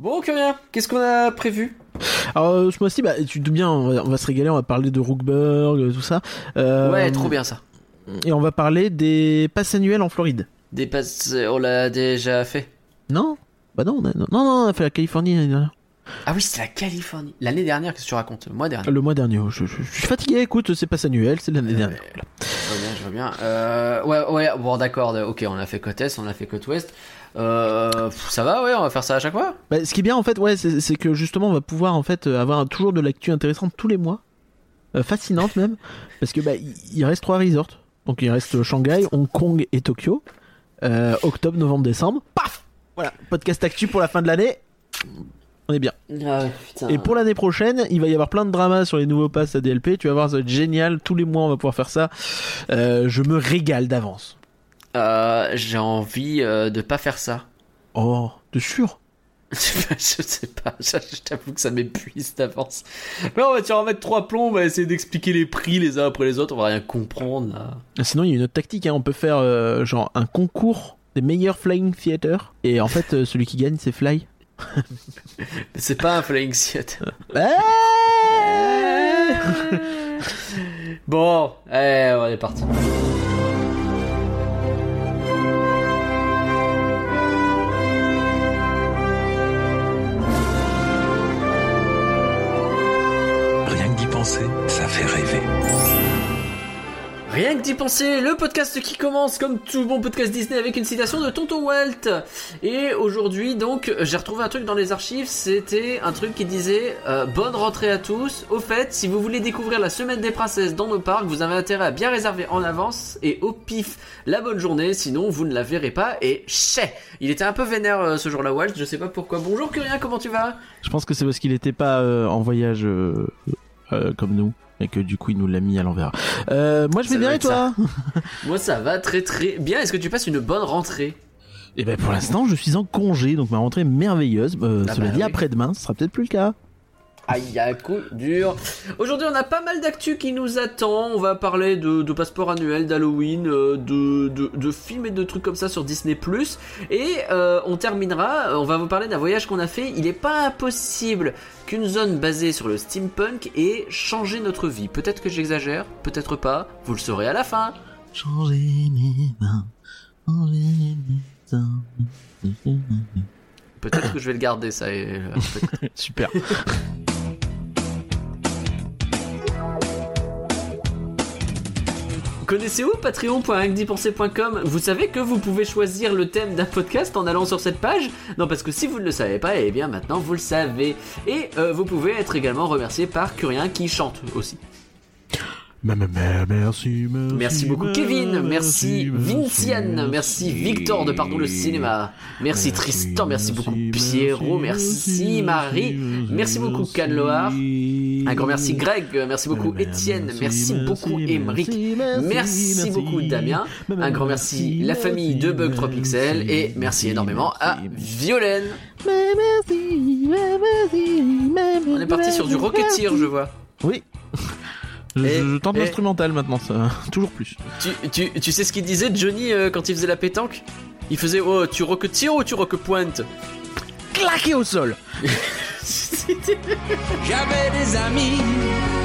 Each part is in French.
Bon, que rien. Qu'est-ce qu'on a prévu? Alors, euh, ce mois-ci, bah, tu te bien, on va, on va se régaler, on va parler de Rookburg, euh, tout ça. Euh, Ouais, trop bien ça. Et on va parler des passes annuelles en Floride. Des passes, on l'a déjà fait? Non? Bah non, on a- non, non, on a fait la Californie l'année dernière. Ah oui, c'est la Californie. L'année dernière, qu'est-ce que tu racontes? Le mois dernier. Le mois dernier, oh, je, je- je suis fatigué, écoute, c'est pas annuel, c'est l'année dernière. Je vois bien, je vois bien. Euh, ouais, ouais, bon, d'accord. Ok, on a fait côte est, on a fait côte ouest. Euh, ça va, ouais, on va faire ça à chaque fois. Bah, ce qui est bien en fait, ouais, c'est que justement on va pouvoir en fait euh, avoir toujours de l'actu intéressante tous les mois, Euh, fascinante même, parce que bah il reste trois resorts, donc il reste Shanghai, Hong Kong et Tokyo, Euh, octobre, novembre, décembre, paf, voilà, podcast actu pour la fin de l'année, on est bien. Ah. Et pour l'année prochaine, il va y avoir plein de dramas sur les nouveaux passes ADLP, tu vas voir, ça va être génial, tous les mois on va pouvoir faire ça, Euh, je me régale d'avance. Euh, j'ai envie euh, de pas faire ça. Oh, de sûr? Je sais pas, je, je t'avoue que ça m'épuise d'avance. Mais on va va mettre trois plombs, on va essayer d'expliquer les prix les uns après les autres, on va rien comprendre là. Sinon, il y a une autre tactique. hein. On peut faire euh, genre un concours des meilleurs flying theater. Et en fait, euh, celui qui gagne, c'est Fly. C'est pas un flying theater. bon, allez, on est parti. Penser, ça fait rêver. Rien que d'y penser, le podcast qui commence comme tout bon podcast Disney avec une citation de Tonton Walt. Et aujourd'hui donc j'ai retrouvé un truc dans les archives, c'était un truc qui disait euh, bonne rentrée à tous. Au fait, si vous voulez découvrir la semaine des princesses dans nos parcs, vous avez intérêt à bien réserver en avance et au pif la bonne journée, sinon vous ne la verrez pas. Et chais, il était un peu vénère euh, ce jour-là Walt, je sais pas pourquoi. Bonjour Curien, comment tu vas? Je pense que c'est parce qu'il était pas euh, en voyage euh, comme nous. Et que du coup, il nous l'a mis à l'envers. Euh, moi, je Ça vais bien et toi Moi ça va très très bien. Est-ce que tu passes une bonne rentrée? Et ben pour l'instant, je suis en congé. Donc ma rentrée est merveilleuse. Euh, Ah cela bah dit, oui. après-demain, ce sera peut-être plus le cas. Aïe, à coup dur. Aujourd'hui, on a pas mal d'actu qui nous attend. On va parler de, de passeport annuel, d'Halloween, euh, de, de, de films et de trucs comme ça sur Disney+. Et euh, on terminera, euh, on va vous parler d'un voyage qu'on a fait. Il est pas impossible qu'une zone basée sur le steampunk ait changé notre vie. Peut-être que j'exagère, peut-être pas. Vous le saurez à la fin. Changer mes mains. changer mes mains. Peut-être que je vais le garder, ça. et, euh, peut-être. Super. Connaissez-vous patreon.acdipenser.com Vous savez que vous pouvez choisir le thème d'un podcast en allant sur cette page? Non, parce que si vous ne le savez pas, eh bien maintenant vous le savez. Et euh, vous pouvez être également remercié par Curien qui chante aussi. Merci beaucoup Kevin, merci Vinciane, merci Victor de Pardon le cinéma, merci Tristan, merci beaucoup Pierrot, merci Marie, merci beaucoup Canloar, un grand merci Greg, merci beaucoup Étienne, merci beaucoup Émeric, merci beaucoup Damien, un grand merci la famille de Bug 3 Pixels. Et merci énormément à Violaine. On est parti sur du Rocketeer, je vois. Oui. Je, Et- je tente et- l'instrumental maintenant, ça. Toujours plus. Tu, tu, tu sais ce qu'il disait Johnny euh, quand il faisait la pétanque? Il faisait oh tu Rocketeer ou tu Roquepointe Claqué au sol. J'avais des amis,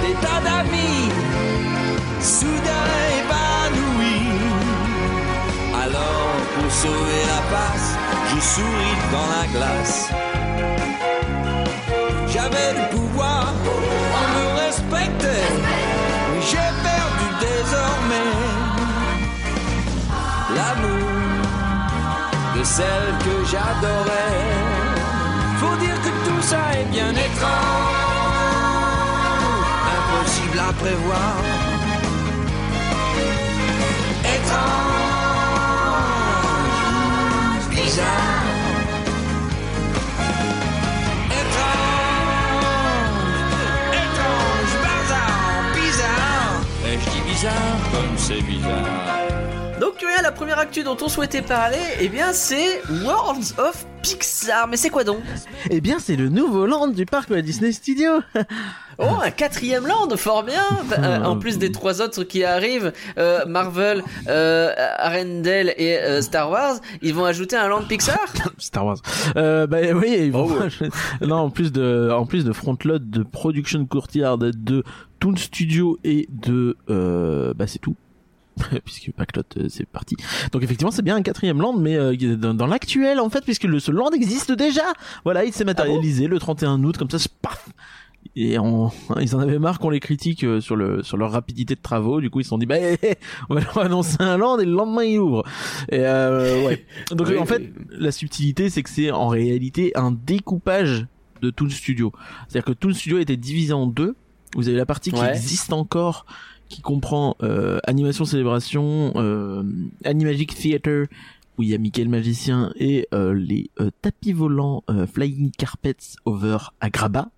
des tas d'amis, soudain épanouis. Alors, pour sauver la face, je souris dans la glace. J'ai perdu désormais l'amour de celle que j'adorais. Faut dire que tout ça est bien étrange, impossible à prévoir. Étrange, bizarre. Bizarre. Comme c'est bizarre. Donc rien, la première actu dont on souhaitait parler, eh bien c'est Worlds of Pixar. Mais c'est quoi donc? Eh bien, c'est le nouveau land du parc de Disney Studio. Oh, un quatrième land, fort bien. Euh, en plus des trois autres qui arrivent, euh, Marvel, euh, Arendelle et euh, Star Wars, ils vont ajouter un land Pixar? Star Wars. Euh, bah oui, ils vont- Oh, ouais. non, en plus de, en plus de Frontload, de Production Courtyard, de Toon Studio et de, euh, bah c'est tout. puisque Backlot euh, c'est parti. Donc effectivement c'est bien un quatrième land mais euh, dans, dans l'actuel en fait puisque le ce land existe déjà. Voilà il s'est matérialisé le 31 août comme ça paf et on, ils en avaient marre qu'on les critique euh, sur le sur leur rapidité de travaux. Du coup, ils se sont dit, bah, hé, hé, on va leur annoncer un land et le lendemain ils ouvrent. Et euh, ouais. Donc Oui, en fait, la subtilité, c'est que c'est en réalité un découpage de Toon Studio. C'est-à-dire que Toon Studio était divisé en deux. Vous avez la partie qui Ouais. existe encore, qui comprend euh, Animation Célébration, euh, Animagic Theater, où il y a Mickey le magicien et euh, les euh, tapis volants euh, Flying Carpets Over Agrabah.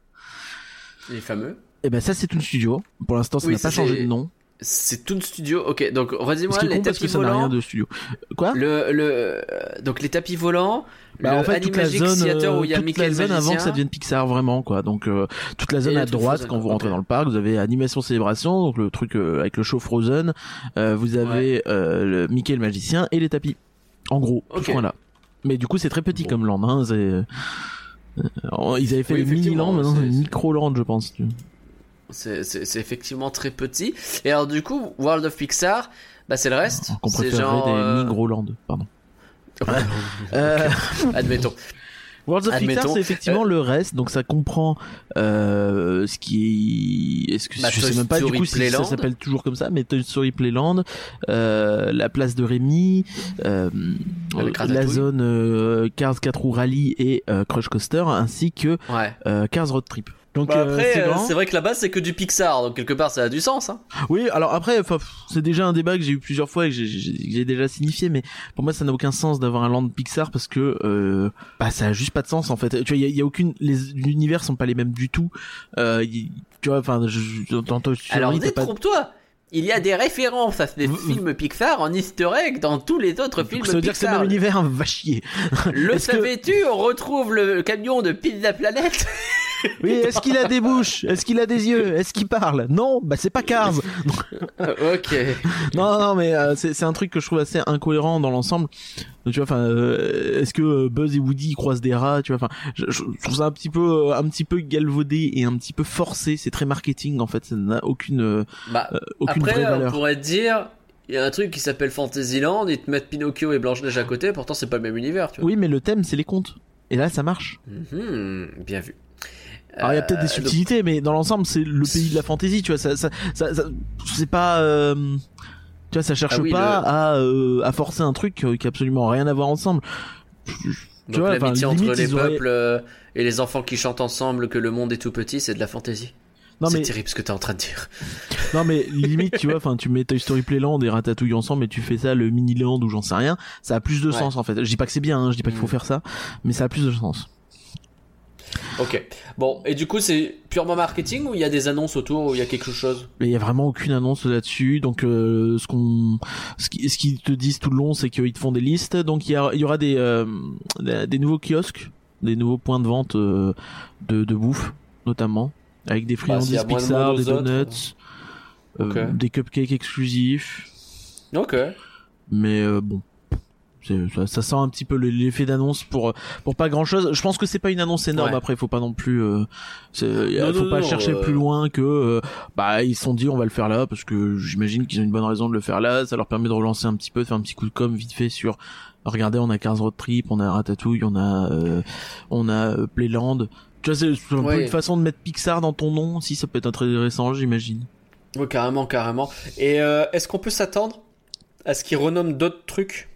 Les fameux. Et ben ça c'est Toon Studio. Pour l'instant, ça Oui, n'a pas changé de nom. C'est Toon Studio. Ok, donc Ce redis-moi qui est les con parce tapis que ça n'a rien volants. de studio. Quoi? Le, le, donc les tapis volants. Bah, le en fait, toute la zone, Theater où il y a toute la le zone avant que ça devienne Pixar vraiment quoi. Donc euh, toute la zone Et à le droite Frozen, quand vous rentrez dans le parc, vous avez animation célébration, donc le truc euh, avec le show Frozen. Euh, vous avez euh, le Mickey le magicien et les tapis. En gros, tout ce coin-là. Mais du coup, c'est très petit Bon. comme land. Hein, euh, euh, ils avaient fait Oui, les mini land, maintenant c'est- micro land, je pense. C'est- c'est effectivement très petit. Et alors du coup, World of Pixar, bah c'est le reste. Qu'on C'est préférerait genre. des euh, pardon. Euh, Admettons. Worlds of Pixar, c'est effectivement le reste, donc ça comprend euh, ce qui est, est-ce que Bah, je Toy sais même pas du coup si Playland. ça s'appelle toujours comme ça, mais Toy Story Playland, euh, la place de Rémi, euh, la zone euh, Cars 4 roues rally et euh, Crush Coaster, ainsi que Ouais. euh, Cars Road Trip. Donc Bah, euh, après, c'est euh, c'est vrai que là-bas c'est que du Pixar, donc quelque part ça a du sens. Hein. Oui, alors après, c'est déjà un débat que j'ai eu plusieurs fois et que j'ai- déjà signifié, mais pour moi, ça n'a aucun sens d'avoir un land Pixar parce que euh, bah ça a juste pas de sens en fait. Tu vois, il y a, y aucune, les l'univers sont pas les mêmes du tout. Euh, il- tu vois, enfin, Alors pas- détrompe-toi. Il y a des références à Vous- films Pixar en Easter egg dans tous les autres films ça veut dire que c'est Pixar. même univers, va chier. Le que- savais-tu On retrouve le camion de Pizza Planet. Oui, est-ce qu'il a des bouches? Est-ce qu'il a des yeux? Est-ce qu'il parle? Non, bah c'est pas Cars. ok. non, non, mais euh, c'est un truc que je trouve assez incohérent dans l'ensemble. Tu vois, enfin, euh, est-ce que euh, Buzz et Woody croisent des rats Tu vois, enfin, je, je trouve ça un petit peu, un petit peu galvaudé et un petit peu forcé. C'est très marketing en fait. Ça n'a aucune, Bah euh, aucune après vraie on valeur. pourrait te dire. Il y a un truc qui s'appelle Fantasyland, ils te mettent Pinocchio et Blanche-Neige à côté, pourtant c'est pas le même univers, tu vois. Oui, mais le thème c'est les contes. Et là, ça marche. Mhm, bien vu. Alors il y a peut-être des Euh, subtilités, mais dans l'ensemble, c'est le pays de la fantaisie. Tu vois, ça, ça, ça, ça- c'est pas. euh, tu vois, ça cherche Ah oui, pas le- à, euh, à forcer un truc euh, qui a absolument rien à voir ensemble. Tu Donc vois, enfin, l'amitié entre limite, les auraient- peuples euh, et les enfants qui chantent ensemble que le monde est tout petit, c'est de la fantaisie. Non c'est mais terrible ce que t'es en train de dire. Non mais limite tu vois, enfin tu mets Toy Story Playland et Ratatouille ensemble et tu fais ça le mini land ou j'en sais rien, ça a plus de Ouais. sens en fait. Je dis pas que c'est bien, hein, je dis pas qu'il faut Mm. faire ça, mais ça a plus de sens. Ok. Bon, et du coup c'est purement marketing ou il y a des annonces autour ou il y a quelque chose? Mais il y a vraiment aucune annonce là-dessus, donc euh, ce qu'on, ce qui- ce qu'ils te disent tout le long, c'est qu'ils te font des listes, donc il y, a- il y aura des, euh, des nouveaux kiosques, des nouveaux points de vente euh, de, de bouffe notamment, avec des Bah, friandises Pixar, des donuts, euh, Ok. des cupcakes exclusifs. Ok. mais euh, bon ça, ça sent un petit peu le- l'effet d'annonce pour pour pas grand chose je pense que c'est pas une annonce énorme. Ouais. après faut pas non plus euh, Non, faut non, pas non, chercher euh, plus loin que euh, bah ils se sont dit on va le faire là parce que j'imagine qu'ils ont une bonne raison de le faire là. Ça leur permet de relancer un petit peu de faire un petit coup de com vite fait sur regardez on a 15 road trip on a Ratatouille on a euh, on a euh, Playland. Tu vois c'est un peu une façon de mettre Pixar dans ton nom si ça peut être intéressant j'imagine. Oui, carrément, carrément. Et euh, est-ce qu'on peut s'attendre à ce qu'ils renomment d'autres trucs?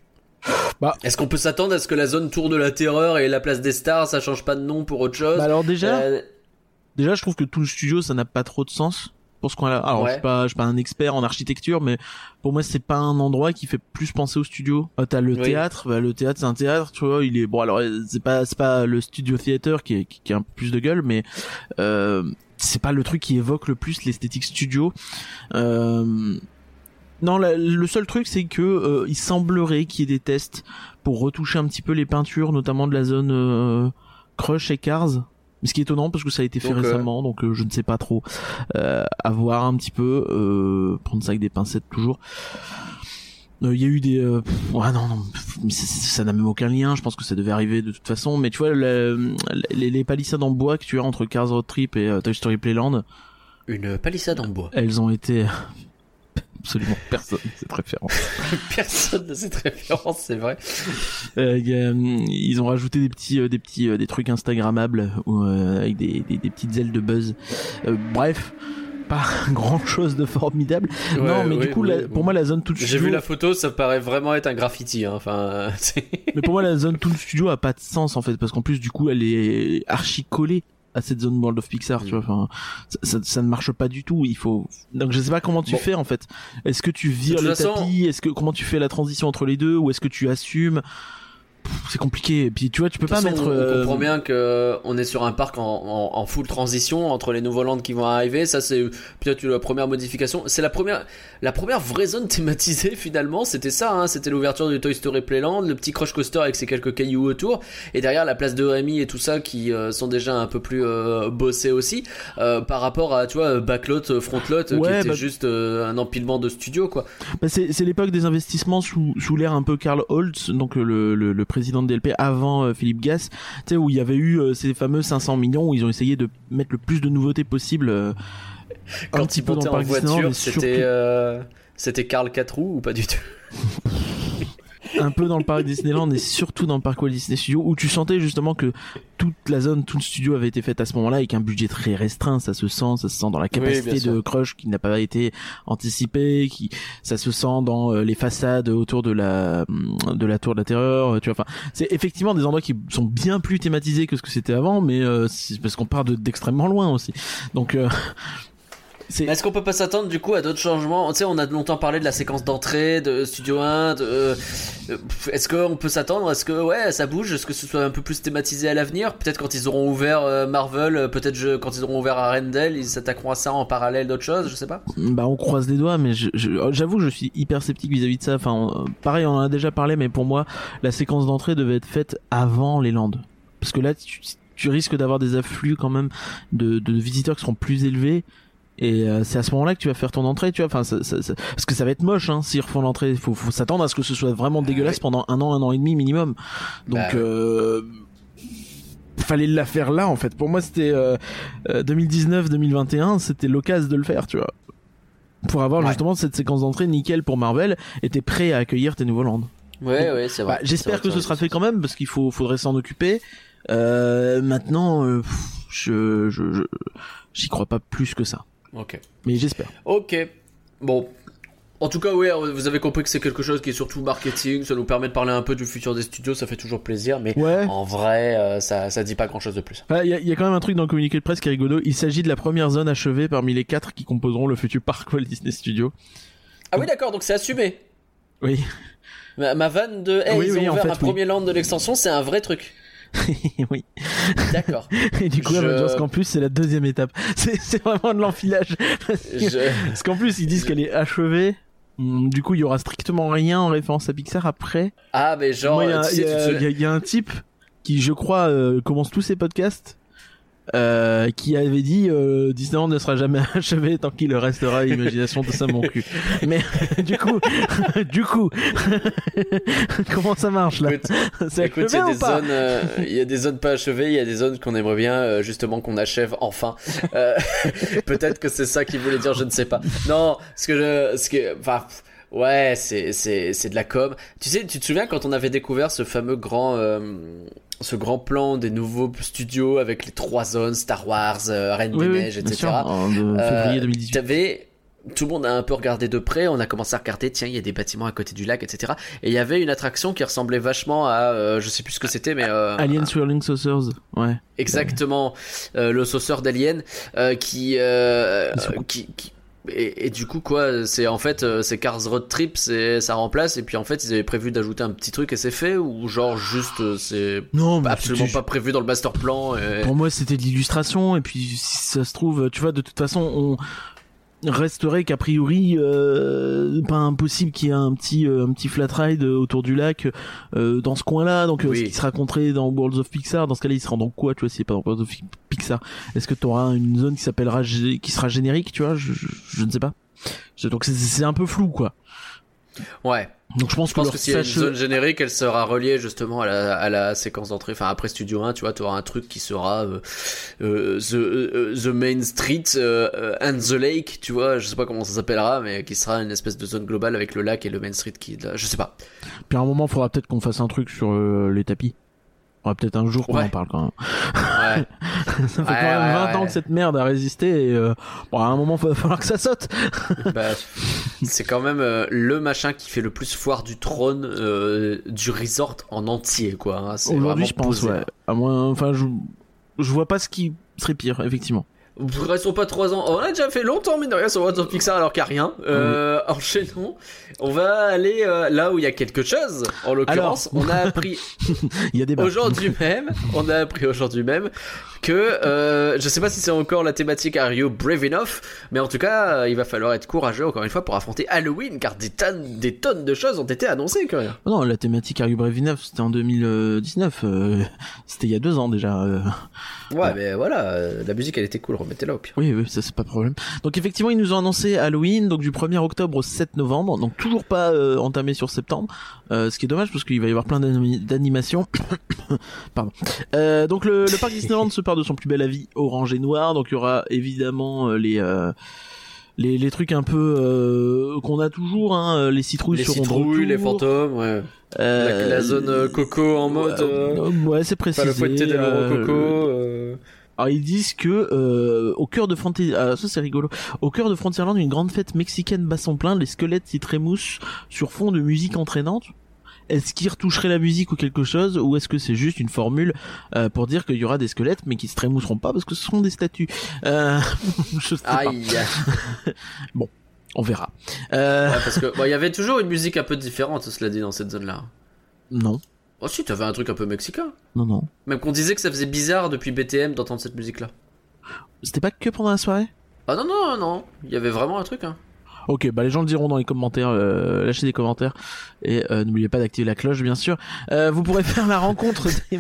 Bah. Est-ce qu'on peut s'attendre à ce que la zone Tour de la Terreur et la place des stars, ça change pas de nom pour autre chose Bah alors déjà Euh, Déjà, je trouve que tout le studio, ça n'a pas trop de sens pour ce coin-là. Alors, Ouais. je suis pas, je suis pas un expert en architecture, mais pour moi, c'est pas un endroit qui fait plus penser au studio. Euh, T'as le Oui. théâtre, bah, le théâtre, c'est un théâtre, tu vois. Il est bon. Alors, euh, c'est pas, c'est pas le studio theater qui, est, qui, qui a un peu plus de gueule, mais euh, c'est pas le truc qui évoque le plus l'esthétique studio. Euh, Non, la- le seul truc c'est que euh, il semblerait qu'il y ait des tests pour retoucher un petit peu les peintures, notamment de la zone euh, Crush et Cars. Ce qui est étonnant parce que ça a été fait Donc, euh, récemment, donc euh, je ne sais pas trop. Euh, à voir un petit peu, euh, prendre ça avec des pincettes toujours. Euh, Il y a eu des, euh, pff, ouais non non, mais ça- n'a même aucun lien. Je pense que ça devait arriver de toute façon. Mais tu vois, le- les, les palissades en bois que tu as entre Cars Road Trip et Toy Story Playland, Une palissade en bois. elles ont été absolument personne cette référence. Personne ne cette référence, c'est vrai. Euh, hum, ils ont rajouté des petits, euh, des petits, euh, des trucs instagrammables ou, euh, avec des, des, des petites ailes de buzz. Euh, bref, pas grand chose de formidable. non, mais du coup, la- pour moi, la zone tout J'ai studio, vu la photo, ça paraît vraiment être un graffiti. Hein. Enfin, mais pour moi, la zone tout studio a pas de sens en fait, parce qu'en plus, du coup, elle est archi collée à cette zone World of Pixar, tu vois. Enfin, ça, ça, ça ne marche pas du tout. Il faut. Donc, je sais pas comment tu Bon. fais en fait. Est-ce que tu vires le façon- tapis? Est-ce que comment tu fais la transition entre les deux, ou est-ce que tu assumes? C'est compliqué. Et puis, tu vois, tu peux pas façon, mettre. on euh, comprend bien que on est sur un parc en, en, en full transition entre les nouveaux lands qui vont arriver. Ça, c'est peut-être la première modification. C'est la première, la première vraie zone thématisée finalement. C'était ça. Hein. C'était l'ouverture du Toy Story Playland, le petit Crush Coaster avec ses quelques cailloux autour, et derrière la place de Rémi et tout ça qui euh, sont déjà un peu plus euh, bossés aussi euh, par rapport à tu vois backlot, euh, frontlot, euh, Ouais, qui était bah- juste euh, un empilement de studios quoi. Bah, c'est l'époque des investissements sous, sous l'ère un peu Karl Holtz, donc euh, le, le, le président de DLP avant euh, Philippe Gass, tu sais où il y avait eu euh, ces fameux 500 millions où ils ont essayé de mettre le plus de nouveautés possible. euh, un Quand petit ils peu dans en voiture, surtout c'était euh, c'était Karl 4 roues ou pas du tout? un peu dans le parc Disneyland et surtout dans le parc Walt Disney Studios où tu sentais justement que toute la zone, tout le studio avait été fait à ce moment-là avec un budget très restreint, ça se sent, ça se sent dans la capacité de Crush qui n'a pas été anticipée, qui ça se sent dans euh, les façades autour de la hum, de la tour de la terreur, tu vois enfin, c'est effectivement des endroits qui sont bien plus thématisés que ce que c'était avant mais euh, c'est parce qu'on part de- d'extrêmement loin aussi. Donc euh, Est-ce qu'on peut pas s'attendre du coup à d'autres changements? Tu sais, on a longtemps parlé de la séquence d'entrée de Studio 1. De, euh, Est-ce qu'on peut s'attendre? Est-ce que ouais, ça bouge? Est-ce que ce soit un peu plus thématisé à l'avenir? Peut-être quand ils auront ouvert euh, Marvel, euh, peut-être je- quand ils auront ouvert Arendelle, ils s'attaqueront à ça en parallèle d'autres choses, je sais pas. Bah on croise les doigts, mais je- je- j'avoue que je suis hyper sceptique vis-à-vis de ça. Enfin, on- pareil, on en a déjà parlé, mais pour moi, la séquence d'entrée devait être faite avant les Landes, parce que là, tu, tu risques d'avoir des afflux quand même de, de visiteurs qui seront plus élevés. Et euh, c'est à ce moment-là que tu vas faire ton entrée, tu vois. Enfin, ça- ça- ça- parce que ça va être moche, hein, s'ils refont l'entrée. Faut, faut s'attendre à ce que ce soit vraiment dégueulasse oui. pendant un an, un an et demi minimum. Donc, Bah, euh, fallait la faire là, en fait. Pour moi, c'était euh, euh, 2019-2021, c'était l'occasion de le faire, tu vois pour avoir Ouais. justement cette séquence d'entrée nickel pour Marvel et t'es prêt à accueillir tes nouveaux lands. Ouais, ouais, c'est vrai. Bah, J'espère que vrai, ce sera fait quand même parce qu'il faut faudrait s'en occuper. Euh, maintenant, euh, pff, je je- j'y crois pas plus que ça, Ok. mais j'espère. Ok. Bon. En tout cas, oui, vous avez compris que c'est quelque chose qui est surtout marketing. Ça nous permet de parler un peu du futur des studios. Ça fait toujours plaisir, mais Ouais. en vrai, euh, ça, ça dit pas grand chose de plus. Il y, a, y a quand même un truc dans le communiqué de presse qui est rigolo. Il s'agit de la première zone achevée parmi les quatre qui composeront le futur parc Walt Disney Studios. Ah oui, d'accord, donc c'est assumé. Oui, Ma, ma vanne de hey, Oui, ils oui, ont ouvert fait, un oui. premier land de l'extension, c'est un vrai truc. oui. D'accord. Et du coup, Je- Avengers Campus, c'est la deuxième étape. C'est vraiment de l'enfilage. Parce Je- qu'en plus, ils disent qu'elle est achevée. Hum, Du coup, il y aura strictement rien en référence à Pixar après. Ah, mais genre, y, a- y a- y a- il y a un type qui, je crois, euh, commence tous ses podcasts. Euh, qui avait dit euh, Disneyland ne sera jamais achevé tant qu'il restera l'imagination de ça mon cul. Mais du coup, du coup, comment ça marche là? Écoute, C'est il y a des zones, euh, il y a des zones pas achevées, il y a des zones qu'on aimerait bien euh, justement qu'on achève enfin. Euh, Peut-être que c'est ça qu'il voulait dire, je ne sais pas. Non, ce que je, ce que, enfin, ouais, c'est c'est c'est de la com. Tu sais, tu te souviens quand on avait découvert ce fameux grand euh, ce grand plan des nouveaux studios avec les trois zones Star Wars, euh, Reine Oui, des oui, Neiges, etc. en de- Euh, février 2018. T'avais tout le monde a un peu regardé de près, on a commencé à regarder, tiens, il y a des bâtiments à côté du lac, etc. Et il y avait une attraction qui ressemblait vachement à, euh, je sais plus ce que c'était, mais euh, Alien Swirling Saucers, ouais. exactement euh, le sauceur d'Alien euh, euh, euh, qui- et, et du coup quoi, c'est en fait euh, c'est Cars Road Trip, c'est ça remplace et puis en fait ils avaient prévu d'ajouter un petit truc et c'est fait ou genre juste euh, c'est Non, absolument pas prévu dans le master plan. Et... Pour moi, c'était de l'illustration, et puis si ça se trouve, tu vois, de toute façon, on resterait qu'a priori euh, pas impossible qu'il y ait un petit euh, un petit flat ride autour du lac euh, dans ce coin-là. Donc euh, Oui. ce qui se raconterait dans Worlds of Pixar dans ce cas-là il sera dans quoi tu vois si c'est pas dans Worlds of Pixar? Est-ce que tu auras une zone qui s'appellera qui sera générique tu vois? Je, je, je ne sais pas. Donc c'est- c'est un peu flou quoi. Ouais. Donc je pense Je que pense leur que s'il y a une zone générique, elle sera reliée justement à la, à la séquence d'entrée. Enfin, après Studio 1, tu vois, tu auras un truc qui sera euh, euh, the, euh, the Main Street euh, and the Lake, tu vois, je sais pas comment ça s'appellera, mais qui sera une espèce de zone globale avec le lac et le Main Street qui, là, je sais pas. puis à un moment faudra peut-être qu'on fasse un truc sur euh, les tapis faudra peut-être un jour qu'on Ouais. en parle quand même Ouais. ça fait Ouais, quand même ouais, 20 ouais. ans que cette merde a résisté et euh, bon, à un moment il va falloir que ça saute bah, c'est quand même euh, le machin qui fait le plus foire du trône euh, du resort en entier, quoi. hein. C'est Aujourd'hui, vraiment je pense, posé, ouais. là. À moins, enfin, je, je vois pas ce qui serait pire, effectivement. Restons pas trois ans. On a déjà fait longtemps, mine de rien, sur World of Pixar alors qu'il n'y a rien. Euh, Enchaînons. On va aller euh, là où il y a quelque chose. En l'occurrence, on a appris Il y a des aujourd'hui même, on a appris aujourd'hui même que euh, je sais pas si c'est encore la thématique Are You Brave Enough, mais en tout cas, euh, il va falloir être courageux encore une fois pour affronter Halloween, car des tonnes, des tonnes de choses ont été annoncées quand même. Non, la thématique Are You Brave Enough, c'était en 2019. euh, c'était il y a deux ans déjà. euh. Ouais, mais voilà, euh, la musique elle était cool, remettez-la au pire. Oui, oui, ça c'est pas de problème. Donc effectivement, ils nous ont annoncé Halloween, donc du 1er octobre au 7 novembre, donc toujours pas euh, entamé sur septembre, euh, ce qui est dommage parce qu'il va y avoir plein d'animations. Pardon. Euh, donc le, le parc Disneyland se part de son plus bel avis orange et noir, donc il y aura évidemment euh, les euh, les, les trucs un peu euh, qu'on a toujours, hein, les citrouilles Les de citrouilles, les fantômes, ouais. La, Euh, la zone euh, coco en mode. ouais, c'est précisé. Pas le euh, coco. alors ils disent que au cœur de Frontier, ah, ça c'est rigolo. Au cœur de Frontierland, une grande fête mexicaine bat son plein, les squelettes s'y trémoussent sur fond de musique entraînante. Est-ce qu'ils retoucheraient la musique ou quelque chose, ou est-ce que c'est juste une formule euh, pour dire qu'il y aura des squelettes, mais qui se trémousseront pas parce que ce seront des statues euh, Je sais pas. Aïe. On verra. Euh, Ouais, parce que bon, il y avait toujours une musique un peu différente, cela dit, dans cette zone-là. non, Oh si, t'avais un truc un peu mexicain. non, non. Même qu'on disait que ça faisait bizarre depuis BTM d'entendre cette musique-là. C'était pas que pendant la soirée? Ah non, non, non, il y avait vraiment un truc, hein. Ok, bah les gens le diront dans les commentaires, euh, lâchez des commentaires et euh, n'oubliez pas d'activer la cloche bien sûr. Euh, vous pourrez faire la rencontre des,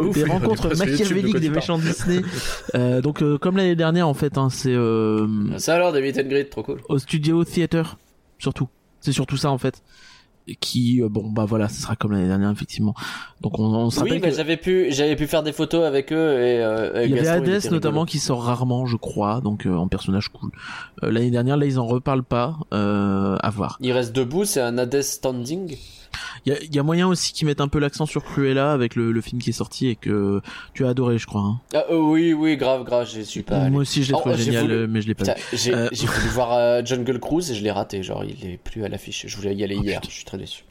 ouf, des rencontres de machiavéliques des méchants Disney. Euh, donc euh, comme l'année dernière en fait, hein, c'est euh, Ça alors, des meet and greet, trop cool. au Studio Theater surtout. C'est surtout ça en fait. Qui euh, bon bah voilà, ce sera comme l'année dernière effectivement. Donc on, on se Oui, que j'avais pu, j'avais pu faire des photos avec eux et euh, avec il y avait Hades notamment qui sort rarement je crois, donc euh, en personnage cool. Euh, l'année dernière là ils en reparlent pas, euh, à voir. Il reste debout, c'est un Hades standing. Il y a, il y a moyen aussi qu'ils mettent un peu l'accent sur Cruella avec le, le film qui est sorti et que tu as adoré, je crois. hein. Ah euh, oui, oui, grave, grave, j'y suis pas allé. Moi aussi, je l'ai trouvé génial, voulu- mais je l'ai pas vu. j'ai Euh. j'ai voulu voir euh, Jungle Cruise et je l'ai raté, genre il est plus à l'affiche. Je voulais y aller Oh, hier, putain. je suis très déçu.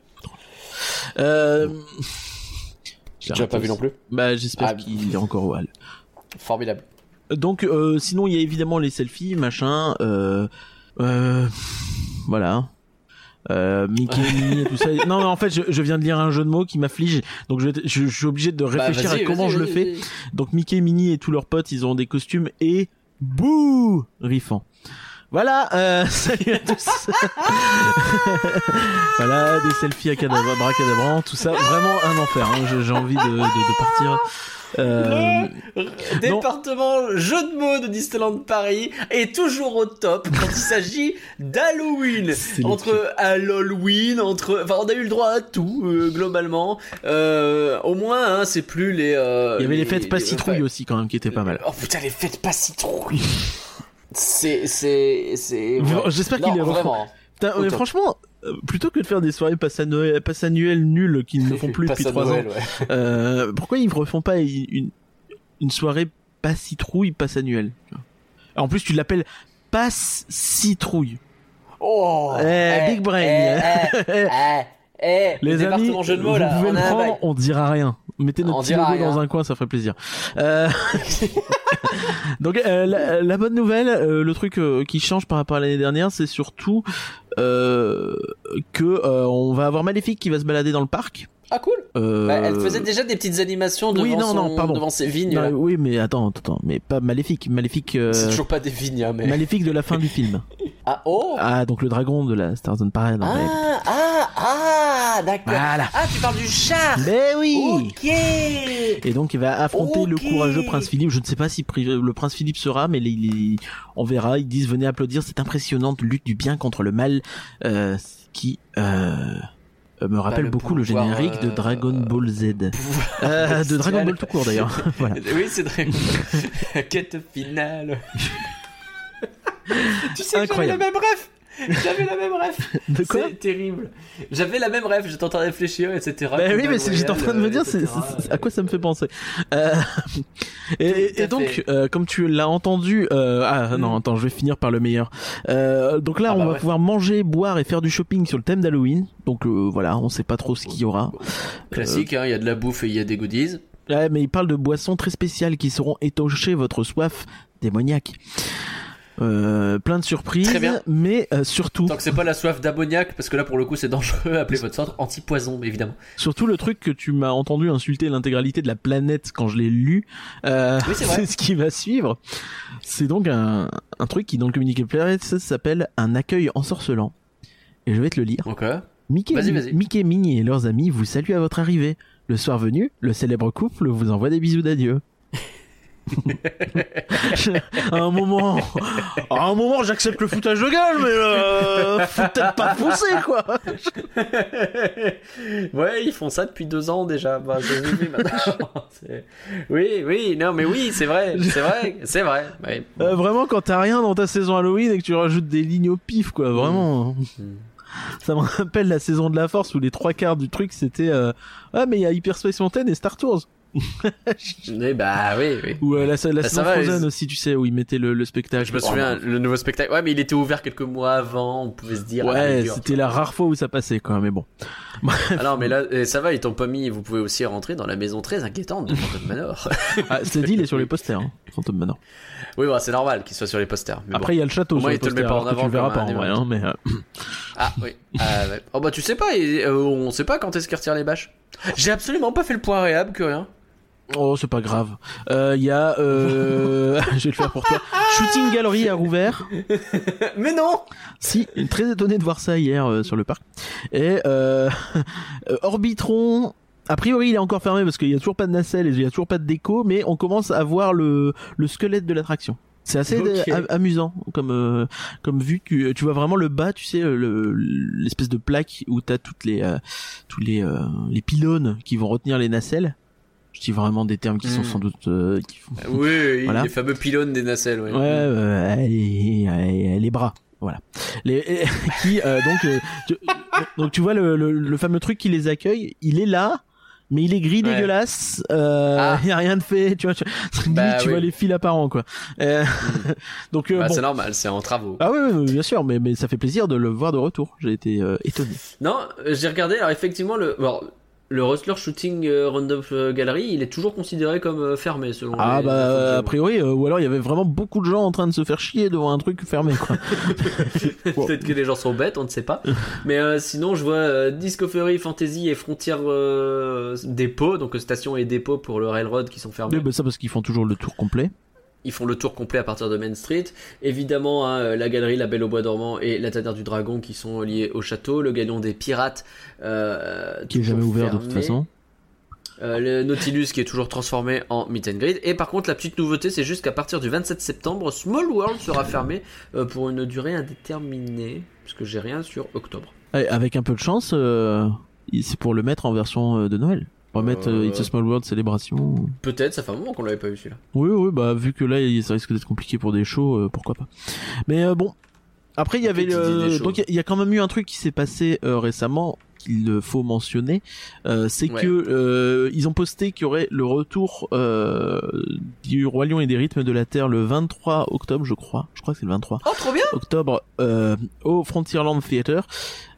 Euh... Tu l'as pas vu non plus? Bah, j'espère Ah. qu'il est encore au hall. Formidable. Donc, euh, sinon, il y a évidemment les selfies, machin. Euh, euh, voilà. Euh, Mickey, Minnie et tout ça. Non, mais en fait, je, je viens de lire un jeu de mots qui m'afflige, donc je, je, je suis obligé de réfléchir Bah, vas-y, à comment je le fais. Donc Mickey, Minnie et tous leurs potes, ils ont des costumes et bouh, riffant. Voilà, euh, salut à tous. voilà, des selfies à cadavre, bracadabrant, tout ça, vraiment un enfer. hein. J'ai- J'ai envie de, de, de partir. Euh, Département jeu de mots de Disneyland Paris est toujours au top quand il s'agit d'Halloween. Le Entre Halloween, entre, enfin, on a eu le droit à tout euh, globalement. Euh, au moins, hein, c'est plus les. euh, Il y avait les fêtes pas citrouilles enfin, aussi quand même qui étaient pas mal. Oh putain, les fêtes pas citrouilles. c'est, c'est, c'est. Ouais. J'espère les refont. vraiment. Putain, mais franchement, euh, plutôt que de faire des soirées passe, annuelles, passe annuelles nulles qu'ils ne font plus Passe depuis trois ans, ouais. euh, pourquoi ils ne refont pas une, une, soirée pas citrouille passe annuelle En plus, tu l'appelles passe citrouille. Oh. Eh, big brain. Eh, eh, eh, eh, Les le amis, jeu de mots vous là. pouvez on le un prendre, on dira rien. Mettez notre petit logo dans un coin, ça ferait plaisir. Euh, Donc euh, la, la bonne nouvelle, euh, le truc euh, qui change par rapport à l'année dernière, c'est surtout euh, que euh, on va avoir Maléfique qui va se balader dans le parc. Ah cool. Euh, Bah, elle faisait déjà des petites animations devant, oui, non, son- non, pardon. devant ses vignes. non, oui, mais attends, attends, mais pas Maléfique, Maléfique, euh, C'est toujours pas des vignes, hein, mais. Maléfique de la fin du film. Ah, oh Ah, donc le dragon de la Star Zone Parade. en réalité. Ah, ah, ah, d'accord. Voilà. Ah, tu parles du char Mais oui Ok Et donc il va affronter le courageux prince Philippe. Je ne sais pas si le prince Philippe sera, mais il, il- on verra. Ils disent venez applaudir cette impressionnante lutte du bien contre le mal, euh, qui euh, euh, me rappelle le beaucoup le générique de euh, Dragon Ball Z, Euh, de Dragon Ball tout court d'ailleurs. voilà. Oui, c'est très Quête finale. tu sais que j'avais Incroyable. la même ref J'avais la même ref De quoi C'est terrible. J'avais la même ref, j'étais en train de réfléchir, etc. Bah oui, mais j'étais en train de me dire, c'est, Royal, c'est- c'est- à quoi ça me fait penser. Euh, et, donc, euh, comme tu l'as entendu, euh, ah non, Mm. attends, je vais finir par le meilleur. Euh, donc là, Ah on bah va ouais. pouvoir manger, boire et faire du shopping sur le thème d'Halloween. Donc euh, voilà, on sait pas trop ce qu'il y aura. Classique, hein, il y a de la bouffe et il y a des goodies. Ouais, mais il parle de boissons très spéciales qui sauront étancher votre soif démoniaque. Euh, plein de surprises, Très bien. mais euh, surtout, Tant que c'est pas la soif d'ammoniac, parce que là pour le coup c'est dangereux, appelez votre centre anti-poison évidemment. surtout le truc que tu m'as entendu insulter l'intégralité de la planète quand je l'ai lu, euh, Oui, c'est ce qui va suivre. C'est donc un, un truc qui dans le communiqué Planet s'appelle un accueil ensorcelant. Et je vais te le lire. Ok. Mickey, Vas-y, vas-y. Mickey, Minnie et leurs amis vous saluent à votre arrivée. Le soir venu, le célèbre couple vous envoie des bisous d'adieu. à un moment, à un moment, j'accepte le foutage de gueule, mais euh, faut peut-être pas foncer quoi. ouais, ils font ça depuis deux ans déjà. Bah, oui, oui, non, mais oui, c'est vrai, c'est vrai, c'est vrai. Ouais. Euh, vraiment, quand t'as rien dans ta saison Halloween et que tu rajoutes des lignes au pif, quoi, vraiment. Mm. Ça me rappelle la saison de la Force où les trois quarts du truc c'était euh, ah mais il y a Hyperspace Mountain et Star Tours Mais bah oui, oui. ou euh, la, la Bah, va, Frozen aussi tu sais où ils mettaient le, le spectacle. Je me souviens, le nouveau spectacle. Ouais, mais il était ouvert quelques mois avant. On pouvait se dire. ah, Ouais, c'était tu la rare fois où ça passait quoi, mais bon. Ah non, mais là, eh, ça va, ils t'ont pas mis. Vous pouvez aussi rentrer dans la maison très inquiétante de Phantom Manor. Ah, c'est dit, il est sur les posters, hein, Phantom Manor. oui, bah, c'est normal qu'il soit sur les posters. mais bon. Après il y a le château les il te le met pas en tu avant le verras pas en vrai, hein, mais euh, Ah oui. Ah, ouais. Oh bah tu sais pas, euh, on sait pas quand est-ce qu'ils retirent les bâches. J'ai absolument pas fait le point réhab que rien. Oh, c'est pas grave. Euh, Il y a, euh... je vais le faire pour toi. Shooting Gallery a rouvert. Mais non Si, très étonné de voir ça hier euh, sur le parc. Et euh, euh, Orbitron, a priori il est encore fermé parce qu'il y a toujours pas de nacelle et il y a toujours pas de déco, mais on commence à voir le, le squelette de l'attraction. C'est assez amusant comme euh, comme vue. Tu, tu vois vraiment le bas, tu sais, le- l'espèce de plaque où t'as toutes les euh, tous les euh, les pylônes qui vont retenir les nacelles. Je dis vraiment des termes qui sont Hmm. sans doute euh, qui font Oui, oui, Voilà. les fameux pylônes des nacelles. Ouais. Ouais, euh, les, les- les bras, voilà. Les, qui euh, donc euh, tu, donc tu vois le, le, le fameux truc qui les accueille, il est là, mais il est gris Ouais. dégueulasse. Euh, Ah. y a rien de fait, tu vois. Tu, Bah tu oui. vois les fils apparents quoi. Euh, donc euh, Bah, bon. C'est normal, c'est en travaux. Ah oui, oui, bien sûr, mais, mais ça fait plaisir de le voir de retour. J'ai été euh, étonné. Non, euh, j'ai regardé, alors effectivement, le, bon, le Rustler Shooting euh, Roundup euh, Gallery, il est toujours considéré comme euh, fermé selon Ah les- bah les infos a priori, euh, ou alors il y avait vraiment beaucoup de gens en train de se faire chier devant un truc fermé quoi. Peut-être que les gens sont bêtes, on ne sait pas. Mais euh, sinon, je vois euh, Discovery, Fantasy et Frontier euh, Dépôt, donc euh, station et dépôt pour le Railroad qui sont fermés. Oui, bah, ça parce qu'ils font toujours le tour complet. Ils font le tour complet à partir de Main Street. Évidemment, hein, euh, la galerie La Belle au Bois dormant et la Tanière du Dragon qui sont liés au château. Le Galion des Pirates. euh, Qui est jamais ouvert de toute façon. Euh, le Nautilus qui est toujours transformé en meet and greet. Et par contre, la petite nouveauté, c'est juste qu'à partir du 27 septembre, Small World sera fermé euh, pour une durée indéterminée. Parce que j'ai rien sur octobre. Avec un peu de chance, c'est pour le mettre en version de Noël. Remettre euh, Euh. It's a Small World célébration. Peut-être, ça fait un moment qu'on l'avait pas vu celui-là. Oui, oui, bah vu que là ça risque d'être compliqué pour des shows, euh, pourquoi pas. Mais euh, bon, après il y avait le... donc il y y, a quand même eu un truc qui s'est passé euh, récemment qu'il faut mentionner, euh, c'est Ouais. que euh, ils ont posté qu'il y aurait le retour euh, du Roi Lion et des rythmes de la Terre le 23 octobre, je crois. Je crois que c'est le 23 Oh, trop bien octobre euh, au Frontierland Theater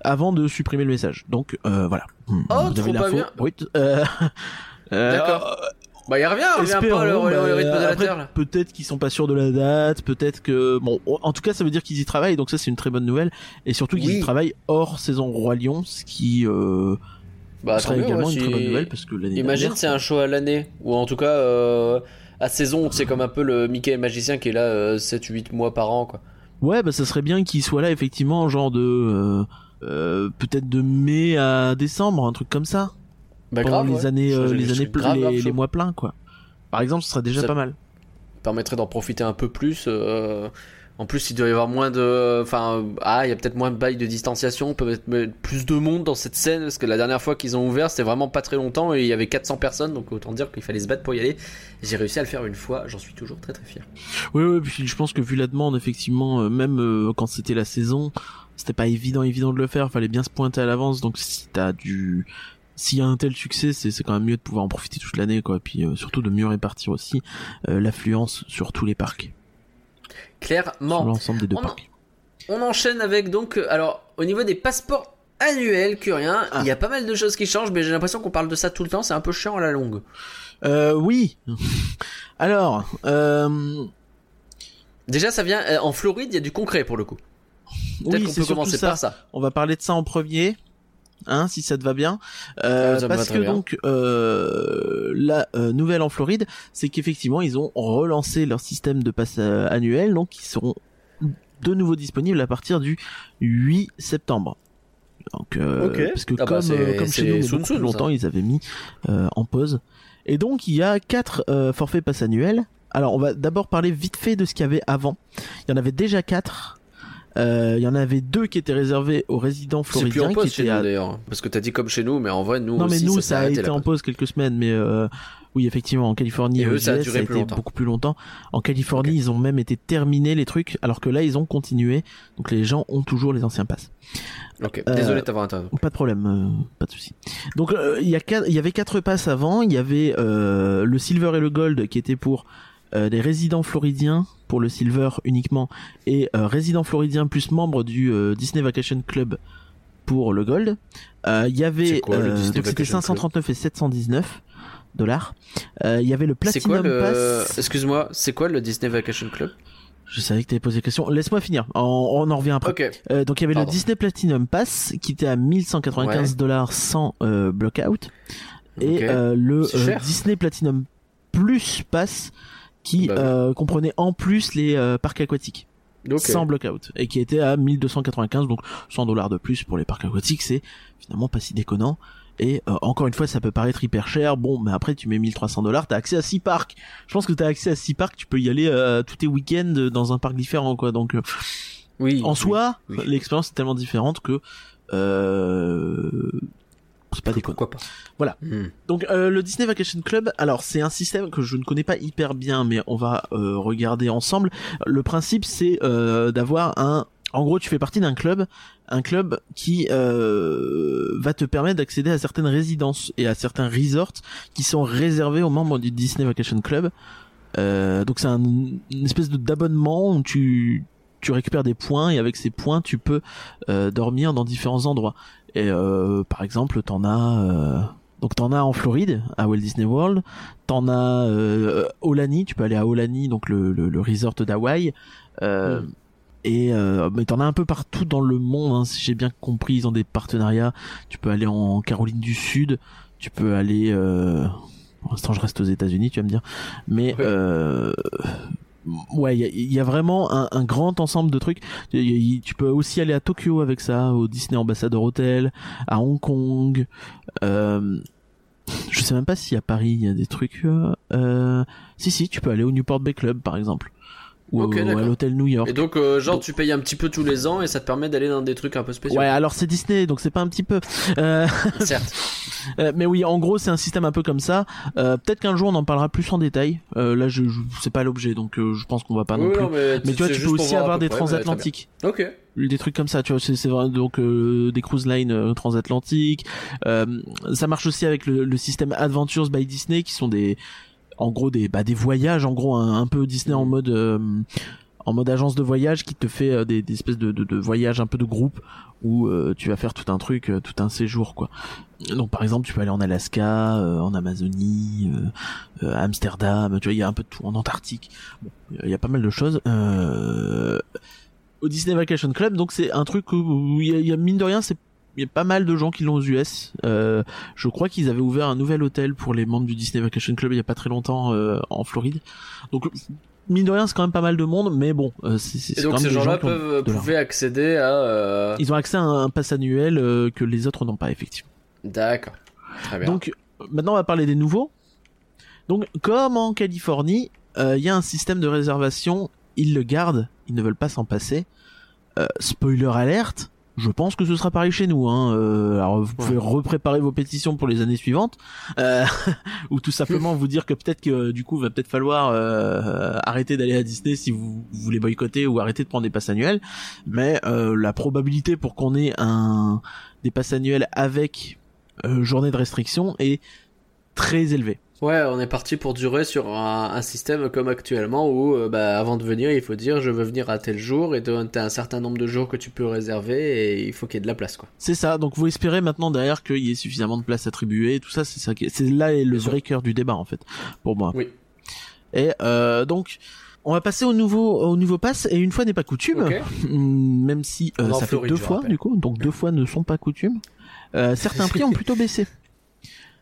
avant de supprimer le message. Donc euh, voilà. Hmm, Oh, Vous trop avez pas bien. Oui, euh, euh, D'accord. Bah, il revient, il revient Espérons, pas le, bah, rythme de la après, Terre là. Peut-être qu'ils sont pas sûrs de la date, peut-être que bon, en tout cas ça veut dire qu'ils y travaillent, donc ça c'est une très bonne nouvelle, et surtout qu'ils Oui. y travaillent hors saison Roi Lion, ce qui euh, Bah, tant serait mieux, également ouais, une si- très bonne nouvelle parce que l'année Imagine, dernière, c'est un show à l'année, ou en tout cas euh, à saison, c'est comme un peu le Mickey et Magicien qui est là 7-8 mois par an, quoi. Ouais, bah ça serait bien qu'il soit là effectivement, genre de euh, euh, peut-être de mai à décembre, un truc comme ça. Bah, pendant grave, les ouais. années, euh, les années, grave, les, les mois pleins quoi. Par exemple, ce serait déjà Ça- pas mal. permettrait d'en profiter un peu plus. euh, En plus, il doit y avoir moins de. Enfin, ah, il y a peut-être moins de bails de distanciation, peut-être mettre plus de monde dans cette scène, parce que la dernière fois qu'ils ont ouvert, c'était vraiment pas très longtemps et il y avait 400 personnes, donc autant dire qu'il fallait se battre pour y aller. J'ai réussi à le faire une fois, j'en suis toujours très très fier. Oui, oui, puis je pense que vu la demande, effectivement, euh, même euh, quand c'était la saison, c'était pas évident, évident de le faire. Fallait bien se pointer à l'avance. Donc si t'as du, s'il y a un tel succès, c'est quand même mieux de pouvoir en profiter toute l'année, quoi. Et puis euh, surtout de mieux répartir aussi euh, l'affluence sur tous les parcs, sur Clairement. l'ensemble des deux On en- parcs. On enchaîne avec donc, euh, alors, au niveau des passeports annuels, Curien, Ah. il y a pas mal de choses qui changent, mais j'ai l'impression qu'on parle de ça tout le temps, c'est un peu chiant à la longue. Euh, oui. Alors, euh, Déjà, ça vient, en Floride, il y a du concret pour le coup. Peut-être oui, qu'on c'est peut commencer ça. par ça. On va parler de ça en premier, hein, si ça te va bien. Euh, Ah, ça me va parce que bien. donc euh, la euh, nouvelle en Floride, c'est qu'effectivement ils ont relancé leur système de passe euh, annuel, donc ils seront de nouveau disponibles à partir du 8 septembre. Donc, euh, Ok. parce que Ah bah, comme, c'est chez nous, soon soon, longtemps, ça. ils avaient mis euh, en pause. Et donc il y a quatre euh, forfaits passe annuels. Alors on va d'abord parler vite fait de ce qu'il y avait avant. Il y en avait déjà quatre. Euh, il y en avait deux qui étaient réservés aux résidents C'est plus en floridiens qui pause chez nous à d'ailleurs. Parce que t'as dit comme chez nous, mais en vrai, nous non mais nous ça, a été en pause quelques semaines mais euh, oui effectivement en Californie Et eux, ça a duré a plus été longtemps. beaucoup plus longtemps. En Californie ils ont même été terminés les trucs alors que là ils ont continué. Donc les gens ont toujours les anciens passes. Ok, Euh, désolé de t'avoir interrompu. pas de problème euh, pas de souci. Donc euh, il y a il y avait quatre passes avant. Il y avait euh, le silver et le gold qui étaient pour euh, des résidents floridiens pour le silver uniquement et euh, résidents floridiens plus membres du euh, Disney Vacation Club pour le gold. Euh, Il y avait quoi, le euh, Disney donc c'était Vacation 539 et 719 dollars. Euh, Il y avait le quoi Platinum le. Excuse-moi, c'est quoi le Disney Vacation Club? Je savais que tu avais posé la question. Laisse-moi finir. On, on en revient après. Ok. Euh, donc il y avait Pardon. le Disney Platinum Pass qui était à 1195 Ouais. dollars sans euh, blockout et euh, le. Disney Platinum Plus Pass qui Bah oui. euh, comprenait en plus les euh, parcs aquatiques Ok. sans blockout et qui était à 1295 donc 100 dollars de plus pour les parcs aquatiques c'est finalement pas si déconnant et euh, encore une fois ça peut paraître hyper cher bon mais après tu mets 1300 dollars t'as accès à 6 parcs je pense que t'as accès à 6 parcs tu peux y aller euh, tous tes week-ends dans un parc différent quoi donc euh, Oui. en oui, soi oui. l'expérience est tellement différente que euh, c'est pas déconnant Pourquoi pas Voilà. Hmm. donc euh, le Disney Vacation Club, alors c'est un système que je ne connais pas hyper bien, mais on va euh, regarder ensemble. Le principe c'est euh, d'avoir un, en gros tu fais partie d'un club, un club qui euh, va te permettre d'accéder à certaines résidences et à certains resorts qui sont réservés aux membres du Disney Vacation Club. Euh, donc c'est un, une espèce d'abonnement où tu tu récupères des points et avec ces points tu peux euh, dormir dans différents endroits. Et euh, par exemple, t'en as euh, donc t'en as en Floride à Walt Disney World, t'en as euh, Aulani, tu peux aller à Aulani, donc le, le, le resort d'Hawaï. Euh, Mm. Et euh, mais t'en as un peu partout dans le monde, hein, si j'ai bien compris, ils ont des partenariats. Tu peux aller en Caroline du Sud, tu peux aller. Euh... Pour l'instant, je reste aux États-Unis, tu vas me dire. Mais Ouais. Ouais, il y a, vraiment un, grand ensemble de trucs. Y Tu peux aussi aller à Tokyo avec ça, au Disney Ambassador Hotel, à Hong Kong. Euh... Je sais même pas si à Paris il y a des trucs. Euh... euh, Si si, tu peux aller au Newport Bay Club par exemple, ou Ok, au- à l'hôtel New York. Et donc, euh, genre, tu payes un petit peu tous les ans et ça te permet d'aller dans des trucs un peu spéciaux. Ouais, alors c'est Disney, donc c'est pas un petit peu. Euh, Certes. euh, mais oui, en gros, c'est un système un peu comme ça. Euh, Peut-être qu'un jour on en parlera plus en détail. Euh, là, je, je c'est pas l'objet, donc euh, je pense qu'on va pas non plus. non, mais, mais tu vois, tu peux aussi avoir des près, transatlantiques. Ok. des trucs comme ça tu vois c'est c'est vrai donc euh, des cruise lines euh, transatlantiques euh, ça marche aussi avec le, le système Adventures by Disney qui sont des en gros des bah, des voyages en gros un, un peu Disney en Mhm. mode euh, en mode agence de voyage qui te fait euh, des, des espèces de, de, de voyages un peu de groupe où euh, tu vas faire tout un truc euh, tout un séjour quoi donc par exemple tu peux aller en Alaska euh, en Amazonie euh, euh, Amsterdam tu vois il y a un peu de tout en Antarctique bon il y a pas mal de choses euh, au Disney Vacation Club. Donc c'est un truc où il y, y a mine de rien, c'est il y a pas mal de gens qui l'ont aux US. Euh, je crois qu'ils avaient ouvert un nouvel hôtel pour les membres du Disney Vacation Club il y a pas très longtemps euh, en Floride. Donc mine de rien, c'est quand même pas mal de monde, mais bon, euh, c'est donc quand ces même des gens-là gens peuvent, l'argent. pouvaient accéder à. euh, Ils ont accès à un pass annuel euh, que les autres n'ont pas, effectivement. D'accord. Très bien. Donc, euh, maintenant, on va parler des nouveaux. Donc, comme en Californie, euh, il y a un système de réservation, ils le gardent, ils ne veulent pas s'en passer. Euh, spoiler alerte, je pense que ce sera pareil chez nous. Hein. Euh, alors, vous pouvez repréparer vos pétitions pour les années suivantes, euh, ou tout simplement vous dire que peut-être que du coup, va peut-être falloir euh, arrêter d'aller à Disney si vous, vous voulez boycotter ou arrêter de prendre des passes annuelles. Mais euh, la probabilité pour qu'on ait un des passes annuelles avec euh, journée de restriction est très élevée. Ouais, on est parti pour durer sur un, un système comme actuellement où, euh, bah, avant de venir, il faut dire je veux venir à tel jour et t'as un certain nombre de jours que tu peux réserver et il faut qu'il y ait de la place, quoi. C'est ça. Donc vous espérez maintenant derrière qu'il y ait suffisamment de place attribuée. et Tout ça, c'est ça. C'est là est le Bien sûr. vrai cœur du débat en fait, pour moi. Oui. Et euh, donc. On va passer au nouveau au nouveau pass et une fois n'est pas coutume, Ok. mm, même si euh, ça Floride, fait deux fois rappelle. du coup, donc deux fois ne sont pas coutumes. Euh, certains prix ont plutôt baissé.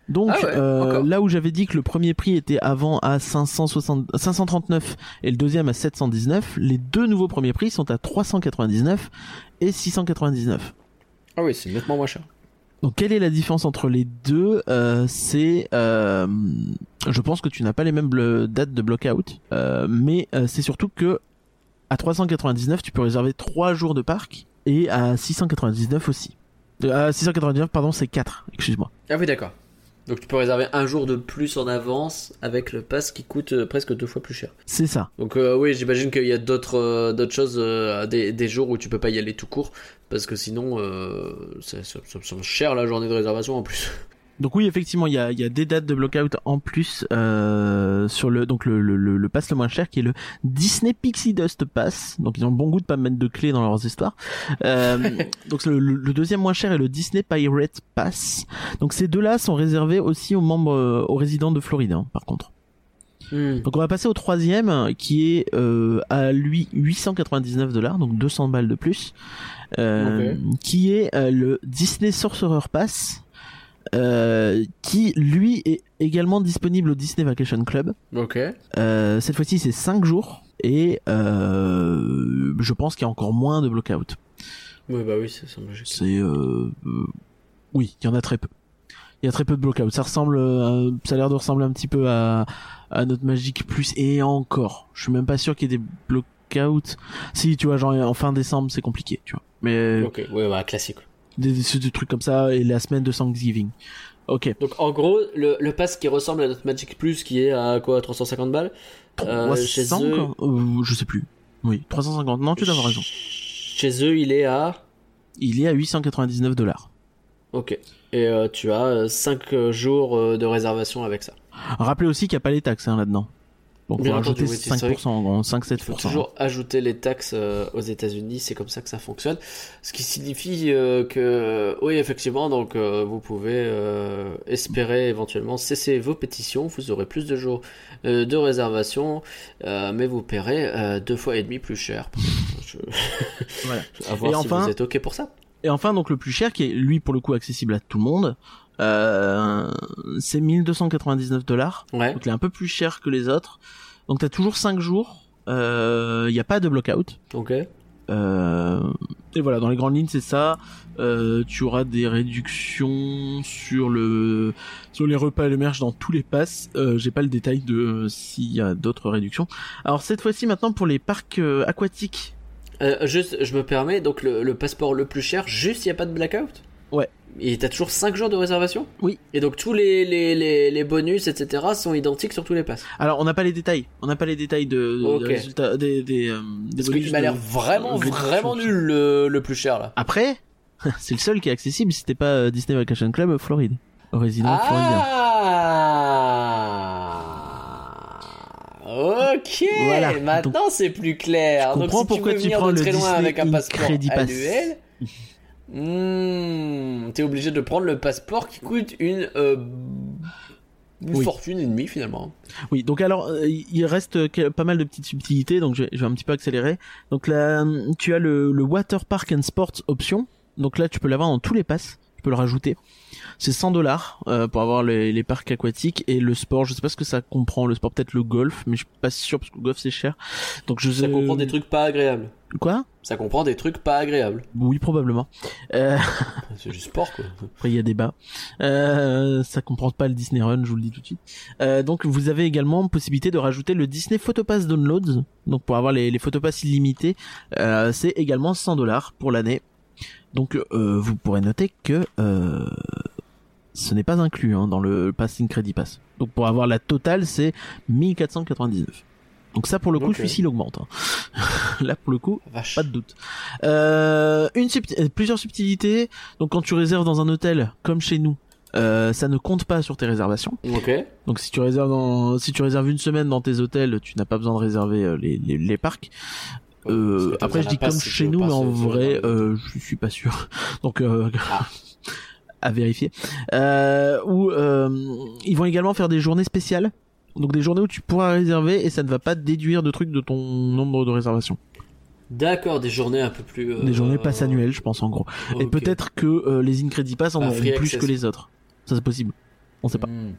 Donc Ah ouais, euh, là où j'avais dit que le premier prix était avant à 560, 539 et le deuxième à 719, les deux nouveaux premiers prix sont à 399 et 699. Ah oui, c'est nettement moins cher. Donc quelle est la différence entre les deux? Euh, C'est, euh, je pense que tu n'as pas les mêmes dates de blockout, mais c'est surtout que à 399 tu peux réserver 3 jours de parc et à 699 aussi. À 699 pardon c'est 4, excuse-moi. Ah oui, d'accord. Donc tu peux réserver un jour de plus en avance avec le pass qui coûte euh, presque deux fois plus cher. C'est ça. Donc euh, oui, j'imagine qu'il y a d'autres euh, d'autres choses, euh, des, des jours où tu peux pas y aller tout court, parce que sinon euh, ça, ça, ça me semble cher la journée de réservation en plus. Donc oui, effectivement, il y a, y a des dates de blockout en plus euh, sur le donc le, le, le, le pass le moins cher qui est le Disney Pixie Dust Pass. Donc ils ont bon goût de pas mettre de clés dans leurs histoires. Euh, donc le, le- deuxième moins cher est le Disney Pirate Pass. Donc ces deux-là sont réservés aussi aux membres, euh, aux résidents de Floride, hein, par contre. Hmm. Donc on va passer au troisième qui est euh, à lui 899 dollars, donc 200 balles de plus, euh, qui est euh, le Disney Sorcerer Pass, euh, qui lui est également disponible au Disney Vacation Club. Ok. Euh, cette fois-ci c'est 5 jours et euh, je pense qu'il y a encore moins de blockout. Oui, bah oui, ça semble. C'est euh, euh, oui, il y en a très peu. Il y a très peu de blockout. Ça ressemble, ça a l'air de ressembler un petit peu à, à notre Magic Plus et encore. Je suis même pas sûr qu'il y ait des blockouts. Si, tu vois, genre en fin décembre, c'est compliqué, tu vois. Mais Ok, ouais, bah classique. Des, trucs comme ça et la semaine de Thanksgiving. Ok. Donc en gros, le, le pass qui ressemble à notre Magic Plus qui est à quoi 350 balles Euh, chez 300 eux- quoi Euh, Je sais plus. Oui, 350. Non, tu dois avoir raison. Chez eux, il est à. Il est à 899 dollars. Ok. Et euh, tu as 5 jours euh, de réservation avec ça. Rappelez aussi qu'il n'y a pas les taxes hein, là-dedans. Donc on Bien va entendu, rajouter oui, c'est vrai 5%, en gros, 5-7%. Il faut toujours ajouter les taxes euh, aux États-Unis, c'est comme ça que ça fonctionne. Ce qui signifie euh, que, oui, effectivement, donc euh, vous pouvez euh, espérer éventuellement cesser vos pétitions. Vous aurez plus de jours euh, de réservation, euh, mais vous paierez euh, deux fois et demi plus cher. Je... Voilà. À voir Et si enfin- vous êtes ok pour ça. Et enfin, donc le plus cher, qui est lui pour le coup accessible à tout le monde, euh, c'est 1299 dollars. Ouais. Donc il est un peu plus cher que les autres. Donc t'as toujours 5 jours. Il n'y a pas de blockout. Ok. Euh, et voilà, dans les grandes lignes, c'est ça. Euh, tu auras des réductions sur le sur les repas et le merch dans tous les passes. Euh, J'ai pas le détail de euh, s'il y a d'autres réductions. Alors cette fois-ci, maintenant pour les parcs euh, aquatiques, Euh, juste, je me permets, donc le, le passeport le plus cher, juste il n'y a pas de blackout? Ouais. Et t'as toujours 5 jours de réservation Oui. Et donc tous les, les, les, les bonus, etc. sont identiques sur tous les passes. Alors, on n'a pas les détails. On n'a pas les détails de, de- Ok. des résultats, des, des, euh, des Parce bonus qu'il m'a de- l'air vraiment, de vraiment nul le, le plus cher là. Après, c'est le seul qui est accessible si t'es pas euh, Disney Vacation Club Floride. Résident floridien. Ah Ok, Voilà. maintenant c'est plus clair. Je Donc comprends si pourquoi tu veux tu venir prends de le très loin Disney avec un passeport Pass. annuel, hmm, t'es obligé de prendre le passeport qui coûte une, euh, une Oui. fortune et demie finalement. Oui, donc alors, euh, il reste pas mal de petites subtilités, donc je vais, je vais un petit peu accélérer. Donc là, tu as le, le Water Park and Sports option. Donc là, tu peux l'avoir dans tous les passes. Peux le rajouter. C'est 100 dollars euh, pour avoir les, les parcs aquatiques et le sport. Je sais pas ce que ça comprend. Le sport peut-être le golf, mais je suis pas sûr parce que le golf c'est cher. Donc je Ça comprend des trucs pas agréables. Quoi? Ça comprend des trucs pas agréables. Oui, probablement. Euh, C'est du sport, quoi. Après, il y a débat. Euh, ça comprend pas le Disney Run, je vous le dis tout de suite. Euh, donc, vous avez également possibilité de rajouter le Disney Photopass Downloads. Donc, pour avoir les, les Photopass illimités, euh, c'est également 100 dollars pour l'année. Donc, euh, vous pourrez noter que euh, ce n'est pas inclus hein, dans le Passing Credit Pass. Donc, pour avoir la totale, c'est 1499. Donc ça, pour le coup, celui-ci, il augmente. hein. Là, pour le coup, Vache. pas de doute. Euh, une euh, plusieurs subtilités. Donc quand tu réserves dans un hôtel comme chez nous, euh, ça ne compte pas sur tes réservations. Ok. Donc si tu réserves dans, si tu réserves une semaine dans tes hôtels, tu n'as pas besoin de réserver euh, les, les, les parcs. Euh, après je dis comme chez nous, mais en se- se vrai, euh, je suis pas sûr. Donc euh, Ah. à vérifier. Euh, ou euh, ils vont également faire des journées spéciales. Donc des journées où tu pourras réserver et ça ne va pas déduire de trucs de ton nombre de réservations. D'accord, des journées un peu plus. euh, Des journées passe annuelles, je pense en gros. Et peut-être que euh, les Incredi Pass en Bah, auront plus access. que les autres. Ça c'est possible. On sait pas. Hmm.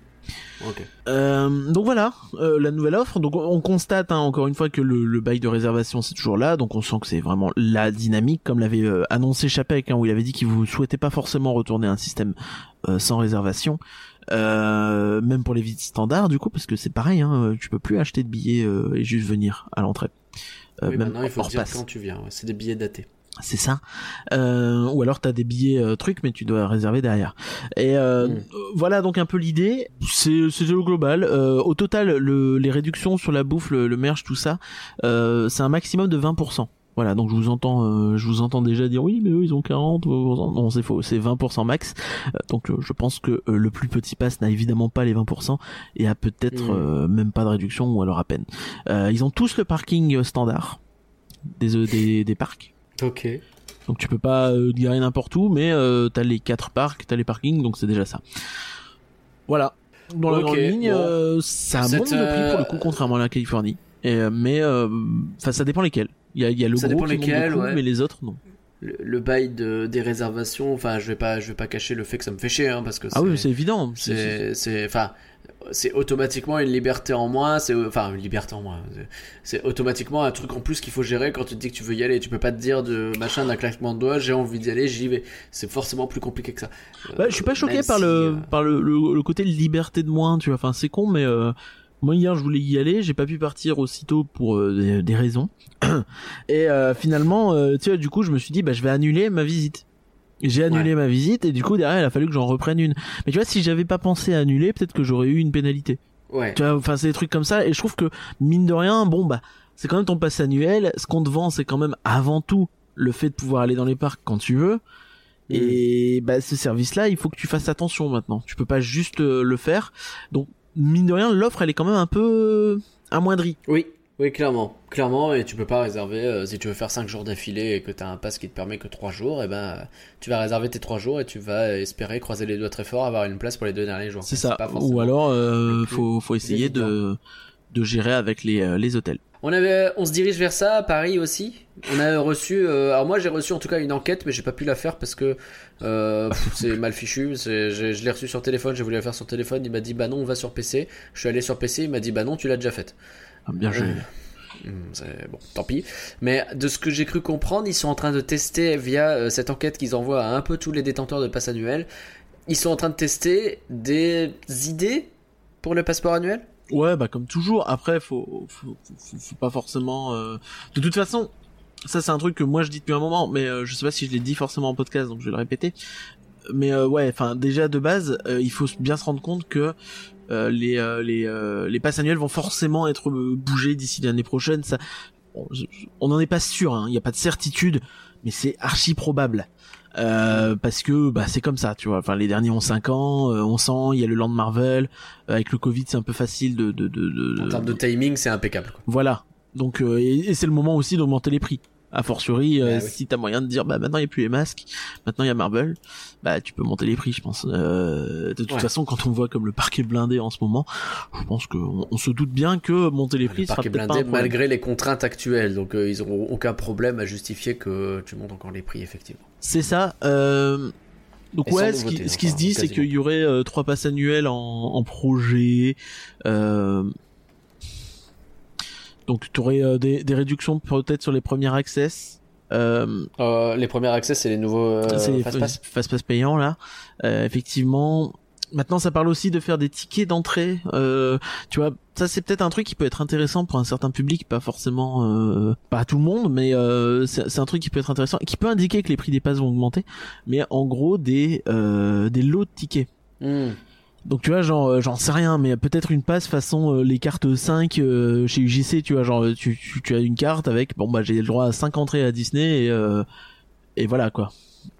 Ok. Euh, donc voilà, euh, la nouvelle offre. Donc on- on constate hein, encore une fois que le, le bail de réservation c'est toujours là. Donc on sent que c'est vraiment la dynamique, comme l'avait euh, annoncé Chapek, hein, où il avait dit qu'il vous souhaitait pas forcément retourner à un système euh, sans réservation. Euh, même pour les visites standards du coup parce que c'est pareil hein, euh, tu peux plus acheter de billets euh, et juste venir à l'entrée Euh, oui, même maintenant il faut hors dire pass. quand tu viens. ouais. C'est des billets datés. C'est ça. Euh, ou alors t'as des billets euh, trucs, mais tu dois réserver derrière. Et euh, Mm. voilà donc un peu l'idée. C'est c'est au global. Euh, au total, le, les réductions sur la bouffe, le, le merch, tout ça, euh, c'est un maximum de 20%. Voilà, donc je vous entends, euh, je vous entends déjà dire oui, mais eux ils ont 40. euh, Non, c'est faux, c'est 20% max. Euh, donc je pense que euh, le plus petit pass n'a évidemment pas les 20% et a peut-être Mm. euh, même pas de réduction ou alors à peine. Euh, ils ont tous le parking standard des, euh, des, des parcs. Ok. Donc tu peux pas euh, garer n'importe où, mais euh, t'as les quatre parcs, t'as les parkings, donc c'est déjà ça. Voilà. Dans la Ok, grande ligne, bon. euh, ça monte de prix pour le coup, euh, contrairement à la Californie. Et, euh, mais enfin, ça dépend lesquels. Il y a, il y a le Ça gros qui monte de ouais. mais les autres non. Le, le bail de, des réservations, enfin, je vais pas, je vais pas cacher le fait que ça me fait chier, hein, parce que Ah oui, c'est évident. C'est, enfin, c'est automatiquement une liberté en moins, c'est, enfin, une liberté en moins. C'est- automatiquement un truc en plus qu'il faut gérer quand tu te dis que tu veux y aller. Tu peux pas te dire de machin d'un claquement de doigts, j'ai envie d'y aller, j'y vais. C'est forcément plus compliqué que ça. Bah, je suis pas Euh, choqué même par si, le euh, par le, le, le côté liberté de moins, tu vois. Enfin, c'est con, mais euh, moi hier je voulais y aller, j'ai pas pu partir aussitôt pour euh, des, des raisons. et euh, finalement, euh, tu vois, du coup, je me suis dit, bah, je vais annuler ma visite. J'ai annulé ma visite et du coup derrière il a fallu que j'en reprenne une. Mais tu vois si j'avais pas pensé à annuler, peut-être que j'aurais eu une pénalité. Ouais. Tu vois, enfin c'est des trucs comme ça et je trouve que mine de rien, bon bah c'est quand même ton pass annuel. Ce qu'on te vend c'est quand même avant tout le fait de pouvoir aller dans les parcs quand tu veux. Et bah ce service-là, il faut que tu fasses attention maintenant. Tu peux pas juste euh, le faire. Donc mine de rien, l'offre elle est quand même un peu amoindrie. Oui, oui, clairement. Clairement, et tu peux pas réserver, euh, si tu veux faire 5 jours d'affilée et que tu as un pass qui te permet que 3 jours, et ben euh, tu vas réserver tes 3 jours et tu vas espérer croiser les doigts très fort, avoir une place pour les deux derniers jours. C'est ça. Ou alors euh, faut faut essayer de de gérer avec les euh, les hôtels. On, avait, on se dirige vers ça à Paris aussi. On a reçu, euh, alors moi j'ai reçu en tout cas une enquête, mais j'ai pas pu la faire parce que euh, c'est mal fichu. Je l'ai reçu sur téléphone, j'ai voulu la faire sur téléphone. Il m'a dit bah non, on va sur PC. Je suis allé sur PC, il m'a dit bah non, tu l'as déjà faite. Ah, Bien joué. Hmm, c'est- bon, tant pis. Mais de ce que j'ai cru comprendre, ils sont en train de tester via euh, cette enquête qu'ils envoient à un peu tous les détenteurs de passe annuel. Ils sont en train de tester des idées pour le passeport annuel? Ouais, bah comme toujours. Après, faut, faut, faut, faut pas forcément. euh, De toute façon, ça c'est un truc que moi je dis depuis un moment, mais euh, je sais pas si je l'ai dit forcément en podcast, donc je vais le répéter. Mais euh, ouais, enfin déjà de base, euh, il faut bien se rendre compte que euh, les euh, les euh, les passes annuelles vont forcément être euh, bougées d'ici l'année prochaine. Ça, on n'en est pas sûr. hein, Il n'y a pas de certitude, mais c'est archi probable. Euh, parce que bah c'est comme ça tu vois enfin les derniers ont 5 ans euh, on sent il y a le land Marvel euh, avec le Covid c'est un peu facile de de de, de- En termes de timing, c'est impeccable. quoi. voilà. Donc euh, et, et c'est le moment aussi d'augmenter les prix. A fortiori, euh, Bah oui. si t'as moyen de dire bah maintenant il y a plus les masques, maintenant il y a Marvel, bah tu peux monter les prix, je pense. Euh, de toute Ouais. façon, quand on voit comme le parc est blindé en ce moment, je pense qu'on on se doute bien que monter les prix Le sera peut-être pas un malgré les contraintes actuelles, donc euh, ils auront aucun problème à justifier que tu montes encore les prix effectivement. C'est ça. Euh, Donc Et ouais, ce qui, nouveauté, ce qui se dit, c'est qu'il y aurait euh, trois passes annuelles en, en projet. Euh... Donc tu aurais des, des réductions peut-être sur les premiers access. Euh, Euh, les premiers accès, c'est les nouveaux euh, c'est les fast-pass. fast pass payants là. Euh, effectivement. Maintenant, ça parle aussi de faire des tickets d'entrée. Euh, tu vois, ça c'est peut-être un truc qui peut être intéressant pour un certain public, pas forcément, euh, pas à tout le monde, mais euh, c'est un truc qui peut être intéressant, qui peut indiquer que les prix des passes vont augmenter. Mais en gros, des euh, des lots de tickets. Hmm. Donc tu vois, genre, euh, j'en sais rien, mais peut-être une passe façon euh, les cartes 5 euh, chez UGC, tu vois, genre tu, tu, tu as une carte avec, bon bah j'ai le droit à 5 entrées à Disney et, euh, et voilà quoi.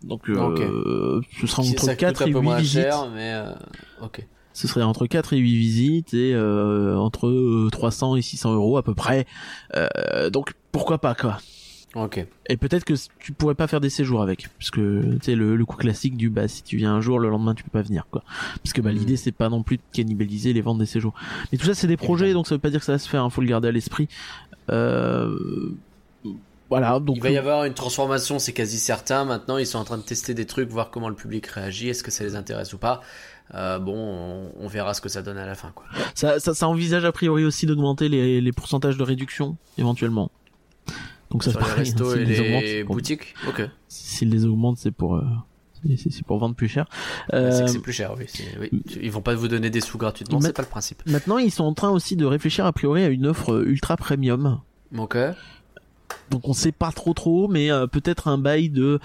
Donc euh, ce sera entre ça 4 coûte un et peu 8 moins visites. cher, mais euh, ok. Ce serait entre 4 et 8 visites et euh, entre euh, 300 et 600 euros à peu près. Euh, donc pourquoi pas quoi. Ok. Et peut-être que tu pourrais pas faire des séjours avec, parce que tu le, le coup classique du bah si tu viens un jour, le lendemain tu peux pas venir quoi. Parce que bah Mm. l'idée c'est pas non plus de cannibaliser les ventes des séjours. Mais tout ça c'est des projets, donc ça veut pas dire que ça va se faire, hein, faut le garder à l'esprit. Euh... Voilà, donc il va y avoir une transformation, c'est quasi certain. Maintenant, ils sont en train de tester des trucs, voir comment le public réagit, est-ce que ça les intéresse ou pas. Euh, bon, on, on verra ce que ça donne à la fin, quoi. ça, ça, ça envisage a priori aussi d'augmenter les, les pourcentages de réduction éventuellement. Donc ça c'est les pareil, hein, restos et les les augmentent, c'est pour- boutiques. Ok. s'ils les augmentent c'est pour euh, c'est- pour vendre plus cher. Euh, C'est que c'est plus cher, oui. Ils vont pas vous donner des sous gratuitement, c'est pas le principe. Maintenant, ils sont en train aussi de réfléchir a priori à une offre euh, ultra premium. Ok. Donc on sait pas trop trop, mais euh, peut-être un bail de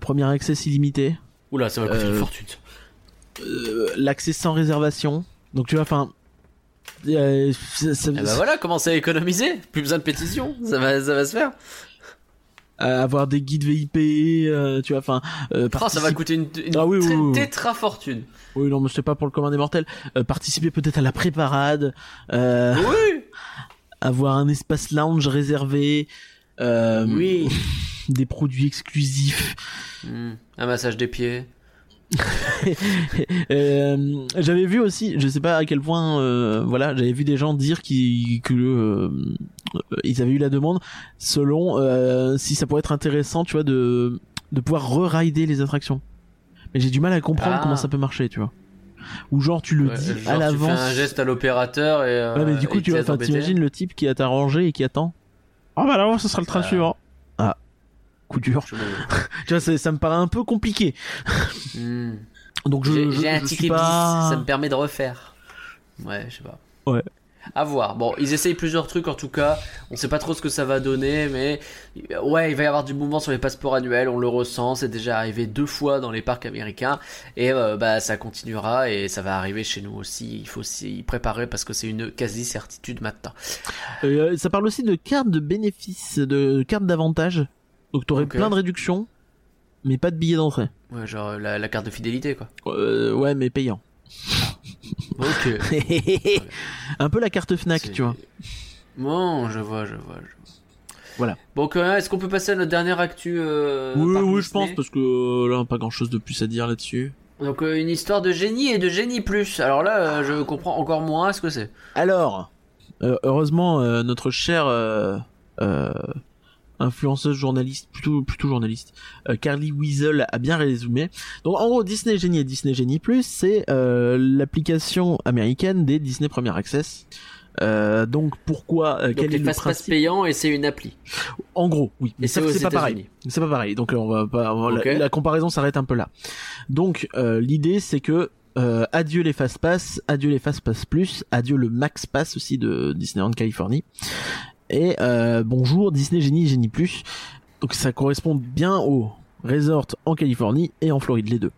premier accès illimité, Oula, ça va coûter une fortune. l'accès sans réservation. Donc tu vois, enfin, euh, ça- ça- Eh ben voilà, commencez à économiser. Plus besoin de pétition. Ça va, ça va se faire. euh, avoir des guides VIP, euh, tu vois, enfin, euh, Oh, ça va coûter une, une Ah oui, oui, oui, tétra fortune. Oui, non, mais c'est pas pour le commun des mortels. Euh, participer peut-être à la préparade, Oui. avoir un espace lounge réservé, Oui. des produits exclusifs. Hmm, Un massage des pieds. Euh, j'avais vu aussi, je sais pas à quel point, euh, voilà, j'avais vu des gens dire qu'ils que euh, ils avaient eu la demande selon euh, si ça pourrait être intéressant, tu vois, de de pouvoir re-rider les attractions. Mais j'ai du mal à comprendre Ah. comment ça peut marcher, tu vois. Ou genre tu le Ouais, dis genre, à tu fais l'avance. un geste à l'opérateur et. euh, Ouais, mais du coup, tu vois, t'imagines le type qui a à rangé et qui attend. Ah bah alors, ce sera le train Euh. suivant. Ah, coup dur. Je Tu vois, ça me paraît un peu compliqué. Hmm. Donc je, J'ai un ticket pas... bis, ça me permet de refaire. Ouais, je sais pas. Ouais. À voir. Bon, ils essayent plusieurs trucs en tout cas. On sait pas trop ce que ça va donner, mais ouais, il va y avoir du mouvement sur les passeports annuels. On le ressent. C'est déjà arrivé deux fois dans les parcs américains et euh, bah ça continuera et ça va arriver chez nous aussi. Il faut s'y préparer parce que c'est une quasi certitude maintenant. Euh, ça parle aussi de cartes de bénéfices, de cartes d'avantage. Donc t'aurais Ok. plein de réductions, mais pas de billets d'entrée. Ouais, genre la, la carte de fidélité quoi. Euh, ouais, mais payant. Ok. un peu la carte Fnac, tu vois. Bon, je vois, je vois. je vois. Voilà. Donc, euh, est-ce qu'on peut passer à notre dernière actu euh, oui, oui, je pense, parce que euh, là, pas grand chose de plus à dire là-dessus. Donc, euh, une histoire de génie et de génie plus. Alors là, euh, je comprends encore moins ce que c'est. Alors, euh, heureusement, euh, notre euh, euh, influenceuse journaliste, plutôt plutôt journaliste, euh, Carly Weasel a bien résumé. Donc en gros, Disney Genie et Disney Genie Plus, c'est euh, l'application américaine des Disney Premier Access. Euh, donc pourquoi euh, Donc, quel est les le principe et c'est une appli. En gros, oui. Mais c'est pas pareil. C'est pas pareil. Donc euh, on va pas. on va- la comparaison s'arrête un peu là. Donc euh, l'idée c'est que euh, adieu les fast pass, adieu les fast pass plus, adieu le max pass aussi de Disneyland Californie. Et euh, bonjour Disney Genie Genie Plus. Donc ça correspond bien au resort en Californie et en Floride les deux.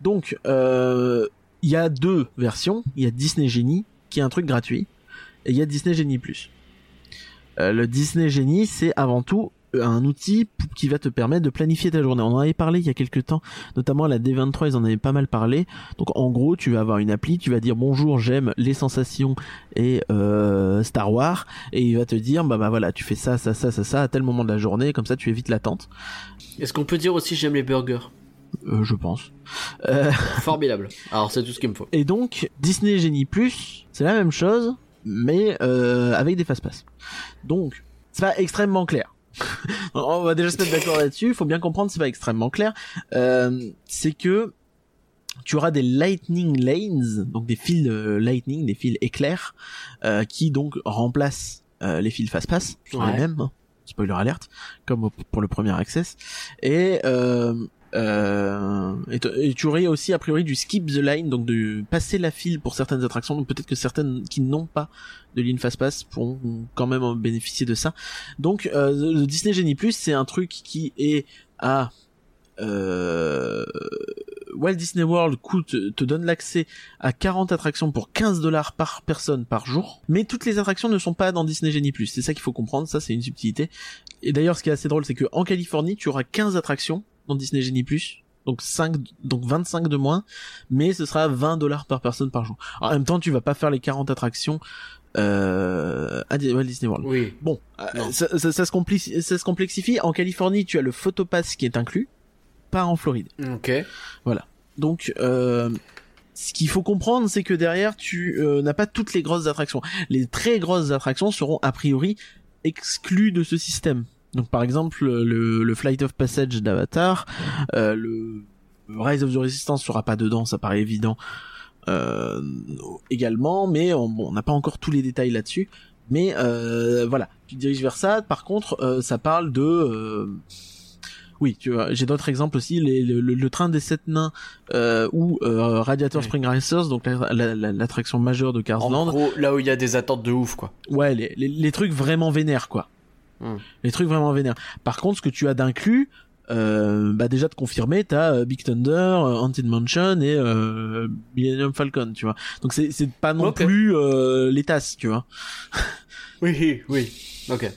Donc euh, il y a deux versions. Il y a Disney Genie qui est un truc gratuit et il y a Disney Genie Plus. Euh, le Disney Genie, c'est avant tout un outil qui va te permettre de planifier ta journée. On en avait parlé il y a quelques temps, notamment à la D23, ils en avaient pas mal parlé. Donc en gros, tu vas avoir une appli, tu vas dire bonjour, j'aime les sensations et euh, Star Wars, et il va te dire bah bah voilà, tu fais ça, ça, ça, ça, ça à tel moment de la journée, comme ça tu évites l'attente. Est-ce qu'on peut dire aussi j'aime les burgers? Euh, je pense. Euh, Formidable. Alors, c'est tout ce qu'il me faut. Et donc, Disney Genie Plus, c'est la même chose, mais euh, avec des fast-pass. Donc, c'est pas extrêmement clair. On va déjà se mettre d'accord là-dessus. Il faut bien comprendre, c'est pas extrêmement clair. Euh, c'est que tu auras des lightning lanes, donc des fils euh, lightning, des fils éclairs, euh, qui donc remplacent euh, les fils fast pass, sont Ouais. les mêmes, hein, spoiler alerte, comme pour le premier access. Et euh, et, tu aurais aussi a priori du skip the line, donc de passer la file pour certaines attractions. Donc peut-être que certaines qui n'ont pas de ligne fast pass pourront quand même bénéficier de ça. Donc euh, le Disney Genie Plus, c'est un truc qui est à euh, Walt Disney World coûte te donne l'accès à 40 attractions pour 15 dollars par personne par jour. Mais toutes les attractions ne sont pas dans Disney Genie Plus. C'est ça qu'il faut comprendre. Ça, c'est une subtilité. Et d'ailleurs, ce qui est assez drôle, c'est que en Californie, tu auras 15 attractions dans Disney Genie Plus. Donc 5, donc 25 de moins. Mais ce sera 20 dollars par personne par jour. En même temps, tu vas pas faire les 40 attractions, euh, à Disney World. Oui. Bon, euh, ça, ça- ça se complexifie, ça se complexifie. En Californie, tu as le photopass qui est inclus, pas en Floride. Ok. Donc, euh, ce qu'il faut comprendre, c'est que derrière, tu euh, n'as pas toutes les grosses attractions. Les très grosses attractions seront a priori exclues de ce système. Donc, par exemple, le, le Flight of Passage d'Avatar, euh, le Rise of the Resistance sera pas dedans, ça paraît évident. Euh, également, mais on bon, on n'a pas encore tous les détails là-dessus. Mais euh, voilà, tu te diriges vers ça. Par contre, euh, ça parle de euh, oui, tu vois, j'ai d'autres exemples aussi. Les- le, le- le train des sept nains euh, ou euh, Radiator Oui. Spring Racers, donc la- la- la- l'attraction majeure de Cars En Land. gros, là où il y a des attentes de ouf, quoi. Ouais, les, les, les trucs vraiment vénères, quoi. Hmm. Les trucs vraiment vénères. Par contre, ce que tu as d'inclus, euh, bah déjà de confirmer, t'as euh, Big Thunder, euh, Haunted Mansion et euh, Millennium Falcon, tu vois. Donc c'est c'est pas non Ok. plus euh, les tasses, tu vois. Oui, oui. Ok.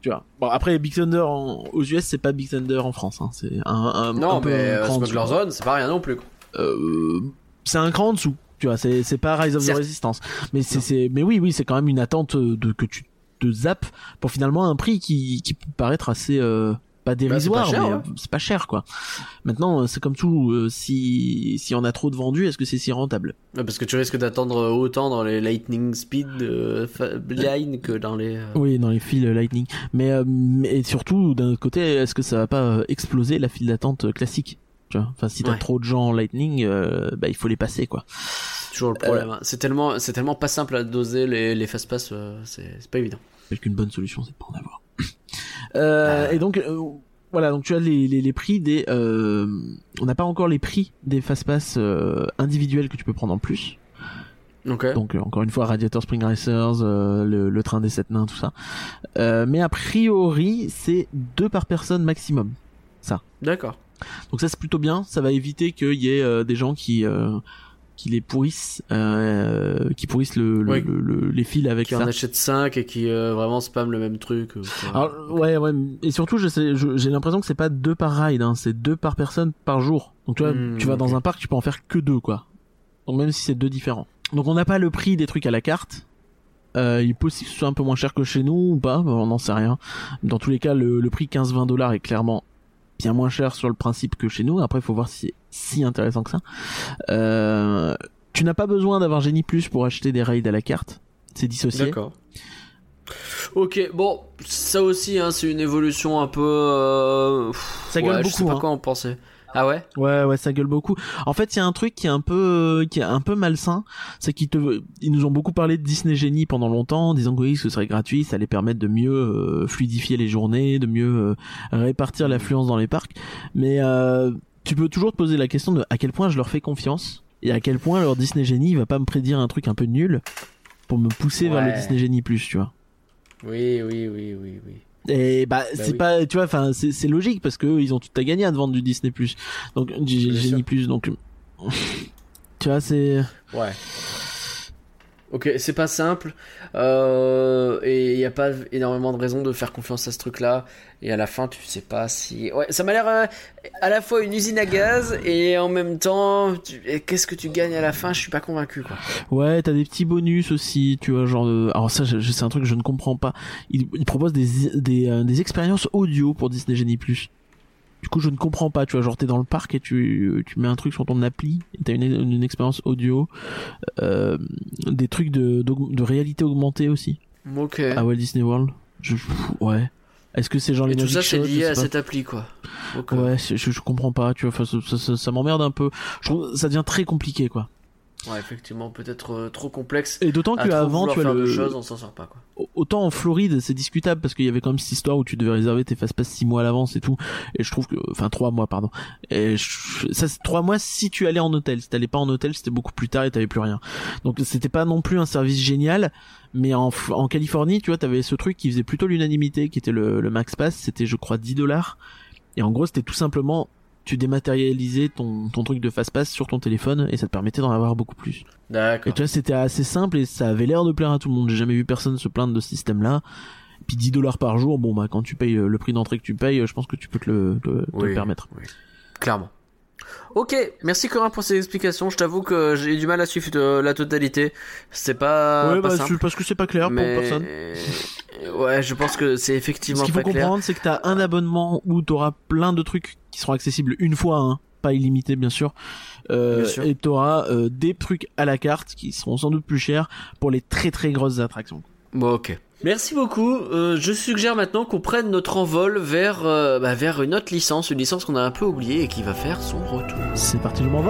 Tu vois. Bon après Big Thunder en- aux US, c'est pas Big Thunder en France. Hein. C'est un, un, Non, un peu mais Smuggler's dessous. Zone, c'est pas rien non plus, euh, c'est un cran en dessous. Tu vois, c'est c'est pas Rise of the Resistance, mais c'est c'est mais oui oui c'est quand même une attente de que tu te zappes pour finalement un prix qui qui peut paraître assez euh, pas dérisoire cher, mais ouais. euh, c'est pas cher quoi. Maintenant euh, c'est comme tout euh, si si on a trop de vendus est-ce que c'est si rentable? Ouais, Parce que tu risques d'attendre autant dans les Lightning Speed euh, line que dans les. euh, Oui dans les fils Lightning, mais euh, mais surtout d'un autre côté est-ce que ça va pas euh, exploser la file d'attente classique? Tu vois? Enfin si t'as Ouais. trop de gens en Lightning euh, bah il faut les passer quoi. C'est toujours le problème. hein. C'est tellement, c'est tellement pas simple à doser les, les fast pass, euh, c'est c'est pas évident. Parce qu'une bonne solution, c'est de pas en avoir. Euh, Ah. Et donc, euh, voilà, donc tu as les, les, les prix des... Euh, on n'a pas encore les prix des fast-pass euh, individuels que tu peux prendre en plus. Ok. Donc, euh, encore une fois, Radiator Spring Racers, euh, le, le train des sept nains, tout ça. Euh, mais a priori, c'est deux par personne maximum. D'accord. Donc ça, c'est plutôt bien. Ça va éviter qu'il y ait euh, des gens qui... Euh, qui les pourrissent, euh, qui pourrissent le, le- Oui. le- le- les fils avec Qui ça. en achète 5 et qui euh, vraiment spam le même truc. euh. Alors, ouais, ouais, et surtout, je sais, je- j'ai l'impression que c'est pas deux par ride, hein, c'est deux par personne par jour. Donc tu vois, Hmm, tu vas dans un parc, tu peux en faire que deux, quoi. Donc même si c'est deux différents. Donc on n'a pas le prix des trucs à la carte. Euh, il est possible que ce soit un peu moins cher que chez nous ou pas, on n'en sait rien. Dans tous les cas, le, le prix 15-20 dollars est clairement bien moins cher sur le principe que chez nous. Après, il faut voir si si intéressant que ça. Euh, tu n'as pas besoin d'avoir Genie Plus pour acheter des raids à la carte. C'est dissocié. D'accord. Ok, bon, ça aussi, hein, c'est une évolution un peu. euh, Ça gueule ouais, Je sais beaucoup, pas hein. quoi en penser. Ah ouais? Ouais, ouais, ça gueule beaucoup. En fait, il y a un truc qui est un peu, qui est un peu malsain, c'est qu'ils te, ils nous ont beaucoup parlé de Disney Genie pendant longtemps, en disant que oui, ce serait gratuit, ça allait permettre de mieux euh, fluidifier les journées, de mieux euh, répartir l'affluence dans les parcs. Mais euh, tu peux toujours te poser la question de à quel point je leur fais confiance et à quel point leur Disney Genie va pas me prédire un truc un peu nul pour me pousser vers le. Disney Genie Plus, tu vois. Oui, oui, oui, oui, oui. Et bah, c'est oui. pas, tu vois, enfin c'est c'est logique parce que eux, ils ont tout à gagner à te vendre du Disney Plus, donc du Genie. Plus, donc tu vois c'est. Ouais. Ok, c'est pas simple. Euh, et il n'y a pas énormément de raisons de faire confiance à ce truc-là. Et à la fin, tu sais pas si. Ouais, ça m'a l'air euh, à la fois une usine à gaz et en même temps, qu'est-ce que tu gagnes à la fin Je suis pas convaincu, quoi. Ouais, t'as des petits bonus aussi, tu vois, genre. de- Alors ça, c'est un truc que je ne comprends pas. Ils, ils proposent des des, euh, des expériences audio pour Disney Genie Plus. Du coup, je ne comprends pas, tu vois, genre t'es dans le parc et tu tu mets un truc sur ton appli, et t'as une, une expérience audio, euh, des trucs de, de réalité augmentée aussi Ok. à Walt Disney World. Je, ouais. Est-ce que c'est genre les tout ça, c'est lié à cette appli, quoi. Euh, Ouais, je, je comprends pas, tu vois, ça, ça- ça- ça m'emmerde un peu. Je trouve ça devient très compliqué, quoi. Ouais, effectivement, peut-être euh, trop complexe. Et d'autant À que trop avant, vouloir tu de le... choses, on s'en sort pas, quoi. autant en Floride, c'est discutable parce qu'il y avait quand même cette histoire où tu devais réserver tes fast pass 6 mois à l'avance et tout. Et je trouve que, enfin, 3 mois, pardon. Et je- ça, c'est 3 mois si tu allais en hôtel. Si t'allais pas en hôtel, c'était beaucoup plus tard et t'avais plus rien. Donc c'était pas non plus un service génial. Mais en, en Californie, tu vois, t'avais ce truc qui faisait plutôt l'unanimité, qui était le, le Max Pass. C'était, je crois, 10 dollars. Et en gros, c'était tout simplement, tu dématérialisais ton, ton truc de fast pass sur ton téléphone et ça te permettait d'en avoir beaucoup plus. Et D'accord. tu vois, c'était assez simple et ça avait l'air de plaire à tout le monde. J'ai jamais vu personne se plaindre de ce système-là. Puis 10 dollars par jour, bon bah quand tu payes euh, le prix d'entrée que tu payes, euh, je pense que tu peux te le, te- te le Oui, permettre. oui. Clairement. Ok, merci Corinne pour ces explications. Je t'avoue que j'ai eu du mal à suivre euh, la totalité. C'est pas, ouais, pas bah, simple. parce que c'est pas clair mais... pour personne. Ouais, je pense que c'est effectivement Ce qu'il faut clair. comprendre, c'est que t'as un abonnement où t'auras plein de trucs qui seront accessibles une fois, hein, pas illimité bien sûr. Euh, Bien sûr. Et t'auras euh, des trucs à la carte qui seront sans doute plus chers pour les très très grosses attractions. Bon, ok. Merci beaucoup. Euh, je suggère maintenant qu'on prenne notre envol vers, euh, bah, vers une autre licence, une licence qu'on a un peu oubliée et qui va faire son retour. C'est parti, je m'en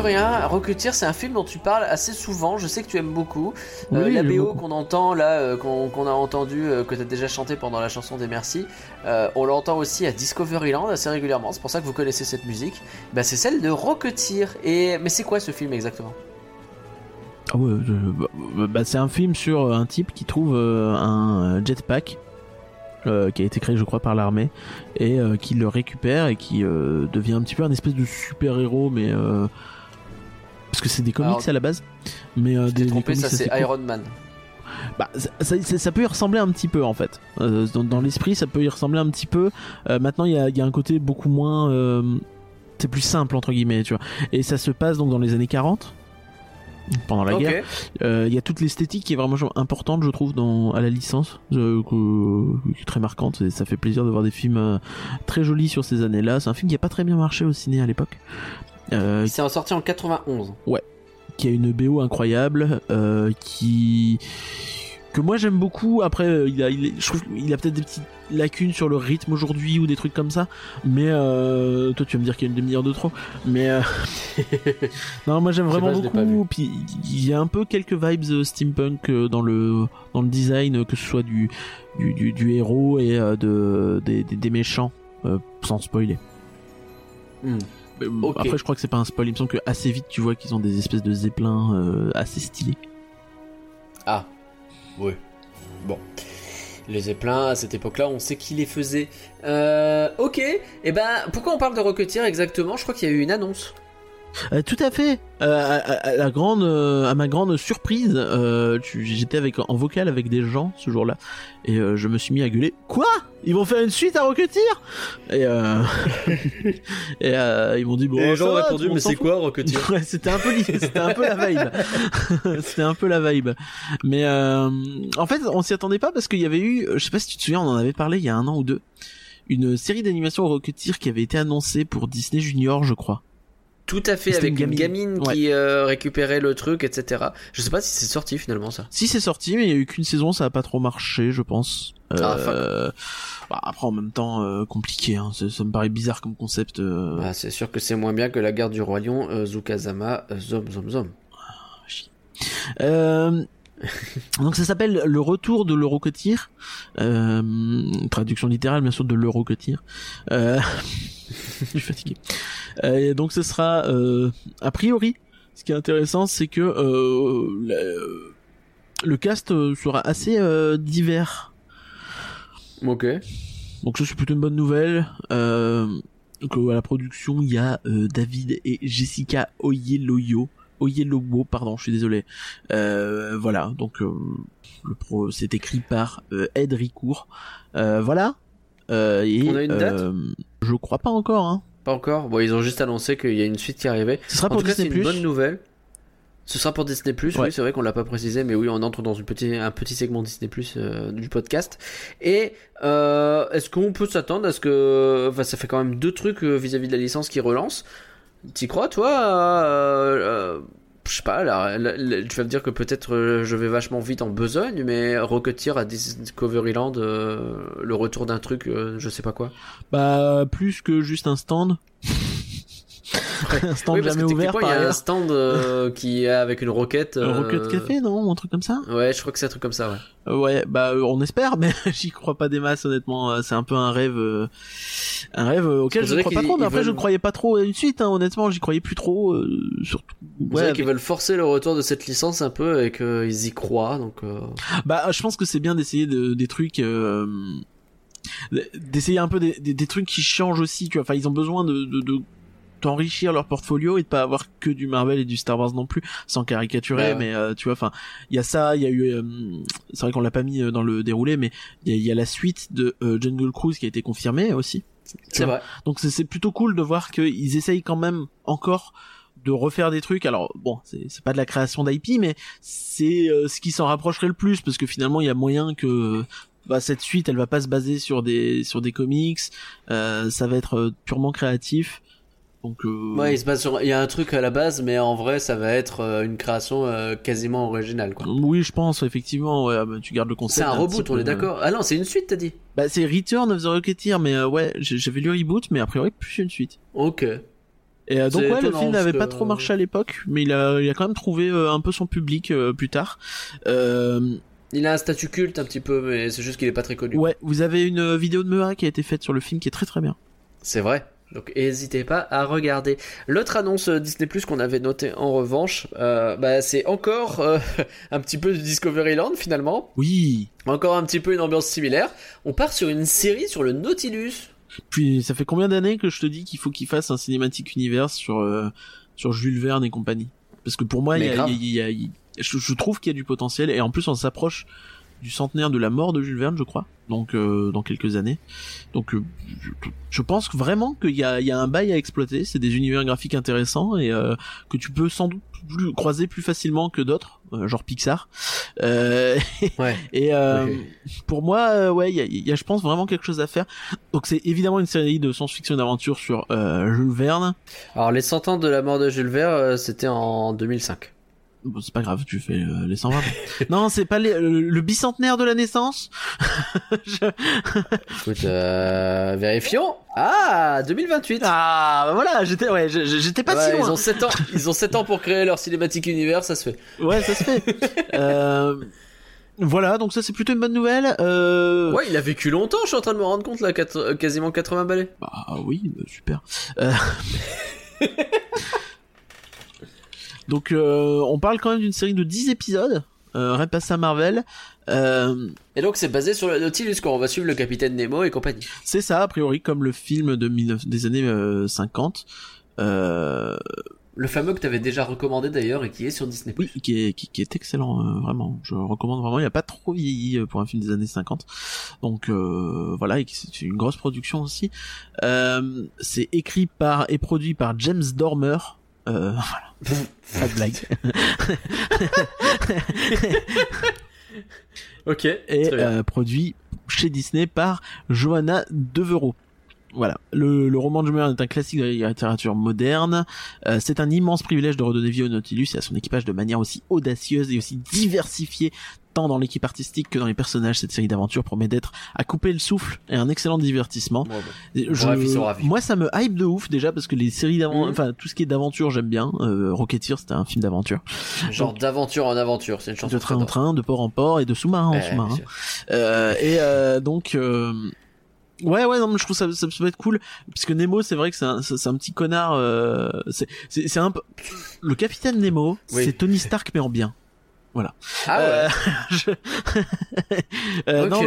Rocketeer, Curien. Rocketeer, c'est un film dont tu parles assez souvent. Je sais que tu aimes beaucoup. Euh, la BO qu'on entend là, euh, qu'on a entendu, euh, que tu as déjà chanté pendant la chanson des Merci, on l'entend aussi à Discoveryland assez régulièrement. C'est pour ça que vous connaissez cette musique. Bah, c'est celle de Rocketeer. Et mais c'est quoi ce film exactement? Ah ouais, bah, bah, c'est un film sur un type qui trouve un jetpack euh, qui a été créé, je crois, par l'armée et euh, qui le récupère et qui euh, devient un petit peu un espèce de super héros, mais parce que c'est des comics Alors, à la base, mais euh, des, t'es des trompé, comics ça c'est. Iron Man. Bah, ça, ça- ça- ça peut y ressembler un petit peu en fait. Euh, dans dans l'esprit, ça peut y ressembler un petit peu. Euh, maintenant, il y a, il y a un côté beaucoup moins. euh, c'est plus simple entre guillemets, tu vois. Et ça se passe donc dans les années 40 pendant la guerre. Euh, Il y a toute l'esthétique qui est vraiment importante, je trouve, dans à la licence, euh, que- qui est très marquante. Et ça fait plaisir de voir des films euh, très jolis sur ces années-là. C'est un film qui a pas très bien marché au ciné à l'époque. Euh, C'est sorti en 91. qui a une BO incroyable, euh, qui que moi j'aime beaucoup. Après, euh, il a, il je trouve qu'il a peut-être des petites lacunes sur le rythme aujourd'hui ou des trucs comme ça. Mais euh, toi, tu vas me dire qu'il y a une demi-heure de trop. Mais euh, non, moi j'aime vraiment pas, beaucoup. Puis il y a un peu quelques vibes steampunk dans le dans le design, que ce soit du du, du, du héros et de des, des, des méchants, euh, sans spoiler. Hmm. Euh. Après, je crois que c'est pas un spoil. Il me semble que assez vite, tu vois qu'ils ont des espèces de zeppelins euh, assez stylés. Ah, oui. Bon. Les zeppelins, à cette époque-là, on sait qui les faisait. Euh, ok. Et ben, pourquoi on parle de Rocketeer exactement? Je crois qu'il y a eu une annonce. Euh, tout à fait. Euh, à, à- à la grande, euh, à ma grande surprise, euh, j'étais avec en vocal avec des gens ce jour-là et euh, je me suis mis à gueuler. Quoi? Ils vont faire une suite à Rocketeer? Et, euh... et euh, ils m'ont dit bon. ça va, tout le monde s'en fout. Rocketeer? Ouais, c'était un peu l'idée, c'était un peu la vibe. c'était un peu la vibe. Mais euh, en fait, on s'y attendait pas parce qu'il y avait eu, je sais pas si tu te souviens, on en avait parlé il y a un an ou deux, une série d'animation Rocketeer qui avait été annoncée pour Disney Junior, je crois. Tout à fait, avec une gamine, gamine. qui euh, récupérait le truc, etc. Je sais pas si c'est sorti finalement ça. Si c'est sorti, mais il y a eu qu'une saison, ça a pas trop marché, je pense. Ah, Euh, bah, après, en même temps, euh, compliqué. Hein. Ça, ça me paraît bizarre comme concept. euh. Bah, c'est sûr que c'est moins bien que la garde du roi lion, euh, Zukazama, euh, Zom Zom Zom. Euh, donc ça s'appelle Le Retour de l'Eurocotier. Euh, traduction littérale bien sûr de l'Eurocotier. Euh, je suis fatigué. Euh, et donc ce sera euh, a priori. Ce qui est intéressant, c'est que euh, le, le cast euh, sera assez euh, divers. Ok. Donc ça c'est plutôt une bonne nouvelle. Euh, donc, euh, à la production il y a euh, David et Jessica Oyeloyo Oyelowo, pardon, je suis désolé. Euh, voilà, donc euh, le pro, c'est écrit par euh, Ed Ricourt. Euh, voilà. Euh, et, On a une date? Je crois pas encore. Hein. Pas encore? Bon, ils ont juste annoncé qu'il y a une suite qui arrivait. Ce sera En pour tout cas, c'est Disney+. une bonne nouvelle. Ce sera pour Disney+, Ouais. oui, c'est vrai qu'on l'a pas précisé, mais oui, on entre dans une petit, un petit segment Disney+, euh, du podcast. Et euh, est-ce qu'on peut s'attendre à ce que... Enfin, ça fait quand même deux trucs euh, vis-à-vis de la licence qui relance. T'y crois, toi euh, Je sais pas, là, tu vas me dire que peut-être euh, je vais vachement vite en besogne, mais Rocketeer à Discoveryland, euh, le retour d'un truc, euh, je sais pas quoi. Bah plus que juste un stand. Un stand oui, jamais ouvert il y a un stand euh, qui est avec une roquette. Un euh, Rocket Café, non Un truc comme ça Ouais, je crois que c'est un truc comme ça, ouais. Euh, Ouais, bah euh, on espère, mais j'y crois pas des masses honnêtement. C'est un peu un rêve, un rêve auquel je dirait crois pas trop. Mais après, je veulent- ne croyais pas trop à une suite. Hein, honnêtement, j'y croyais plus trop. euh, surtout. Ouais, avec- qu'ils veulent forcer le retour de cette licence un peu et qu'ils y croient, donc. Bah, je pense que c'est bien d'essayer de, des trucs. d'essayer un peu des, des, des trucs qui changent aussi tu vois enfin ils ont besoin de, de, de d'enrichir leur portfolio et de pas avoir que du Marvel et du Star Wars non plus sans caricaturer Ouais, mais euh, tu vois enfin il y a ça il y a eu euh, c'est vrai qu'on l'a pas mis euh, dans le déroulé mais il y y a la suite de euh, Jungle Cruise qui a été confirmée aussi C'est vrai. donc c'est- c'est plutôt cool de voir qu'ils essayent quand même encore de refaire des trucs. Alors bon, c'est c'est pas de la création d'IP, mais c'est euh, ce qui s'en rapprocherait le plus parce que finalement il y a moyen que bah, cette suite, elle va pas se baser sur des sur des comics. euh, ça va être euh, purement créatif. Donc euh, Ouais, il se base sur. Il y a un truc à la base, mais en vrai, ça va être euh, une création euh, quasiment originale, quoi. oui, je pense effectivement. Ouais, bah, tu gardes le C'est concept. un petit reboot, on est d'accord. Ah non, c'est une suite, t'as dit. Bah c'est Return of the Rocketeer, mais euh, ouais, j'avais lu reboot, mais a priori plus une suite. Ok. Et donc C'est ouais, le film n'avait que- pas trop marché à l'époque, mais il a, il a quand même trouvé euh, un peu son public euh, plus tard. Euh, Il a un statut culte un petit peu, mais c'est juste qu'il est pas très connu. ouais, vous avez une vidéo de Mea qui a été faite sur le film qui est très très bien. C'est vrai. Donc n'hésitez pas à regarder. L'autre annonce euh, Disney Plus qu'on avait noté en revanche, euh, bah, c'est encore euh, un petit peu du Discoveryland finalement. Oui. Encore un petit peu une ambiance similaire. On part sur une série sur le Nautilus. Puis ça fait combien d'années que je te dis qu'il faut qu'il fasse un cinématique univers sur euh, sur Jules Verne et compagnie? Parce que pour moi, il y a, y a- y a- je, je trouve qu'il y a du potentiel et en plus on s'approche du centenaire de la mort de Jules Verne, je crois. Donc euh, dans quelques années. Donc euh, je, je pense vraiment qu'il y a, il y a un bail à exploiter. C'est des univers graphiques intéressants et euh, que tu peux sans doute plus- croiser plus facilement que d'autres, euh, genre Pixar. Euh, Ouais. et euh, pour moi, ouais, il y a, y a, je pense, vraiment quelque chose à faire. Donc c'est évidemment une série de science-fiction d'aventure sur euh, Jules Verne. Alors les 100 ans de la mort de Jules Verne, euh, c'était en 2005. Bon, c'est pas grave, tu fais euh, les 120. non, c'est pas les- le, le bicentenaire de la naissance. Je- Écoute, euh, vérifions. Ah, 2028. Ah, bah voilà, j'étais, ouais, j'étais pas Ouais, si loin. ils ont 7 ans. Ils ont 7 ans pour créer leur cinématique univers, ça se fait. Ouais, ça se fait. euh, voilà, donc ça c'est plutôt une bonne nouvelle. Euh... Ouais, il a vécu longtemps, je suis en train de me rendre compte là, euh, quasiment 80 balais. Bah oui, bah, super. Euh, Donc euh, on parle quand même d'une série de 10 épisodes, euh, repassé à Marvel. Euh, Et donc c'est basé sur le Nautilus quand on va suivre le capitaine Nemo et compagnie. c'est ça a priori comme le film de 19 des années euh, 50. Euh, Le fameux que t'avais déjà recommandé d'ailleurs et qui est sur Disney+. oui, qui est, qui, qui est excellent, euh, vraiment. Je recommande vraiment. Il a pas trop vieilli pour un film des années 50. Donc euh, voilà, et c'est une grosse production aussi. Euh, c'est écrit par et produit par James Dormer. Euh, voilà. Pas de blague. Ok. et très bien. euh, produit chez Disney par Johanna Devereaux. Voilà, le, le roman de Jules Verne est un classique de la littérature moderne. Euh, c'est un immense privilège de redonner vie au Nautilus et à son équipage de manière aussi audacieuse et aussi diversifiée, tant dans l'équipe artistique que dans les personnages. Cette série d'aventures promet d'être à couper le souffle et un excellent divertissement. Bref, ravis. Moi, ça me hype de ouf déjà parce que les séries d'aventure, Mhm. enfin tout ce qui est d'aventure, j'aime bien. Euh, Rocketeer, c'était un film d'aventure, Genre d'aventure en aventure, c'est une chanson. de train en train, de port en port et de sous-marin en sous-marin. Euh, et euh, donc euh, ouais ouais non mais je trouve ça ça, peut être cool parce que Nemo c'est vrai que c'est un c'est un petit connard euh, c'est c'est c'est un peu le capitaine Nemo Oui. c'est Tony Stark mais en bien Ah ouais. Euh, je- Euh, ok. non,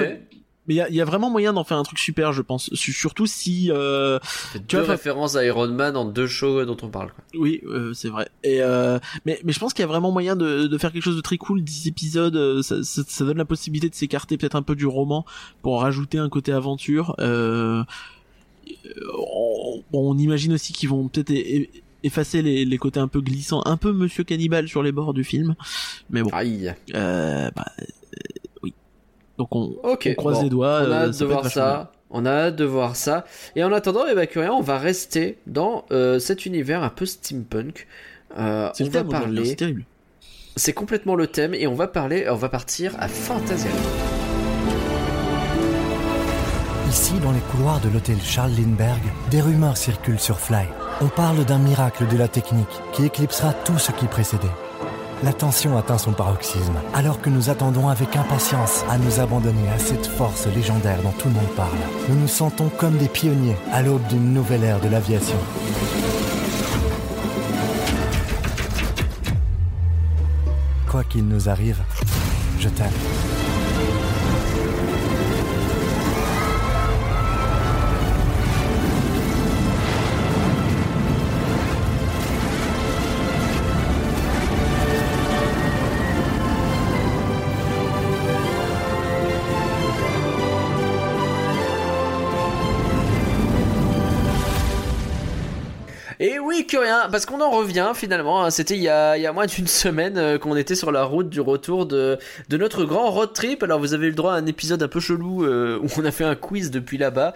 mais il y a, y a vraiment moyen d'en faire un truc super, je pense. Su- Surtout si, euh, Tu deux vois, références à Iron Man en deux shows dont on parle. Quoi. oui, euh, c'est vrai. Et euh, mais mais je pense qu'il y a vraiment moyen de, de faire quelque chose de très cool. 10 épisodes, euh, ça, ça, ça donne la possibilité de s'écarter peut-être un peu du roman pour rajouter un côté aventure. Euh, on, on imagine aussi qu'ils vont peut-être effacer les, les côtés un peu glissants, un peu Monsieur Cannibal sur les bords du film. Mais bon, Aïe. euh, bah, euh. Donc on, croise bon. les doigts. On a euh, hâte de voir ça. On a hâte de voir ça. Et en attendant, eh ben, Curien, on va rester dans euh, cet univers un peu steampunk. Euh, C'est on va dire, parler. c'est terrible. C'est complètement le thème et on va parler. On va partir à Fantasyland. Ici, dans les couloirs de l'hôtel Charles Lindbergh, des rumeurs circulent sur Fly. On parle d'un miracle de la technique qui éclipsera tout ce qui précédait. La tension atteint son paroxysme, alors que nous attendons avec impatience à nous abandonner à cette force légendaire dont tout le monde parle. Nous nous sentons comme des pionniers à l'aube d'une nouvelle ère de l'aviation. Quoi qu'il nous arrive, je t'aime. Curien, parce qu'on en revient finalement. hein, C'était il y a, il y a moins d'une semaine euh, qu'on était sur la route du retour de, de notre grand road trip. Alors vous avez eu le droit à un épisode un peu chelou euh, où on a fait un quiz depuis là-bas.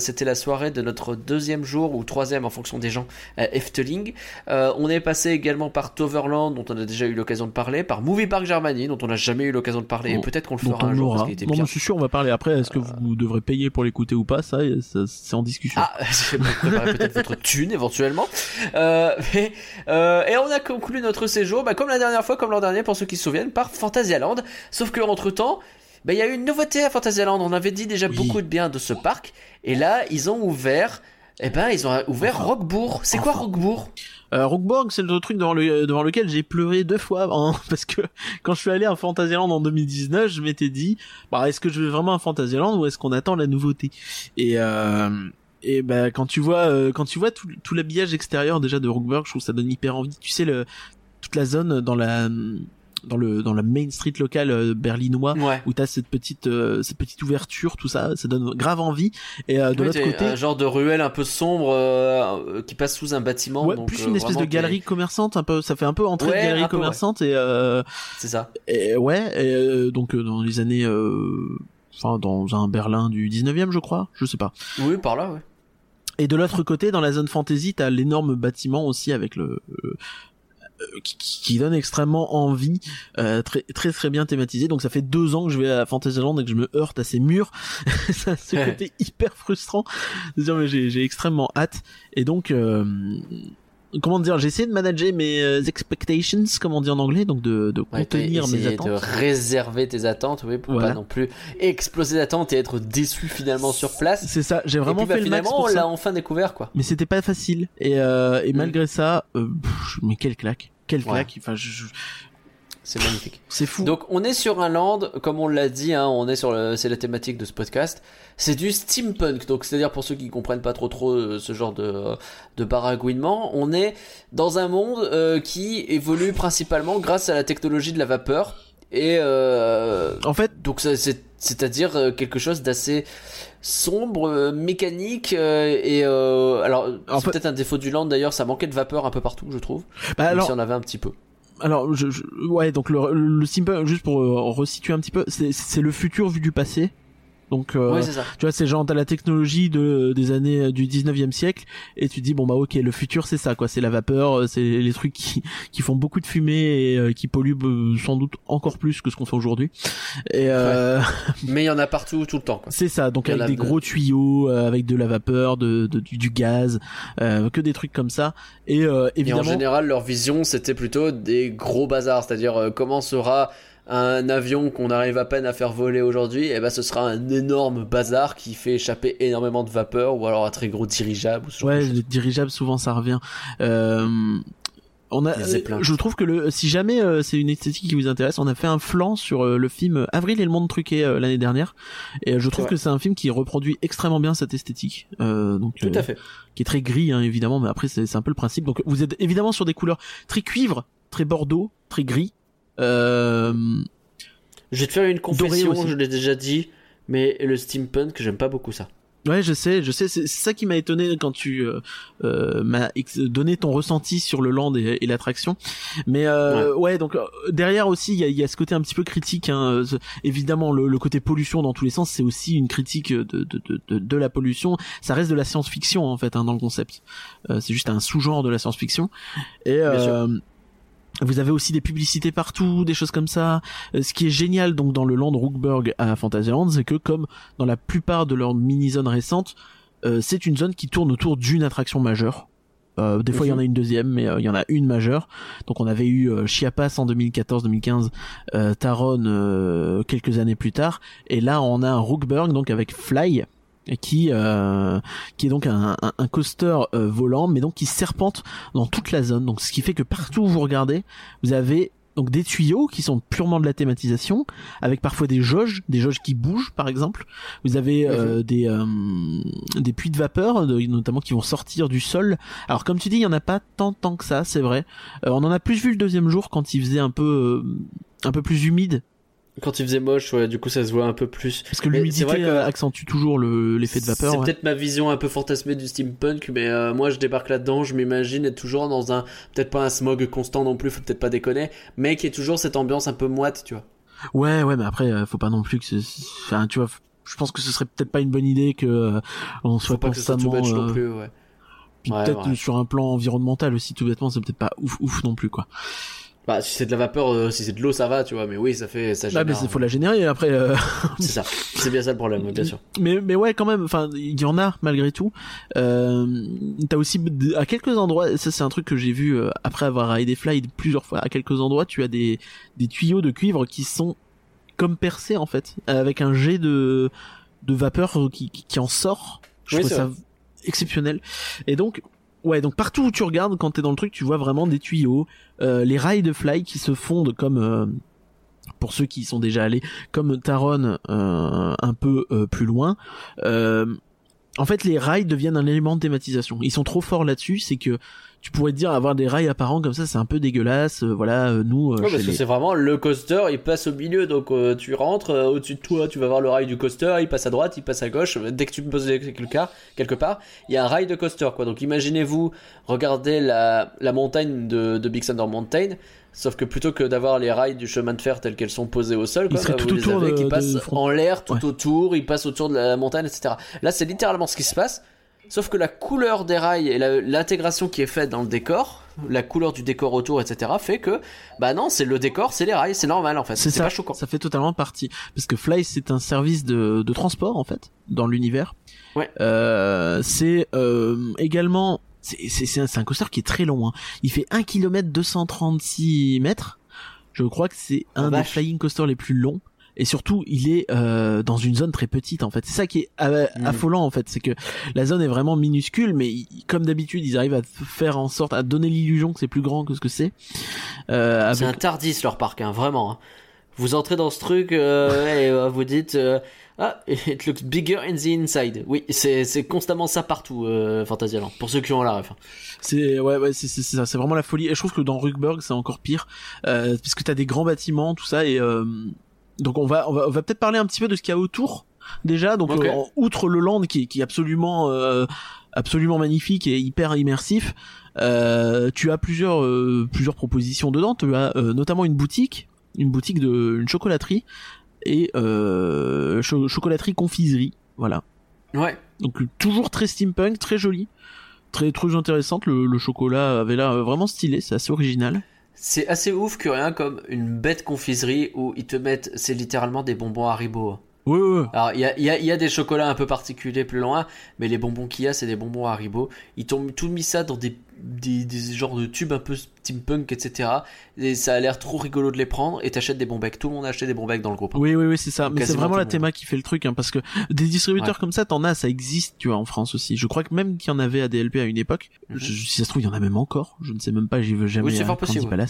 C'était la soirée de notre deuxième jour ou troisième en fonction des gens à Efteling. Euh, on est passé également par Toverland dont on a déjà eu l'occasion de parler, par Movie Park Germany dont on n'a jamais eu l'occasion de parler. Et Bon, peut-être qu'on le fera un jour parce était mais je suis sûr, on va parler après. Est-ce que vous devrez payer pour l'écouter ou pas? Ça, ça, c'est en discussion. Ah, peut-être votre thune éventuellement. Euh, mais, euh, et on a conclu notre séjour, bah, comme la dernière fois, comme l'an dernier, pour ceux qui se souviennent, par Fantasyland. Sauf que entre temps, bah, il y a eu une nouveauté à Fantasyland. On avait dit déjà Oui. beaucoup de bien de ce parc, et là, ils ont ouvert. Eh ben, ils ont ouvert Enfin. Roquebourg. C'est quoi. Roquebourg? Euh, Rockborg, c'est le truc devant, le, devant lequel j'ai pleuré deux fois hein, parce que quand je suis allé à Fantasyland en 2019, je m'étais dit, bah est-ce que je vais vraiment à Fantasyland ou est-ce qu'on attend la nouveauté? Et euh, et bah quand tu vois euh, quand tu vois tout, tout l'habillage extérieur déjà de Rockborg, je trouve que ça donne hyper envie. Tu sais le toute la zone dans la dans le dans la main street locale euh, berlinois Ouais. où t'as cette petite euh, cette petite ouverture tout ça ça donne grave envie et euh, de Oui, l'autre côté un genre de ruelle un peu sombre euh, qui passe sous un bâtiment. ouais, donc, plus euh, une espèce de galerie commerçante un peu ça fait un peu entrée Ouais, de galerie peu, commerçante et euh, C'est ça. Et ouais, et euh, donc dans les années, euh, enfin dans un Berlin du 19e, je crois, je sais pas. Oui, par là, ouais. Et de l'autre côté, dans la zone fantasy, t'as l'énorme bâtiment aussi avec le euh, euh, qui, qui- donne extrêmement envie, euh, très très très bien thématisé. Donc ça fait deux ans que je vais à Fantasyland et que je me heurte à ces murs. ça a ce côté hyper frustrant. de dire mais j'ai j'ai extrêmement hâte. Et donc euh, comment dire, j'ai essayé de manager mes euh, expectations, comme on dit en anglais, donc de, de Ouais, contenir mes attentes. de réserver tes attentes, oui, pour Voilà. pas non plus exploser d'attentes et être déçu finalement sur place. C'est ça, j'ai Et vraiment puis, bah, fait le max finalement, pour on l'a enfin découvert, quoi. Mais c'était pas facile. Et, euh, et Mm. malgré ça, euh, pff, mais quelle claque, quelle Ouais. claque. Enfin, je- je- C'est magnifique. c'est fou. Donc, on est sur un land, comme on l'a dit, hein, on est sur le, c'est la thématique de ce podcast. C'est du steampunk. Donc, c'est-à-dire pour ceux qui comprennent pas trop trop euh, ce genre de, de baragouinement, on est dans un monde euh, qui évolue principalement grâce à la technologie de la vapeur. Et euh, en fait, Donc c'est c'est-à-dire euh, quelque chose d'assez sombre, euh, mécanique euh, et euh, alors c'est fait- peut-être un défaut du land d'ailleurs, ça manquait de vapeur un peu partout, je trouve. bah Même alors, si on avait un petit peu. alors, je, je- ouais, donc le, le steampunk, juste pour euh, resituer un petit peu, c'est, c'est le futur vu du passé. Donc, euh, oui, c'est ça. tu vois, c'est genre t'as la technologie de des années euh, du 19e siècle et tu dis bon bah ok, le futur c'est ça quoi, c'est la vapeur, euh, c'est les trucs qui qui font beaucoup de fumée et euh, qui polluent sans doute encore plus que ce qu'on fait aujourd'hui. Et euh, Mais il y en a partout tout le temps quoi. C'est ça, donc avec a des de- gros tuyaux, euh, avec de la vapeur, de, de- du, du gaz, euh, que des trucs comme ça. Et euh, Et en évidemment, général, leur vision c'était plutôt des gros bazars, c'est-à-dire euh, comment sera un avion qu'on arrive à peine à faire voler aujourd'hui, et ben ce sera un énorme bazar qui fait échapper énormément de vapeur ou alors un très gros dirigeable ou ce genre de ouais, les dirigeables souvent ça revient. Euh, On a, je trouve que le, si jamais euh, c'est une esthétique qui vous intéresse, on a fait un flanc sur euh, le film Avril et le monde truqué euh, l'année dernière, et je trouve que c'est un film qui reproduit extrêmement bien cette esthétique, euh, donc Tout à fait. qui est très gris hein, évidemment, mais après c'est un peu le principe. Donc vous êtes évidemment sur des couleurs très cuivre, très bordeaux, très gris. Euh, Je vais te faire une confession, je l'ai déjà dit, mais le steampunk, j'aime pas beaucoup ça. Ouais, je sais, je sais. C'est ça qui m'a étonné quand tu euh, euh, m'as donné ton ressenti sur le land et, et l'attraction. Mais euh, ouais. donc euh, derrière aussi, il y a, il y a ce côté un petit peu critique. Hein, évidemment, le, le côté pollution dans tous les sens, c'est aussi une critique de, de, de, de, de la pollution. Ça reste de la science-fiction en fait hein, dans le concept. C'est juste un sous-genre de la science-fiction. Et vous avez aussi des publicités partout, des choses comme ça. Euh, Ce qui est génial donc dans le land Rookburg à Fantasyland, c'est que comme dans la plupart de leurs mini-zones récentes, euh, c'est une zone qui tourne autour d'une attraction majeure. Euh, des fois il y en a une deuxième, mais euh, il y en a une majeure. Donc on avait eu Chiapas en 2014-2015, euh, Taron euh, quelques années plus tard, et là on a un Rookburg donc avec Fly qui euh, qui est donc un, un, un coaster euh, volant, mais donc qui serpente dans toute la zone. Donc ce qui fait que partout où vous regardez, vous avez donc des tuyaux qui sont purement de la thématisation, avec parfois des jauges, des jauges qui bougent par exemple. Vous avez euh, des euh, des puits de vapeur, de- notamment qui vont sortir du sol. Alors comme tu dis, il y en a pas tant tant que ça, c'est vrai. Euh, on en a plus vu le deuxième jour quand il faisait un peu euh, un peu plus humide, Quand il faisait moche, ouais, du coup ça se voit un peu plus. parce que l'humidité que- euh, accentue toujours le- l'effet de vapeur. C'est ouais. peut-être ma vision un peu fantasmée du steampunk, mais euh, moi je débarque là-dedans, je m'imagine être toujours dans un, peut-être pas un smog constant non plus, faut peut-être pas déconner, mais qui est toujours cette ambiance un peu moite, tu vois. Ouais, ouais, mais après, euh, faut pas non plus que enfin, tu vois, je pense que ce serait peut-être pas une bonne idée que euh, on soit Faut pas que ce soit constamment, non euh, plus, ouais. puis Ouais, peut-être sur un plan environnemental aussi, tout bêtement, c'est peut-être pas ouf, ouf non plus, quoi. Bah, si c'est de la vapeur, euh, si c'est de l'eau, ça va, tu vois, mais oui, ça fait, ça Ah, génère. mais il faut la générer après. euh, C'est ça. C'est bien ça le problème, bien sûr. mais, mais ouais, quand même, enfin, il y en a malgré tout. Euh, T'as aussi à quelques endroits, ça c'est un truc que j'ai vu euh, après avoir raidé Fly plusieurs fois. À quelques endroits, tu as des des tuyaux de cuivre qui sont comme percés en fait, avec un jet de de vapeur qui qui, qui en sort. Je Oui, trouve ça exceptionnel. Et donc Ouais, donc partout où tu regardes, quand t'es dans le truc, tu vois vraiment des tuyaux, euh, les rails de fly qui se fondent comme, euh, pour ceux qui y sont déjà allés, comme Taron euh, un peu plus loin. En fait, les rails deviennent un élément de thématisation. Ils sont trop forts là-dessus, c'est que tu pourrais te dire avoir des rails apparents comme ça, c'est un peu dégueulasse. euh, voilà, euh, nous. euh, Ouais, parce que c'est vraiment le coaster, il passe au milieu, donc tu rentres au-dessus de toi, tu vas voir le rail du coaster, il passe à droite, il passe à gauche. Dès que tu me poses quelque, quelque part, il y a un rail de coaster, quoi. Donc imaginez-vous regarder la, la montagne de, de Big Thunder Mountain, sauf que plutôt que d'avoir les rails du chemin de fer telles qu'elles sont posées au sol, quoi, bah, tout vous les avez qui passent en l'air, tout Ouais. autour, ils passent autour de la montagne, etc. Là, c'est littéralement ce qui se passe. Sauf que la couleur des rails et l'intégration qui est faite dans le décor, la couleur du décor autour, etc., fait que, bah non, c'est le décor, c'est les rails, c'est normal en fait. C'est pas choquant. ça fait totalement partie. Parce que Fly, c'est un service de, de transport, en fait, dans l'univers. Ouais. Euh, c'est euh, également... C'est un, un coaster qui est très long. Hein. Il fait 1 km 236 mètres. Je crois que c'est un des flying coasters les plus longs. Et surtout, il est euh, dans une zone très petite en fait. C'est ça qui est Mm. affolant en fait, c'est que la zone est vraiment minuscule, mais comme d'habitude, ils arrivent à faire en sorte à donner l'illusion que c'est plus grand que ce que c'est. Euh, C'est un avec- Tardis leur parc, hein, vraiment. hein. Vous entrez dans ce truc euh, et euh, vous dites euh, ah it looks bigger in the inside. Oui, c'est c'est constamment ça partout euh, Fantasyland. Pour ceux qui ont la ref. C'est ouais ouais c'est c'est c'est ça c'est vraiment la folie et je trouve que dans Rugburg c'est encore pire euh, puisque t'as des grands bâtiments tout ça et euh, donc on va on va on va peut-être parler un petit peu de ce qu'il y a autour déjà donc euh, outre le land qui est, qui est absolument euh, absolument magnifique et hyper immersif euh, tu as plusieurs euh, plusieurs propositions dedans tu as euh, notamment une boutique une boutique de une chocolaterie et euh, cho- chocolaterie confiserie voilà Ouais. donc toujours très steampunk, très joli, très très intéressante. Le, le chocolat avait l'air euh, vraiment stylé, c'est assez original. C'est assez ouf que rien comme une bête confiserie où ils te mettent, c'est littéralement des bonbons Haribo. Hein. Ouais, ouais. Alors, il y a, il y, a, y a des chocolats un peu particuliers plus loin, mais les bonbons qu'il y a, c'est des bonbons Haribo. Ils t'ont tout mis ça dans des, des, des genres de tubes un peu steampunk, etc. Et ça a l'air trop rigolo de les prendre, et t'achètes des bons becs. Tout le monde a acheté des bons becs dans le groupe. hein. Oui, oui, oui, c'est ça. Mais c'est vraiment la théma qui fait le truc, hein, parce que des distributeurs Ouais. comme ça, t'en as, ça existe, tu vois, en France aussi. Je crois que même qu'il y en avait à DLP à une époque. Mhm. Je- si ça se trouve, il y en a même encore. Je ne sais même pas, j'y veux jamais Oui, c'est à fort possible, ouais.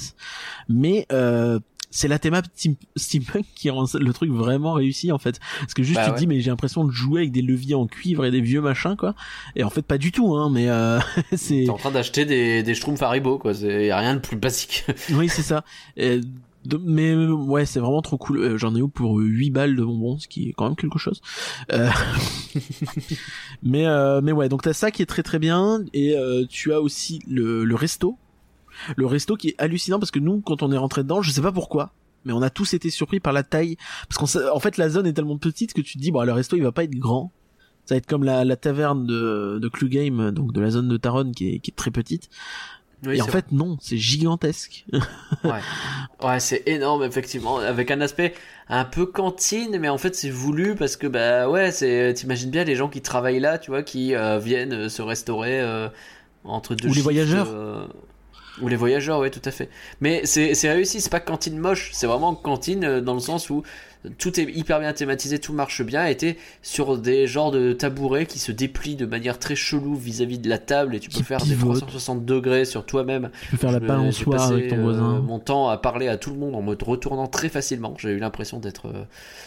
Mais euh, c'est la théma steam- steampunk qui rend le truc vraiment réussi en fait. Parce que juste Bah tu ouais. te dis mais j'ai l'impression de jouer avec des leviers en cuivre et des vieux machins quoi. Et en fait pas du tout hein, mais euh, c'est T'es en train d'acheter des, des Schtroumpfs Haribo, quoi. C'est y a rien de plus basique. oui c'est ça. Et de- mais ouais c'est vraiment trop cool. Euh, J'en ai eu pour 8 balles de bonbons, ce qui est quand même quelque chose. Euh, mais euh, mais ouais donc t'as ça qui est très très bien et euh, tu as aussi le, le resto. Le resto qui est hallucinant parce que nous quand on est rentré dedans, je sais pas pourquoi, mais on a tous été surpris par la taille parce qu'en en fait la zone est tellement petite que tu te dis bon le resto il va pas être grand. Ça va être comme la, la taverne de, de Clue Game, donc de la zone de Taronne qui est, qui est très petite. Oui, et en fait non, c'est gigantesque. Ouais, ouais c'est énorme effectivement, avec un aspect un peu cantine, mais en fait c'est voulu parce que bah ouais, c'est t'imagines bien les gens qui travaillent là, tu vois, qui euh, viennent se restaurer euh, entre deux Ou les voyageurs. euh, ou les voyageurs, ouais, tout à fait. Mais c'est réussi, c'est pas cantine moche, c'est vraiment cantine euh, dans le sens où tout est hyper bien thématisé, tout marche bien, et t'es sur des genres de tabourets qui se déplient de manière très chelou vis-à-vis de la table, et tu peux faire des pivotent. 360 degrés sur toi-même. Tu peux faire la Je me- balançoire passé, avec ton euh, voisin. mon temps à parler à tout le monde en me retournant très facilement. J'ai eu l'impression d'être, euh,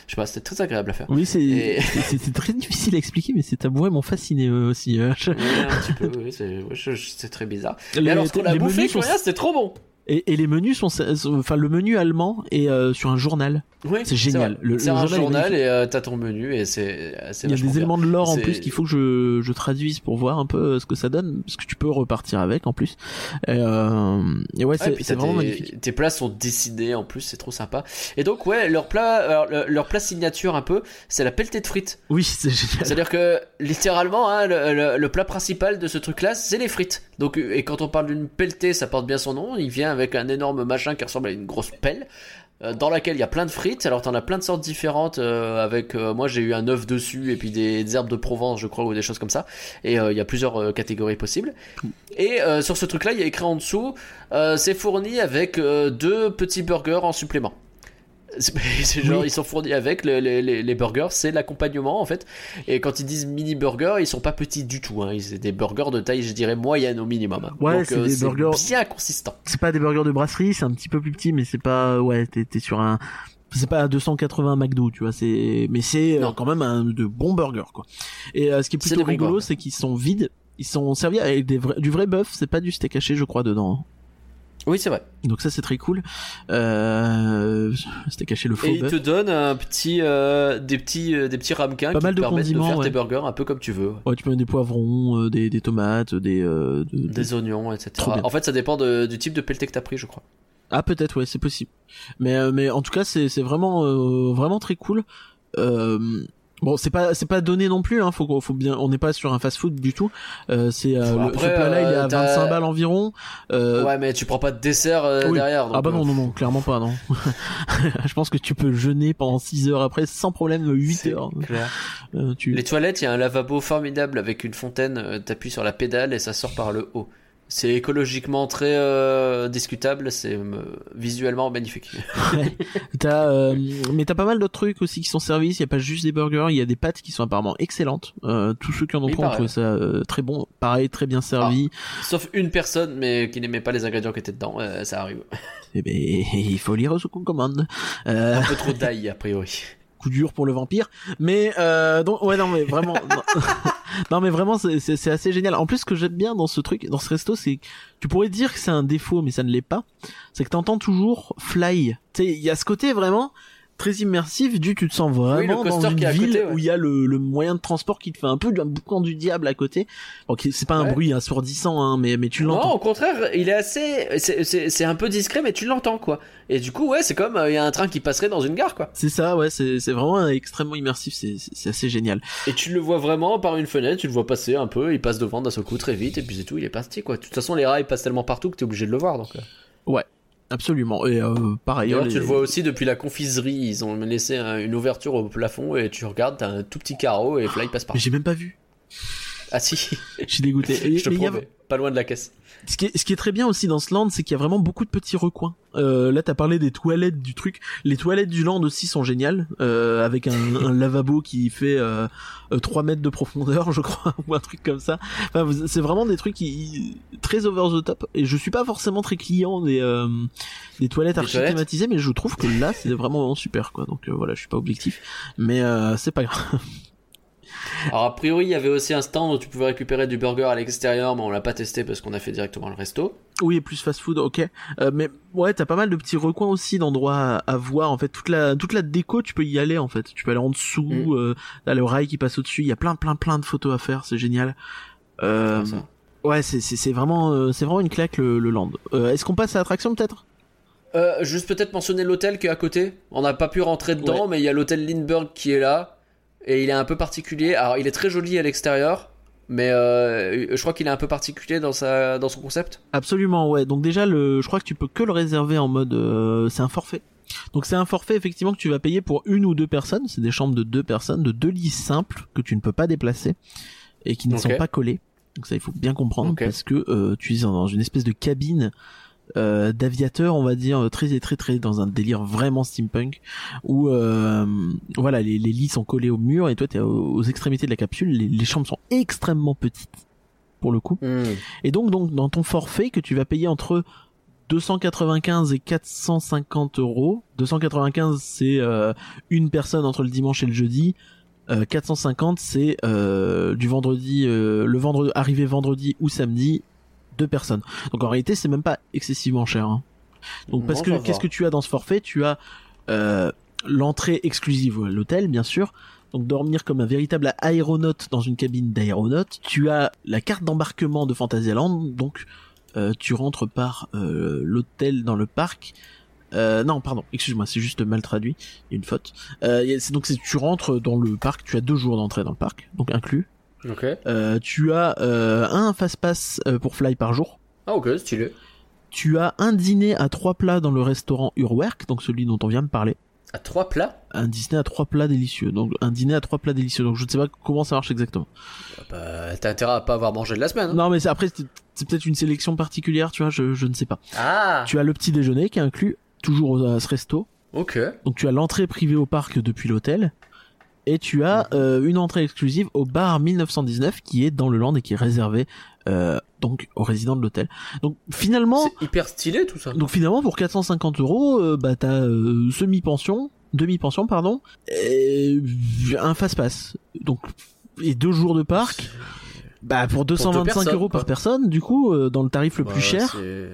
je sais pas, c'était très agréable à faire. Oui, c'est Et- très difficile à expliquer, mais ces tabourets m'ont fasciné eux aussi. euh. Oui, un petit peu, oui, c'est ouais, très bizarre. Et alors, ce qu'on a bouffé, sont- c'était trop bon. Et, et les menus sont, enfin le menu allemand est euh, sur un journal. Oui, C'est génial. Le- un journal et euh, t'as ton menu et c'est, Il y a des éléments de l'or en plus qu'il faut que je, je traduise pour voir un peu euh, ce que ça donne, parce que tu peux repartir avec en plus. Et, euh, et ouais, c'est vraiment magnifique. Tes plats sont dessinés en plus, c'est trop sympa. Et donc ouais, leur plat, leur, leur plat signature un peu, c'est la pelletée de frites. Oui, c'est génial. C'est-à-dire que littéralement, hein, le, le- le plat principal de ce truc-là, c'est les frites. Donc, euh, et quand on parle d'une pelletée, ça porte bien son nom. Il vient avec un énorme machin qui ressemble à une grosse pelle. euh, Dans laquelle il y a plein de frites, alors t'en as plein de sortes différentes. euh, avec euh, moi j'ai eu un œuf dessus et puis des, herbes de Provence, je crois, ou des choses comme ça. Et il y a plusieurs catégories possibles. Et sur ce truc-là, il y a écrit en dessous, c'est fourni avec deux petits burgers en supplément. C'est genre Oui. ils sont fournis avec les, les, les- burgers, c'est l'accompagnement en fait. Et quand ils disent mini burgers, ils sont pas petits du tout. Hein. C'est des burgers de taille, je dirais moyenne au minimum. hein. Ouais, c'est euh, des burgers- bien consistant. C'est pas des burgers de brasserie, c'est un petit peu plus petit, mais c'est pas, ouais, t'es sur un, c'est pas à 280 McDo, tu vois, c'est, mais c'est euh, quand même un de bons burgers, quoi. Et euh, ce qui est plutôt rigolo, c'est qu'ils sont vides, ils sont servis avec des vrais- du vrai bœuf, c'est pas du steak haché, je crois, dedans. Oui, c'est vrai. Donc ça c'est très cool. Euh, steak haché le faux Et bœuf. te donnent un petit, euh, des petits, euh, des petits ramequins Pas qui mal te de permettent de faire ouais. tes burgers un peu comme tu veux. Ouais, tu peux mettre des poivrons, euh, des, des tomates, des, euh, de- de- Des oignons, etc. En fait, ça dépend de- du type de pelleté que t'as pris, je crois. Ah peut-être ouais c'est possible. Mais euh, mais en tout cas c'est c'est vraiment euh, vraiment très cool. Euh, bon c'est pas c'est pas donné non plus hein faut faut bien on n'est pas sur un fast food du tout. Euh, c'est euh, le- Après, ce plat là il est euh, à t'as- 25 balles environ. Euh, Ouais, mais tu prends pas de dessert euh, oui. derrière. ah donc, bah euh, non non non clairement pas non. Je pense que tu peux jeûner pendant 6 heures après sans problème 8 c'est heures. clair. Tu Les toilettes, il y a un lavabo formidable avec une fontaine. T'appuies sur la pédale et ça sort par le haut. C'est écologiquement très euh, discutable, c'est euh, visuellement magnifique. Ouais. euh, mais t'as pas mal d'autres trucs aussi qui sont servis. Il y a pas juste des burgers, il y a des pâtes qui sont apparemment excellentes. Euh, tous ceux qui en ont pris ont pareil. trouvé ça euh, très bon. Pareil, très bien servi. Sauf une personne, mais qui n'aimait pas les ingrédients qui étaient dedans, euh, ça arrive. Eh ben, il faut lire ce qu'on commande. Euh, Un peu trop d'ail, a priori. Coup dur pour le vampire. Mais euh, donc ouais non mais vraiment non, non, mais vraiment c'est assez génial. En plus ce que j'aime bien dans ce truc dans ce resto c'est que tu pourrais dire que c'est un défaut mais ça ne l'est pas. C'est que t'entends toujours fly. Tu sais il y a ce côté vraiment très immersif du tu te sens vraiment dans une ville côté, ouais. où il y a le, le moyen de transport qui te fait un peu un boucan du diable à côté. Ok c'est pas un Ouais. bruit assourdissant hein mais mais tu Non, l'entends. au contraire, il est assez. C'est- un peu discret, mais tu l'entends, quoi. Et du coup, ouais, c'est comme euh, il y a un train qui passerait dans une gare, quoi. C'est ça ouais c'est vraiment extrêmement immersif c'est assez génial. Et tu le vois vraiment par une fenêtre, tu le vois passer un peu, il passe devant d'un seul coup très vite, et puis c'est tout, il est parti, quoi. De toute façon, les rails passent tellement partout que t'es obligé de le voir, donc. euh. Absolument. Et euh, par ailleurs, D'ailleurs, tu le vois aussi depuis la confiserie, ils ont laissé un- une ouverture au plafond et tu regardes, t'as un tout petit carreau et Fly passe par. Mais j'ai même pas vu. Ah si, Je suis dégoûté. Je te mais a- promets, pas loin de la caisse. Ce qui, est, ce qui est très bien aussi dans ce land, c'est qu'il y a vraiment beaucoup de petits recoins. Euh, là, t'as parlé des toilettes du truc. Les toilettes du land aussi sont géniales, euh, avec un, un lavabo qui fait euh, euh, 3 mètres de profondeur, je crois, ou un truc comme ça. Enfin, c'est vraiment des trucs qui très over the top. Et je suis pas forcément très client des des, des toilettes Des archi toilettes thématisées, mais je trouve que là, c'est vraiment, vraiment super, quoi. Donc euh, voilà, je suis pas objectif, mais euh, c'est pas grave. Alors a priori, il y avait aussi un stand où tu pouvais récupérer du burger à l'extérieur, mais on l'a pas testé parce qu'on a fait directement le resto. Oui, et plus fast food, ok. Euh, mais ouais, t'as pas mal de petits recoins aussi d'endroits à, à voir. En fait, toute la toute la déco, tu peux y aller. En fait, tu peux aller en dessous. Mm. Euh, là, le rail qui passe au-dessus. Il y a plein, plein, plein de photos à faire. C'est génial. Euh, ça. ouais, c'est vraiment c'est vraiment une claque le, le land. Est-ce qu'on passe à l'attraction peut-être? Euh, juste peut-être mentionner l'hôtel qui est à côté. On n'a pas pu rentrer dedans, mais il y a l'hôtel Lindbergh qui est là. Et il est un peu particulier. Alors il est très joli à l'extérieur, mais euh, je crois qu'il est un peu particulier dans, sa, dans son concept. Absolument, ouais. Donc déjà, le, je crois que tu peux que le réserver en mode, euh, c'est un forfait. Donc c'est un forfait effectivement que tu vas payer pour une ou deux personnes. C'est des chambres de deux personnes, de deux lits simples que tu ne peux pas déplacer et qui ne sont pas collés. Donc ça, il faut bien comprendre parce que euh, tu es dans une espèce de cabine euh, d'aviateur, on va dire très très très dans un délire vraiment steampunk où euh, voilà les, les lits sont collés au mur et toi t'es aux, aux extrémités de la capsule. Les, les chambres sont extrêmement petites pour le coup. Et donc, donc, dans ton forfait que tu vas payer entre 295 et 450 euros, 295 c'est euh, une personne entre le dimanche et le jeudi, euh, 450 c'est euh, du vendredi, euh, le vendredi, arrivé vendredi ou samedi, deux personnes. Donc en réalité c'est même pas excessivement cher. hein. Donc parce Non, que qu'est-ce que tu as dans ce forfait? Tu as euh, l'entrée exclusive à l'hôtel bien sûr. Donc dormir comme un véritable aéronaute dans une cabine d'aéronaute. Tu as la carte d'embarquement de Fantasyland, donc euh, tu rentres par euh, l'hôtel dans le parc. Euh, non, pardon, excuse-moi, c'est juste mal traduit, il y a une faute. Euh, donc c'est- tu rentres dans le parc, tu as deux jours d'entrée dans le parc, donc inclus. Ok. Euh, tu as euh, un fast-pass euh, pour fly par jour. Ah ok, stylé. Tu as un dîner à trois plats dans le restaurant Urwerk, donc celui dont on vient de parler. À trois plats? Un dîner à trois plats délicieux, donc un dîner à trois plats délicieux. Donc je ne sais pas comment ça marche exactement. bah, T'as intérêt à pas avoir mangé de la semaine. hein. Non, mais après c'est c'est peut-être une sélection particulière, tu vois, je, je ne sais pas. Ah Tu as le petit déjeuner qui est inclus toujours à ce resto. Ok. Donc tu as l'entrée privée au parc depuis l'hôtel. Et tu as euh, une entrée exclusive au bar 1919 qui est dans le land et qui est réservé euh, donc aux résidents de l'hôtel. Donc finalement, C'est hyper stylé tout ça. donc finalement pour 450 euros, euh, bah t'as euh, semi-pension, demi-pension pardon, et un fast-pass. Donc et deux jours de parc. Bah pour 225 personnes, euros par personne, du coup euh, dans le tarif le Bah, plus cher. c'est-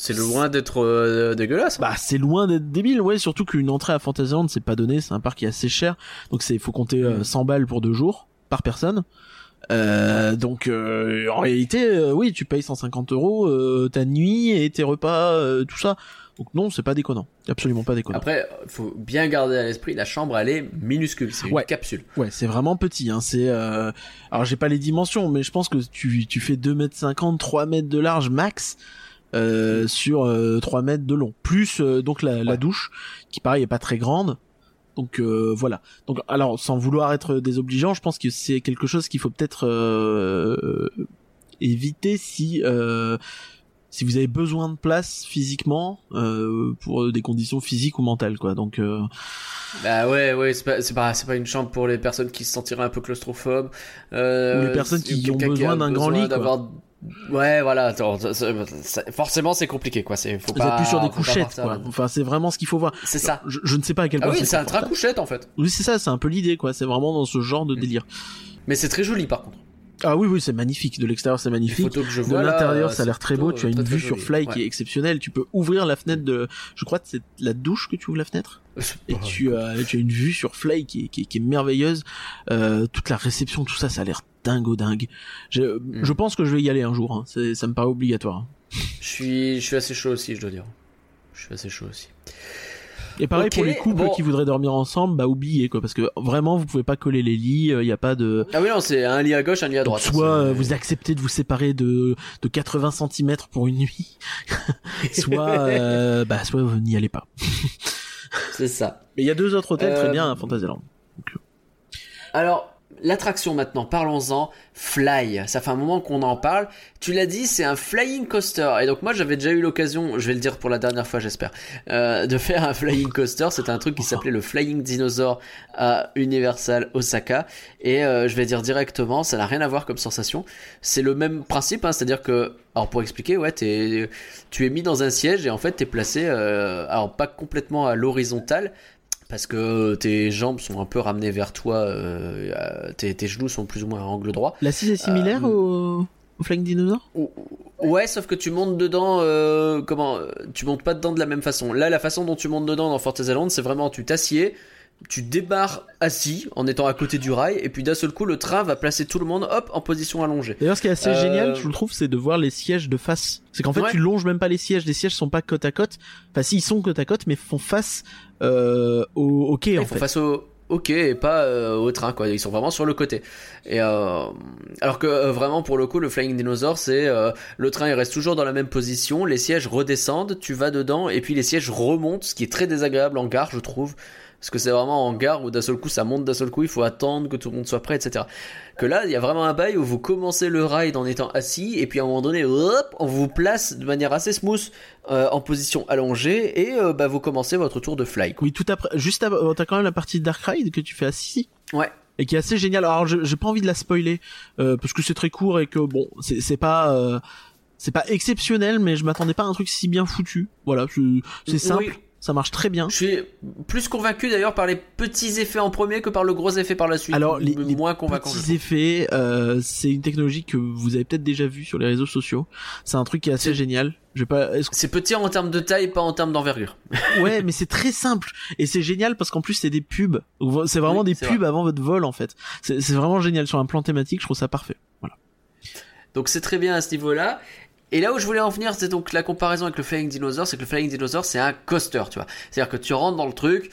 C'est loin d'être euh, dégueulasse. Bah c'est loin d'être débile, ouais, surtout qu'une entrée à Fantasyland c'est pas donné, c'est un parc qui est assez cher, donc c'est faut compter euh, Mm. 100 balles pour deux jours par personne. Euh, donc euh, en réalité, euh, oui, tu payes 150 euros ta nuit et tes repas, euh, tout ça. Donc non, c'est pas déconnant, absolument pas déconnant. Après, faut bien garder à l'esprit, la chambre elle est minuscule, c'est Ouais. une capsule. Ouais, c'est vraiment petit. Hein. C'est euh... alors j'ai pas les dimensions, mais je pense que tu tu fais 2 mètres 50, 3 mètres de large max. Euh, sur euh, 3 mètres de long. Plus euh, donc la, la douche qui pareil est pas très grande. Donc euh, voilà. Donc alors sans vouloir être désobligeant je pense que c'est quelque chose qu'il faut peut-être euh, éviter si euh, si vous avez besoin de place physiquement euh, pour des conditions physiques ou mentales quoi. Donc euh, Bah ouais, ouais, c'est pas, c'est pas, c'est pas une chambre pour les personnes qui se sentiraient un peu claustrophobes. Euh, Ou les personnes qui ont besoin d'un grand lit, quoi. d'avoir- Ouais, voilà. Forcément, c'est compliqué, quoi. C'est, faut pas. plus sur des couchettes quoi enfin c'est vraiment ce qu'il faut voir C'est ça. je, je ne sais pas à quel Ah point oui, c'est un train couchette en fait. Oui, c'est ça, c'est un peu l'idée, quoi. C'est vraiment dans ce genre de Mm. délire. Mais c'est très joli par contre. Ah oui, oui, c'est magnifique. De l'extérieur, c'est magnifique. photos que je De l'intérieur, euh, ça a l'air très beau. Tu as euh, une très, très vue sur. Fly Ouais. qui est exceptionnelle. Tu peux ouvrir la fenêtre de. Je crois que c'est la douche que tu ouvres la fenêtre. Et Oh, tu as, tu as une vue sur Fly qui est, qui est, qui est merveilleuse. Euh, toute la réception, tout ça, ça a l'air dingo dingue. Je, Mm. je pense que je vais y aller un jour. Hein. C'est- Ça me paraît obligatoire. Je suis, je suis assez chaud aussi, je dois dire. Je suis assez chaud aussi. Et pareil pour les couples bon. qui voudraient dormir ensemble, bah oubliez quoi, parce que vraiment vous pouvez pas coller les lits, il y a pas de. Ah oui, non, c'est un lit à gauche, un lit à Donc, droite. soit euh, vous acceptez de vous séparer de de 80 cm pour une nuit, soit euh, bah soit vous n'y allez pas. C'est ça. Mais il y a deux autres hôtels très Euh, bien à Fantasyland. Alors, l'attraction maintenant, parlons-en. Fly, ça fait un moment qu'on en parle. Tu l'as dit, c'est un flying coaster. Et donc moi, j'avais déjà eu l'occasion, je vais le dire pour la dernière fois, j'espère, euh, de faire un flying coaster. C'était un truc qui s'appelait le Flying Dinosaur à Universal Osaka. Et euh, je vais dire directement, ça n'a rien à voir comme sensation. C'est le même principe, hein, c'est-à-dire que, alors pour expliquer, ouais, tu es mis dans un siège et en fait, t'es placé, euh, alors pas complètement à l'horizontale, parce que tes jambes sont un peu ramenées vers toi, euh, tes, tes genoux sont plus ou moins à angle droit. L'assise est similaire Euh, au, au Flying Dinosaur Ou- Ouais, sauf que tu montes dedans, euh, comment Tu montes pas dedans de la même façon. Là, la façon dont tu montes dedans dans Fantasyland, c'est vraiment tu t'assieds, tu débarres assis en étant à côté du rail, et puis d'un seul coup, le train va placer tout le monde, hop, en position allongée. D'ailleurs, ce qui est assez Euh, génial, je le trouve, c'est de voir les sièges de face. C'est qu'en fait, Ouais. tu longes même pas les sièges. Les sièges sont pas côte à côte. Enfin, si, ils sont côte à côte, mais font face euh, au, au quai, en Ils font fait. face au ok et pas euh, au train quoi. Ils sont vraiment sur le côté. Et euh, alors que euh, vraiment pour le coup le Flying Dinosaur c'est euh, le train il reste toujours dans la même position, les sièges redescendent, tu vas dedans et puis les sièges remontent, ce qui est très désagréable en gare je trouve. Parce que c'est vraiment en gare où d'un seul coup ça monte d'un seul coup, il faut attendre que tout le monde soit prêt, etc. Que là, il y a vraiment un bail où vous commencez le ride en étant assis, et puis à un moment donné, hop, on vous place de manière assez smooth euh, en position allongée, et euh, bah, vous commencez votre tour de fly. quoi. Oui, tout après, juste après, t'as quand même la partie Dark Ride que tu fais assis. Ouais. Et qui est assez génial. Alors, je- j'ai pas envie de la spoiler, euh, parce que c'est très court et que bon, c'est pas, euh, c'est pas exceptionnel, mais je m'attendais pas à un truc si bien foutu. Voilà, c'est- c'est simple, Oui. Ça marche très bien. Je suis plus convaincu d'ailleurs par les petits effets en premier que par le gros effet par la suite. Alors, les, M- les moins convaincant. je petits effets, euh, c'est une technologie que vous avez peut-être déjà vu sur les réseaux sociaux. C'est un truc qui est assez génial. Je vais pas. C'est petit en termes de taille, pas en termes d'envergure. Ouais, mais c'est très simple et c'est génial parce qu'en plus c'est des pubs. C'est vraiment Oui, des pubs vrai. avant votre vol en fait. C'est vraiment génial sur un plan thématique. Je trouve ça parfait. Voilà. Donc c'est très bien à ce niveau-là. Et là où je voulais en venir, c'est donc la comparaison avec le Flying Dinosaur, c'est que le Flying Dinosaur c'est un coaster, tu vois. C'est-à-dire que tu rentres dans le truc,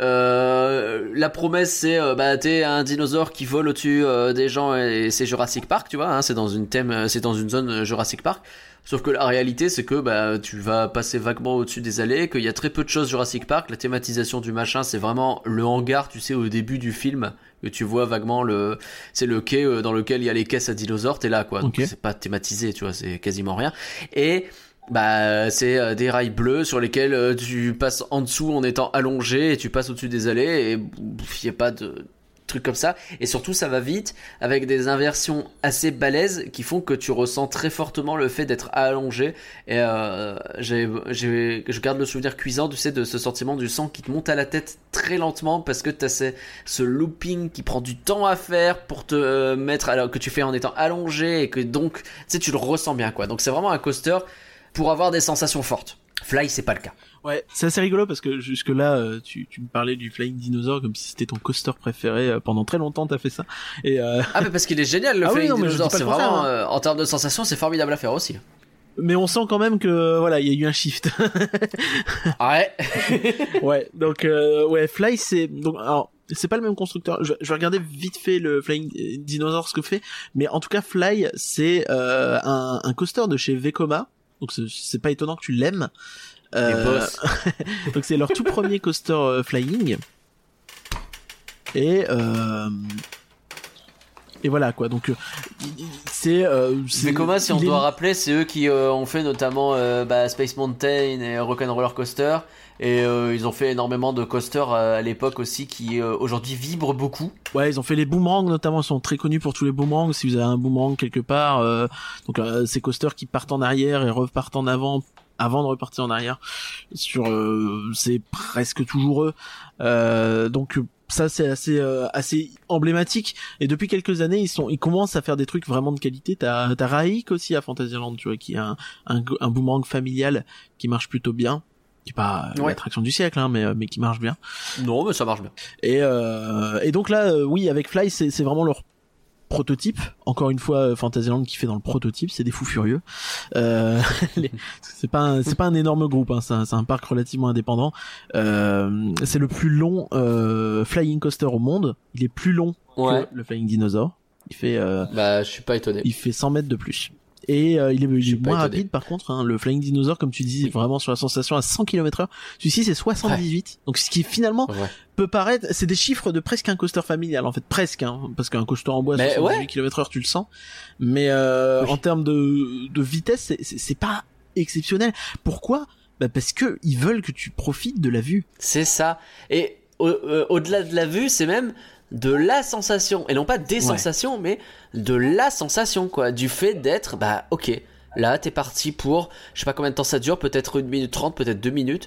euh, la promesse c'est, euh, bah t'es un dinosaure qui vole au-dessus euh, des gens et c'est Jurassic Park, tu vois. Hein, c'est dans une thème, euh, c'est dans une zone Jurassic Park. Sauf que la réalité c'est que bah tu vas passer vaguement au-dessus des allées, qu'il y a très peu de choses Jurassic Park. La thématisation du machin c'est vraiment le hangar, tu sais, au début du film que tu vois vaguement le, c'est le quai euh, dans lequel il y a les caisses à dinosaures, t'es là quoi. Donc c'est pas thématisé, tu vois, c'est quasiment rien. Et bah c'est euh, des rails bleus sur lesquels euh, tu passes en dessous en étant allongé et tu passes au-dessus des allées et il y a pas de trucs comme ça. Et surtout ça va vite avec des inversions assez balèzes qui font que tu ressens très fortement le fait d'être allongé. Et euh, j'ai, j'ai, je garde le souvenir cuisant tu sais de ce sentiment du sang qui te monte à la tête très lentement parce que t'as ce, ce looping qui prend du temps à faire pour te euh, mettre alors que tu fais en étant allongé et que donc tu sais tu le ressens bien quoi. Donc c'est vraiment un coaster pour avoir des sensations fortes. Fly c'est pas le cas Ouais, c'est assez rigolo parce que jusque là, tu, tu me parlais du Flying Dinosaur comme si c'était ton coaster préféré. Euh, Pendant très longtemps, t'as fait ça. Et euh, ah mais parce qu'il est génial le Ah oui, Flying non, je Dinosaur c'est vraiment hein. euh, en termes de sensations c'est formidable à faire aussi mais on sent quand même que voilà, il y a eu un shift. ouais ouais, donc euh, ouais, Fly c'est donc alors c'est pas le même constructeur. Je, je vais regarder vite fait le Flying Dinosaur ce que fait, mais en tout cas Fly c'est euh, un, un coaster de chez Vekoma. Donc c'est- c'est pas étonnant que tu l'aimes. Euh, boss donc c'est leur tout premier coaster euh, flying. Et euh, et voilà quoi. Donc c'est euh, c'est- Vekoma, si on est- doit rappeler, c'est eux qui euh, ont fait notamment euh, bah, Space Mountain et Rock'n'Roller Coaster. Et euh, ils ont fait énormément de coasters euh, à l'époque aussi qui euh, aujourd'hui vibrent beaucoup. Ouais, ils ont fait les boomerangs notamment, ils sont très connus pour tous les boomerangs. Si vous avez un boomerang quelque part, euh, donc euh, ces coasters qui partent en arrière et repartent en avant avant de repartir en arrière. Sur, euh, c'est presque toujours eux. Euh, donc ça c'est assez euh, assez emblématique. Et depuis quelques années, ils sont ils commencent à faire des trucs vraiment de qualité. T'as t'as Raik aussi à Fantasyland, tu vois, qui est un un, un boomerang familial qui marche plutôt bien. Qui est pas euh, Ouais. l'attraction du siècle, hein, mais mais qui marche bien. Non, mais ça marche bien. Et, euh, et donc là, euh, oui, avec Fly, c'est c'est vraiment leur prototype. Encore une fois, Fantasyland qui fait dans le prototype, c'est des fous furieux. Euh, c'est pas un, c'est pas un énorme groupe, hein, c'est un, parc relativement indépendant. Euh, c'est le plus long euh, flying coaster au monde. Il est plus long Ouais. que le Flying Dinosaur. Il fait euh, Bah, je suis pas étonné. il fait 100 mètres de plus. Et euh, il est, moins étonné. rapide par contre. Hein, le Flying Dinosaur, comme tu dis, vraiment sur la sensation à 100 km/h. Celui-ci c'est 78. Donc ce qui finalement Ouais. peut paraître, c'est des chiffres de presque un coaster familial en fait, presque, hein, parce qu'un coaster en bois à Mais 78 ouais. km/h tu le sens. Mais euh, Oui. en termes de, de vitesse, c'est- pas exceptionnel. Pourquoi? Bah parce que ils veulent que tu profites de la vue. C'est ça. Et au- euh, au-delà de la vue, c'est même de la sensation. Et non pas des Ouais. sensations, mais de la sensation, quoi. Du fait d'être, bah, ok. Là, t'es parti pour, je sais pas combien de temps ça dure, peut-être une minute trente, peut-être deux minutes.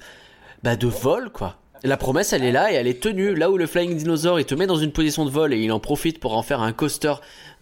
Bah, de vol, quoi. La promesse, elle est là et elle est tenue. Là où le Flying Dinosaur, il te met dans une position de vol et il en profite pour en faire un coaster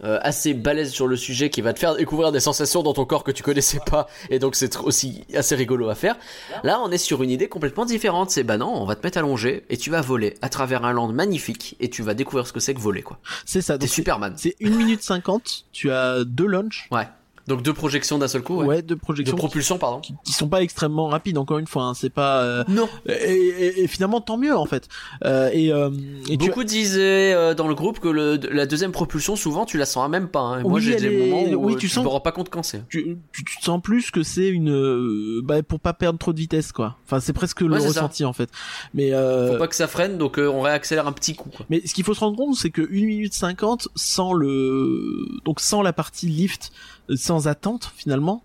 euh, assez balèze sur le sujet qui va te faire découvrir des sensations dans ton corps que tu connaissais pas. Et donc, c'est aussi assez rigolo à faire. Là, on est sur une idée complètement différente. C'est bah non, on va te mettre allongé et tu vas voler à travers un land magnifique et tu vas découvrir ce que c'est que voler, quoi. C'est ça. T'es Superman. C'est 1 minute 50. Tu as deux launches. Ouais. Donc deux projections d'un seul coup. Ouais, Ouais. deux De projections qui, propulsion, pardon. qui, qui sont pas extrêmement rapides. Encore une fois, hein, c'est pas. euh, Non. et, et- et finalement, tant mieux en fait. Euh, et euh, et tu- Beaucoup disaient euh, dans le groupe que le, la deuxième propulsion, souvent, tu la sens même pas. hein. Et Moi, Oui, j'ai des moments où oui, euh, tu tu sens- te rends pas compte quand c'est. tu, tu, tu te sens plus que c'est une euh, bah, pour pas perdre trop de vitesse quoi. Enfin c'est presque le ça. ressenti en fait. Mais euh, Faut pas que ça freine, donc euh, on réaccélère un petit coup. Quoi. mais ce qu'il faut se rendre compte c'est que 1 minute 50 sans le donc sans la partie lift sans attente finalement,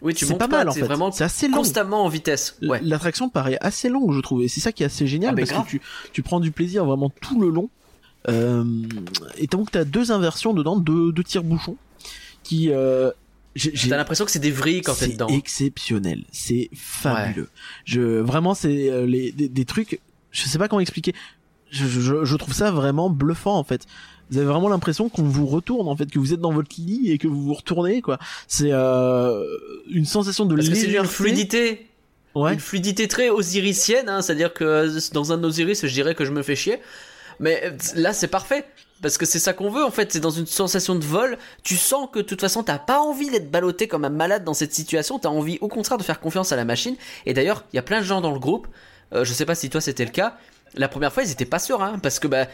Oui, tu c'est pas mal en fait. vraiment C'est assez long. constamment en vitesse. Ouais. L'attraction paraît assez longue je trouve et c'est ça qui est assez génial Ah, parce grave. que tu tu prends du plaisir vraiment tout le long. Euh, et donc t'as deux inversions dedans, deux deux tire-bouchons qui euh, j'ai- j'ai- T'as l'impression que c'est des vrilles quand t'es c'est dedans. exceptionnel, c'est fabuleux. Je vraiment c'est euh, les des, des trucs, je sais pas comment expliquer. Je, je, je trouve ça vraiment bluffant en fait. Vous avez vraiment l'impression qu'on vous retourne en fait, que vous êtes dans votre lit et que vous vous retournez quoi. C'est euh, une sensation de Parce c'est légèreté. une fluidité. Ouais. Une fluidité très osiricienne, hein, c'est-à-dire que euh, dans un Osiris, je dirais que je me fais chier. Mais euh, là, c'est parfait. Parce que c'est ça qu'on veut en fait, c'est dans une sensation de vol, tu sens que de toute façon t'as pas envie d'être ballotté comme un malade dans cette situation, t'as envie au contraire de faire confiance à la machine. Et d'ailleurs, il y a plein de gens dans le groupe, euh, je sais pas si toi c'était le cas, la première fois ils étaient pas sereins, parce que bah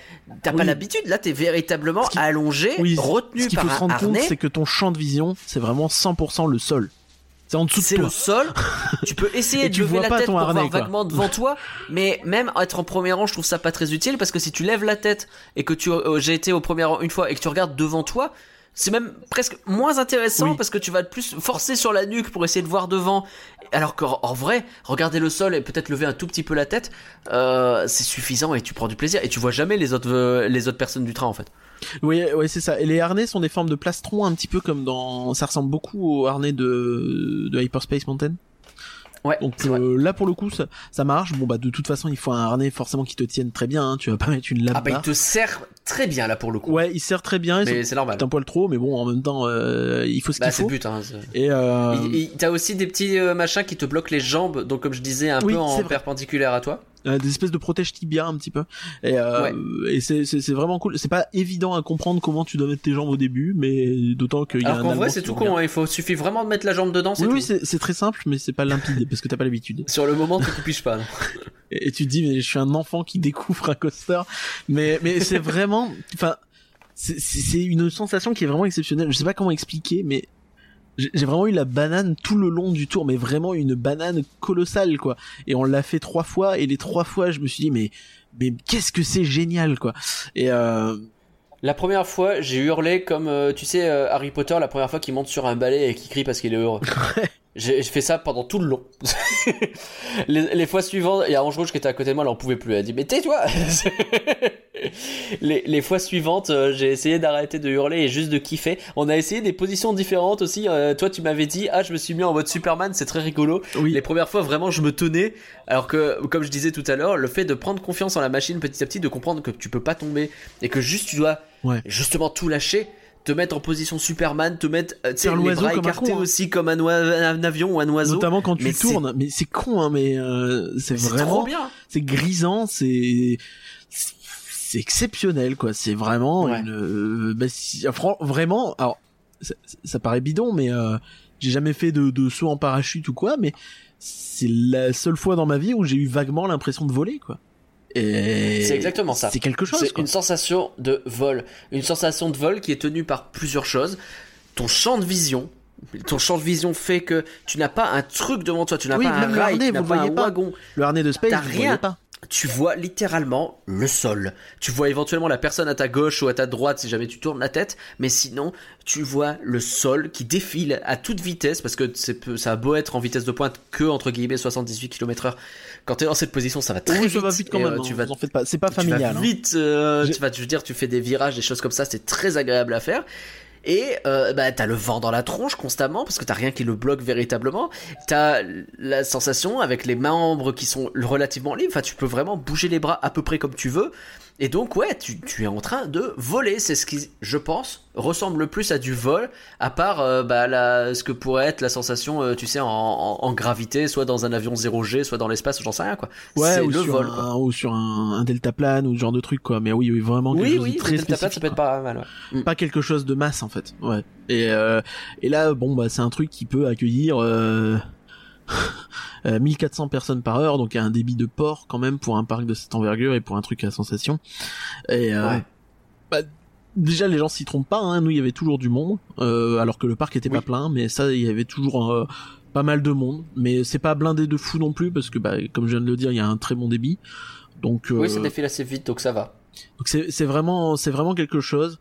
t'as pas l'habitude, là t'es véritablement qui- allongé, Oui. retenu Ce qu'il par faut se rendre compte, c'est que ton champ de vision, c'est vraiment 100% le sol. C'est en dessous de c'est le sol. tu peux essayer de tu lever vois la pas tête ton pour harnais, voir quoi. vaguement devant toi, mais même être en premier rang, je trouve ça pas très utile parce que si tu lèves la tête et que tu euh, j'ai été au premier rang une fois et que tu regardes devant toi, c'est même presque moins intéressant Oui. parce que tu vas plus forcer sur la nuque pour essayer de voir devant. Alors qu'en en vrai, regarder le sol et peut-être lever un tout petit peu la tête, euh, c'est suffisant et tu prends du plaisir et tu vois jamais les autres euh, les autres personnes du train en fait. Oui, ouais, c'est ça. Et les harnais sont des formes de plastron, un petit peu comme dans. Ça ressemble beaucoup au harnais de, de Hyperspace Mountain. Ouais. Donc euh, là pour le coup ça, ça marche. Bon bah de toute façon il faut un harnais forcément qui te tienne très bien. Hein. Tu vas pas mettre une lame Ah bah il te sert très bien là pour le coup. Ouais, il sert très bien. mais c'est normal. C'est un poil trop, mais bon en même temps euh, il faut ce Bah qu'il c'est faut. le but. Hein, Et euh, T'as aussi des petits euh, machins qui te bloquent les jambes, donc comme je disais, un Oui, peu en perpendiculaire à toi. euh, des espèces de protège tibia un petit peu. Et, euh, Ouais. et c'est vraiment cool. C'est pas évident à comprendre comment tu dois mettre tes jambes au début, mais d'autant qu'il y a Alors qu'en vrai, c'est tout con, hein, il faut, suffit vraiment de mettre la jambe dedans, Oui, tout. oui, c'est très simple, mais c'est pas limpide parce que t'as pas l'habitude. Sur le moment, tu te piges pas. et, et tu te dis mais je suis un enfant qui découvre un coaster. Mais mais c'est vraiment enfin c'est une sensation qui est vraiment exceptionnelle. Je sais pas comment expliquer mais j'ai j'ai vraiment eu la banane tout le long du tour mais vraiment une banane colossale quoi. Et on l'a fait trois fois et les trois fois je me suis dit mais mais qu'est-ce que c'est génial quoi. Et euh, La première fois, j'ai hurlé comme, euh, tu sais, euh, Harry Potter, la première fois qu'il monte sur un balai et qu'il crie parce qu'il est heureux. J'ai fait ça pendant tout le long. les, les fois suivantes, il y a Ange Rouge qui était à côté de moi, elle en pouvait plus. Elle a dit, mais tais-toi les, les fois suivantes, euh, j'ai essayé d'arrêter de hurler et juste de kiffer. On a essayé des positions différentes aussi. Euh, toi, tu m'avais dit, ah, je me suis mis en mode Superman, c'est très rigolo. oui Les premières fois, vraiment, je me tenais. Alors que, comme je disais tout à l'heure, le fait de prendre confiance en la machine petit à petit, de comprendre que tu peux pas tomber et que juste tu dois Ouais. justement tout lâcher, te mettre en position Superman, te mettre euh, Faire les l'oiseau bras écartés hein. aussi comme un, avion ou un oiseau. notamment quand tu mais tournes mais c'est con hein mais euh, c'est vraiment c'est grisant, c'est c'est exceptionnel quoi. C'est vraiment Ouais. une, euh, bah, si- vraiment. Alors ça, ça paraît bidon, mais euh, j'ai jamais fait de, de saut en parachute ou quoi, mais c'est la seule fois dans ma vie où j'ai eu vaguement l'impression de voler quoi. C'est exactement ça. C'est quelque chose. C'est une sensation de vol. Une sensation de vol qui est tenue par plusieurs choses. Ton champ de vision. Ton champ de vision fait que tu n'as pas un truc devant toi, tu n'as Oui, pas un rail, harnais, tu n'as pas un pas. wagon. Le harnais de space, vous rien. pas. Tu vois littéralement le sol. Tu vois éventuellement la personne à ta gauche ou à ta droite si jamais tu tournes la tête, mais sinon tu vois le sol qui défile à toute vitesse parce que ça a beau être en vitesse de pointe que entre guillemets 78 km/h. Quand t'es dans cette position, ça va très Oui, vite. ça va vite quand même. euh, hein, tu vas en faites pas. C'est pas tu vas familial. hein. vite, euh, tu vas, je veux dire, tu fais des virages, des choses comme ça, c'est très agréable à faire. Et euh, bah, t'as le vent dans la tronche constamment parce que t'as rien qui le bloque véritablement. T'as la sensation avec les membres qui sont relativement libres. Enfin, tu peux vraiment bouger les bras à peu près comme tu veux. Et donc, ouais, tu, tu es en train de voler. C'est ce qui, je pense, ressemble le plus à du vol, à part euh, bah, la, ce que pourrait être la sensation, euh, tu sais, en, en, en gravité, soit dans un avion 0G, soit dans l'espace, j'en sais rien quoi. Ouais, ou le sur, vol un, quoi. ou sur un, un deltaplane ou ce genre de truc quoi. Mais oui, oui, vraiment quelque Oui, chose oui, de très deltaplane, ça peut être pas mal. ouais. pas quelque chose de masse en fait. Ouais. Et euh, et là bon bah c'est un truc qui peut accueillir euh, 1400 personnes par heure donc il y a un débit de port quand même pour un parc de cette envergure et pour un truc à sensation. Et euh, Ouais. bah, déjà les gens s'y trompent pas hein. nous il y avait toujours du monde euh, alors que le parc était Oui. pas plein mais ça il y avait toujours euh, pas mal de monde mais c'est pas blindé de fou non plus parce que bah comme je viens de le dire il y a un très bon débit. Donc Oui, euh, ça défile assez vite, donc ça va. donc c'est c'est vraiment c'est vraiment quelque chose.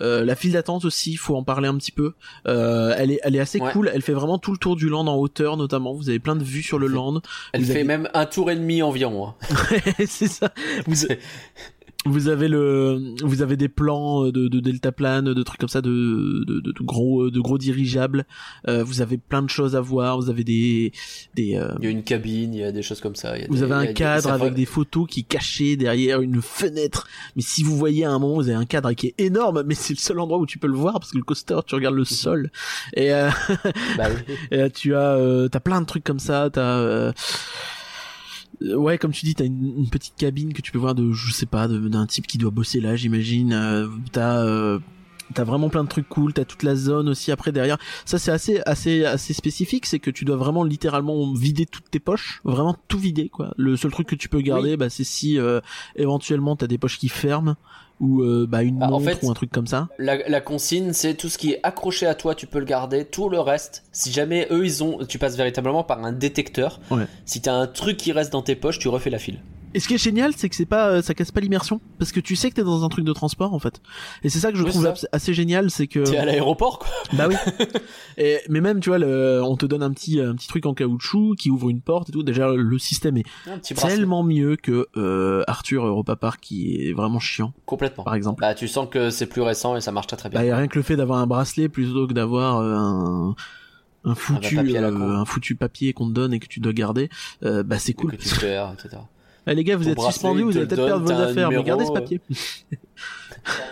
Euh, la file d'attente aussi, il faut en parler un petit peu. Euh, elle est elle est assez Ouais. cool. Elle fait vraiment tout le tour du land en hauteur notamment. Vous avez plein de vues sur le land. Elle Vous fait avez- même un tour et demi environ. hein. c'est ça. Vous, vous avez le vous avez des plans de, de deltaplane, de trucs comme ça, de, de, de, gros de gros dirigeables. Euh, vous avez plein de choses à voir. Vous avez des des euh, Il y a une cabine, il y a des choses comme ça. il y a Vous des- avez il y un a cadre avec va- des photos qui est caché derrière une fenêtre. Mais si vous voyez à un moment, vous avez un cadre qui est énorme, mais c'est le seul endroit où tu peux le voir parce que le coaster, tu regardes le sol. Et, euh, Bah oui. et là, tu as, euh, t'as plein de trucs comme ça. T'as, euh, euh, ouais, comme tu dis, t'as une, une petite cabine que tu peux voir de, je sais pas, d'un type qui doit bosser là, j'imagine. Euh, t'as, euh, T'as vraiment plein de trucs cool, t'as toute la zone aussi après derrière. Ça c'est assez assez assez spécifique, c'est que tu dois vraiment littéralement vider toutes tes poches, vraiment tout vider quoi. Le seul truc que tu peux garder, bah c'est si euh, éventuellement t'as des poches qui ferment ou euh, bah une Bah, en fait, ou un truc comme ça. La, la consigne, c'est tout ce qui est accroché à toi, tu peux le garder. Tout le reste, si jamais eux ils ont, tu passes véritablement par un détecteur. Ouais. Si t'as un truc qui reste dans tes poches, tu refais la file. Et ce qui est génial, c'est que c'est pas, euh, ça casse pas l'immersion, parce que tu sais que t'es dans un truc de transport en fait. Et c'est ça que je Oui, trouve assez génial, c'est que. T'es à l'aéroport quoi. Bah oui. et, mais même tu vois, le, on te donne un petit, un petit truc en caoutchouc qui ouvre une porte et tout. Déjà le système est tellement mieux que euh, Arthur Europa Park qui est vraiment chiant, Complètement. par exemple. Bah tu sens que c'est plus récent et ça marche très très bien. Bah, y a rien que le fait d'avoir un bracelet plutôt que d'avoir euh, un un foutu euh, un foutu papier qu'on te donne et que tu dois garder euh, bah c'est cool Que tu perds, etc. Eh, les gars vous êtes suspendus vous allez le peut-être perdre vos affaires mais gardez ce euh, papier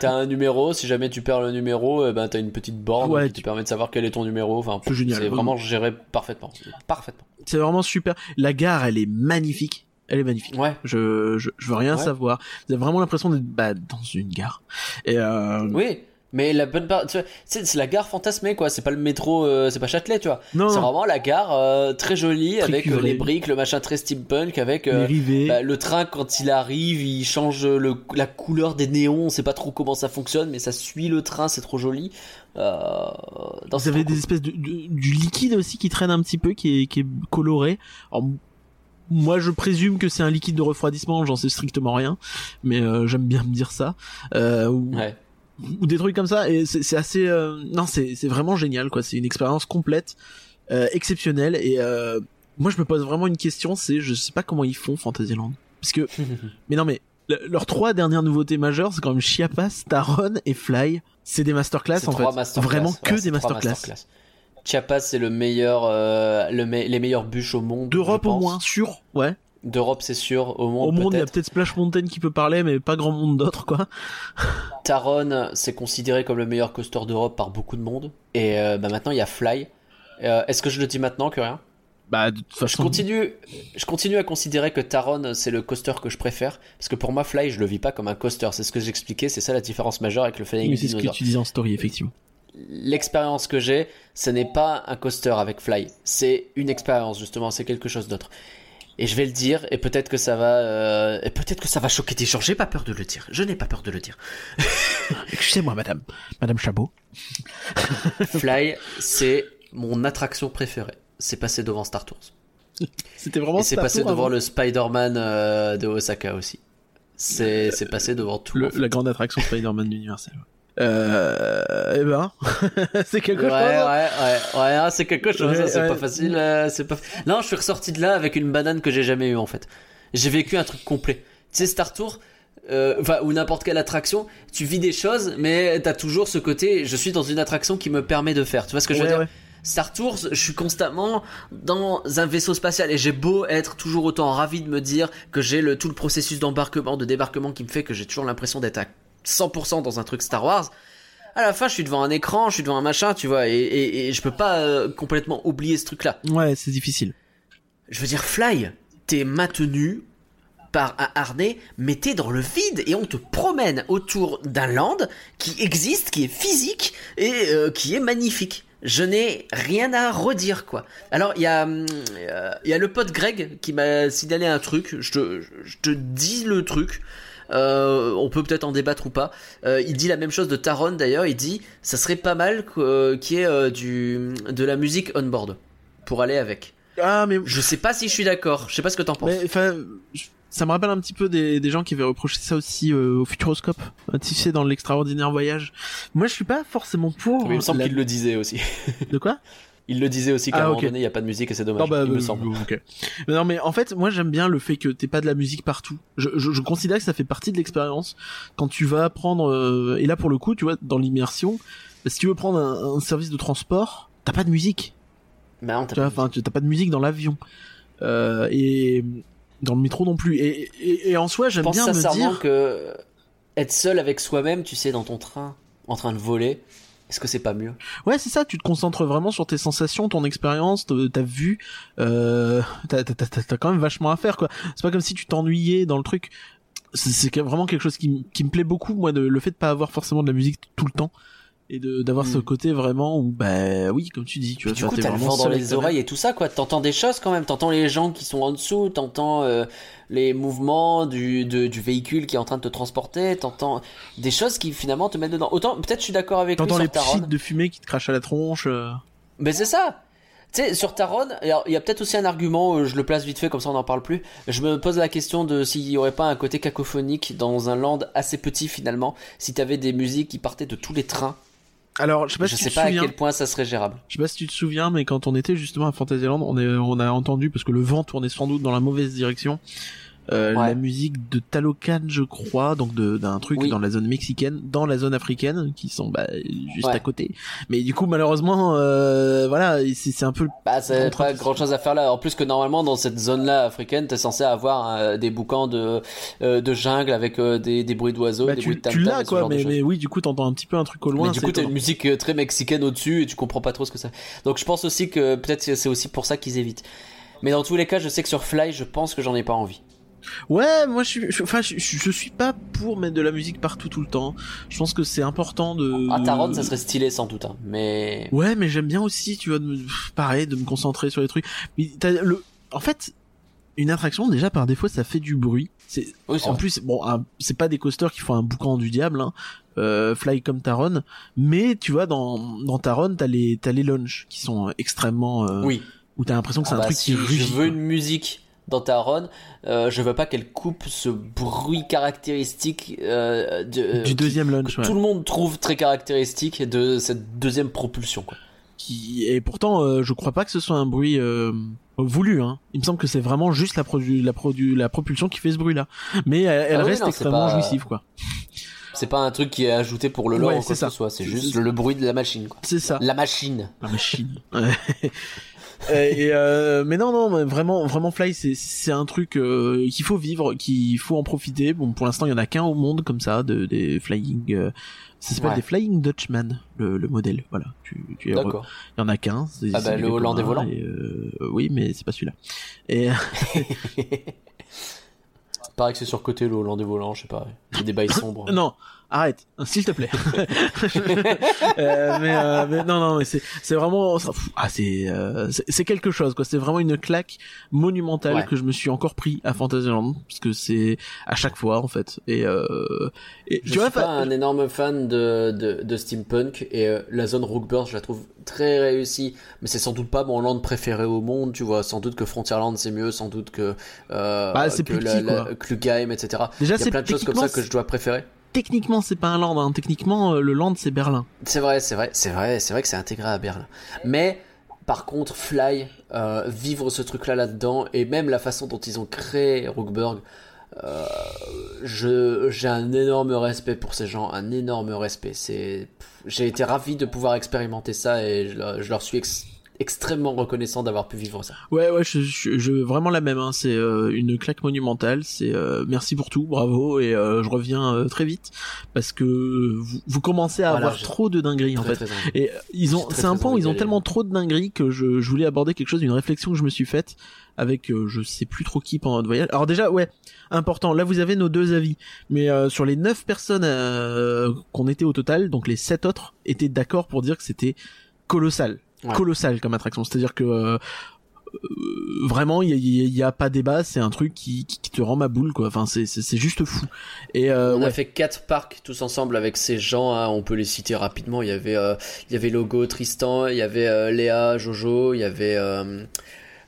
T'as un numéro, si jamais tu perds le numéro, eh ben t'as une petite borne Ouais, qui tu- te permet de savoir quel est ton numéro. Enfin, C'est génial, C'est vraiment. vraiment géré parfaitement. Parfaitement. c'est vraiment super la gare elle est magnifique elle est magnifique Ouais. je, je je veux rien Ouais. savoir vous avez vraiment l'impression d'être bah, dans une gare et euh, Oui. Mais la bonne part, tu vois, c'est la gare fantasmée quoi. C'est pas le métro, euh, c'est pas Châtelet, tu vois. non, C'est vraiment la gare euh, très jolie Très avec euh, les briques, le machin très steampunk, avec euh, bah, le train quand il arrive, il change le, la couleur des néons. On sait pas trop comment ça fonctionne, mais ça suit le train, c'est trop joli. Euh, dans vous avez des espèces de, de- du liquide aussi qui traîne un petit peu qui est qui est coloré alors moi je présume que c'est un liquide de refroidissement j'en sais strictement rien mais euh, j'aime bien me dire ça euh, ou, Ouais. Ou des trucs comme ça et c'est c'est assez euh, non c'est c'est vraiment génial quoi. C'est une expérience complète euh, exceptionnelle et euh, moi je me pose vraiment une question c'est je sais pas comment ils font Fantasyland. Parce que mais non mais le- leurs trois dernières nouveautés majeures c'est quand même Chiapas, Taron et Fly. C'est des masterclass en trois fait. masterclass. vraiment que Ouais, des masterclass. Chiapas, c'est le meilleur, euh, le me- les meilleures bûches au monde. d'Europe au moins sûr ouais D'Europe, c'est sûr. Au monde, au monde il y a peut-être. Splash Mountain qui peut parler mais pas grand monde d'autres quoi Taron, c'est considéré comme le meilleur coaster d'Europe par beaucoup de monde. Et euh, bah, maintenant, il y a Fly. Euh, Est-ce que je le dis maintenant que rien? Bah, de toute Je façon. continue, je continue à considérer que Taron c'est le coaster que je préfère parce que pour moi Fly je le vis pas comme un coaster, c'est ce que j'expliquais, c'est ça la différence majeure avec le Flying Oui, c'est ce que tu disais en story, effectivement. L'expérience que j'ai, ce n'est pas un coaster avec Fly, c'est une expérience justement, c'est quelque chose d'autre. Et je vais le dire, et peut-être que ça va, euh, et peut-être que ça va choquer des gens. J'ai pas peur de le dire. Je n'ai pas peur de le dire. Excusez-moi, madame. Madame Chabot. Fly, c'est mon attraction préférée. C'est passé devant Star Tours. C'était vraiment Et c'est passé Tours devant le Spider-Man euh, de Osaka aussi. C'est c'est passé devant tout. Le- en fait. la grande attraction Spider-Man d'Universal. Euh, eh ben, c'est quelque Ouais, chose. ouais, hein. ouais, ouais, hein, c'est quelque chose, Ouais, hein, c'est ouais. pas facile, euh, c'est pas. Non, je suis ressorti de là avec une banane que j'ai jamais eue en fait. J'ai vécu un truc complet. Tu sais, Star Tour, euh, ou n'importe quelle attraction, tu vis des choses, mais t'as toujours ce côté. Je suis dans une attraction qui me permet de faire. Tu vois ce que je veux dire? Star Tours, je suis constamment dans un vaisseau spatial et j'ai beau être toujours autant ravi de me dire que j'ai le tout le processus d'embarquement, de débarquement qui me fait que j'ai toujours l'impression d'être à 100% dans un truc Star Wars. À la fin, je suis devant un écran, je suis devant un machin, tu vois, et, et, et je peux pas euh, complètement oublier ce truc-là. Ouais, c'est difficile. Je veux dire, Fly, t'es maintenu par un harnais, mais t'es dans le vide et on te promène autour d'un land qui existe, qui est physique et euh, qui est magnifique. Je n'ai rien à redire quoi. Alors il y a hum, euh, y a le pote Greg qui m'a signalé un truc. Je te je te dis le truc. Euh, on peut peut-être en débattre ou pas. Euh, il dit la même chose de Taron d'ailleurs. Il dit ça serait pas mal euh, qu'il y ait euh, du de la musique on board pour aller avec. Ah, mais, Je sais pas si je suis d'accord. Je sais pas ce que t'en penses. mais enfin, ça me rappelle un petit peu des, des gens qui avaient reproché ça aussi euh, au Futuroscope. Tu sais, dans l'extraordinaire voyage. Moi, je suis pas forcément pour. Oui, il me semble la- qu'il le disait aussi. De quoi? Il le disait aussi qu'à Ah, un moment donné, il n'y a pas de musique et c'est dommage. Non, bah, il me euh, semble. Mais non, mais en fait, moi, j'aime bien le fait que t'aies pas de la musique partout. Je, je, je considère que ça fait partie de l'expérience. Quand tu vas prendre, euh, et là, pour le coup, tu vois, dans l'immersion, si tu veux prendre un, un service de transport, t'as pas de musique. Mais non, t'as pas- enfin, t'as pas de musique dans l'avion. Euh, et dans le métro non plus. Et, et, et en soi, j'aime bien me dire. que être seul avec soi-même, tu sais, dans ton train, en train de voler, est-ce que c'est pas mieux? Ouais, c'est ça, tu te concentres vraiment sur tes sensations, ton expérience, ta vue. Euh, t'as, quand même vachement à faire, quoi. C'est pas comme si tu t'ennuyais dans le truc. C'est, vraiment quelque chose qui me plaît beaucoup, moi, de, le fait de pas avoir forcément de la musique tout le temps. Et de, d'avoir Mm. ce côté vraiment où, bah oui, comme tu dis, tu vois, du coup, t'as le vraiment vent dans les oreilles et tout ça, quoi. T'entends des choses quand même. T'entends les gens qui sont en dessous. T'entends euh, les mouvements du, de- du véhicule qui est en train de te transporter. T'entends des choses qui finalement te mettent dedans. Autant, peut-être, je suis d'accord avec T'entends les pchites de fumée qui te crachent à la tronche. euh. Mais c'est ça. Tu sais, sur Taron, il y a peut-être aussi un argument, euh, je le place vite fait, comme ça on n'en parle plus. Je me pose la question de s'il y aurait pas un côté cacophonique dans un land assez petit finalement, si t'avais des musiques qui partaient de tous les trains. Alors, je sais pas je si sais tu pas à quel point ça serait gérable. Je sais pas si tu te souviens, mais quand on était justement à Fantasyland, on, est, on a entendu, parce que le vent tournait sans doute dans la mauvaise direction, euh, Ouais. la musique de Talocan, je crois, donc de- d'un truc Oui. dans la zone mexicaine, dans la zone africaine, qui sont bah, juste Ouais. à côté. Mais du coup, malheureusement, euh, voilà, c'est un peu... Bah, c'est pas grand chose à faire là. En plus que normalement, dans cette zone-là africaine, t'es censé avoir euh, des boucans de, euh, de jungle avec euh, des, des bruits d'oiseaux, Bah, des tu bruits de tam tu l'as, quoi, mais, mais oui, du coup, t'entends un petit peu un truc au loin. mais du coup, t'as une musique très mexicaine au-dessus et tu comprends pas trop ce que ça. Donc, je pense aussi que peut-être c'est aussi pour ça qu'ils évitent. Mais dans tous les cas, je sais que sur Fly, je pense que j'en ai pas envie. Ouais, moi je suis, je- enfin, je, je, je suis pas pour mettre de la musique partout tout le temps. Je pense que c'est important de. À Taron, ça serait stylé sans doute, hein. mais Ouais, mais j'aime bien aussi, tu vois, de me, pareil, de me concentrer sur les trucs. Mais le, en fait, une attraction déjà par défaut, ça fait du bruit. C'est, oui, en vrai. plus, bon, c'est pas des coasters qui font un boucan du diable, hein, euh, Fly comme Taron, mais tu vois, dans dans Taron, t'as les t'as les qui sont extrêmement, euh, oui. où t'as l'impression que c'est Ah un bah, truc si qui je rugit. veux une musique dans Taron, euh, je veux pas qu'elle coupe ce bruit caractéristique euh, de, euh, du deuxième que lounge, ouais. tout le monde trouve très caractéristique de cette deuxième propulsion. Quoi. qui et pourtant euh, je crois pas que ce soit un bruit euh, voulu hein. Il me semble que c'est vraiment juste la produ la produ la propulsion qui fait ce bruit là. Mais elle, elle Ah oui, reste non, extrêmement pas- jouissive quoi. C'est pas un truc qui est ajouté pour le lore Ouais, ou quoi c'est que ça. ce soit, c'est juste c'est- le bruit de la machine. C'est ça. La machine. La machine. Et, et, euh, mais non, non, vraiment, vraiment Fly, c'est un truc euh, qu'il faut vivre, qu'il faut en profiter. Bon, pour l'instant, il y en a qu'un au monde comme ça, de des flying. euh, ça s'appelle Ouais. des Flying Dutchman, le, le modèle. Voilà. Tu, tu D'accord. Il y en a qu'un. Ah bah, le hollandais volant. et, euh, oui, mais c'est pas celui-là. Et Pareil que c'est surcoté le Hollandais volant, je sais pas. Il y a des bails sombres. non, arrête, s'il te plaît. Euh, mais, euh, mais non, non, mais c'est c'est vraiment ça- pff, ah c'est euh, c'est c'est quelque chose quoi. C'est vraiment une claque monumentale Ouais. que je me suis encore pris à Fantasyland parce que c'est à chaque fois en fait. Et, euh, et Je tu vois, suis pas fa- un énorme fan de, de, de steampunk et euh, la zone Rookburst, je la trouve très réussie, mais c'est sans doute pas mon land préféré au monde, tu vois. Sans doute que Frontierland c'est mieux, sans doute que euh, Bah, c'est que plus la, petit, la-. Klugheim, etc. déjà Il y a c'est plein de choses comme ça que je dois préférer. Techniquement, c'est pas un land. Hein. Techniquement, euh, le land c'est Berlin. C'est vrai, c'est vrai, c'est vrai, c'est vrai que c'est intégré à Berlin. Mais par contre, Fly, euh, vivre ce truc-là là-dedans, et même la façon dont ils ont créé Rookburg, euh, je j'ai un énorme respect pour ces gens, un énorme respect. C'est, j'ai été ravi de pouvoir expérimenter ça et je, je leur suis ex- extrêmement reconnaissant d'avoir pu vivre ça. Ouais, ouais, je, je, je- vraiment la même. Hein. C'est euh, une claque monumentale. C'est euh, merci pour tout, bravo, et euh, je reviens euh, très vite parce que vous, vous commencez à Voilà, avoir trop de dingueries en fait. Et euh, ils ont, c'est un point où ils ont tellement trop de dingueries que je, je voulais aborder quelque chose, une réflexion que je me suis faite avec euh, je sais plus trop qui pendant notre voyage. Alors déjà, ouais, important. Là, vous avez nos deux avis, mais euh, sur les neuf personnes euh, qu'on était au total, donc les sept autres étaient d'accord pour dire que c'était colossal, Ouais. colossal comme attraction. C'est-à-dire que euh, euh, vraiment, il y a, il y a- il y a pas débat. C'est un truc qui, qui, qui te rend ma boule, quoi. Enfin, c'est c'est juste fou. Et euh, on a fait quatre parcs tous ensemble avec ces gens. hein, on peut les citer rapidement. Il y avait, euh, il y avait Logo, Tristan, il y avait euh, Léa, Jojo, il y avait euh,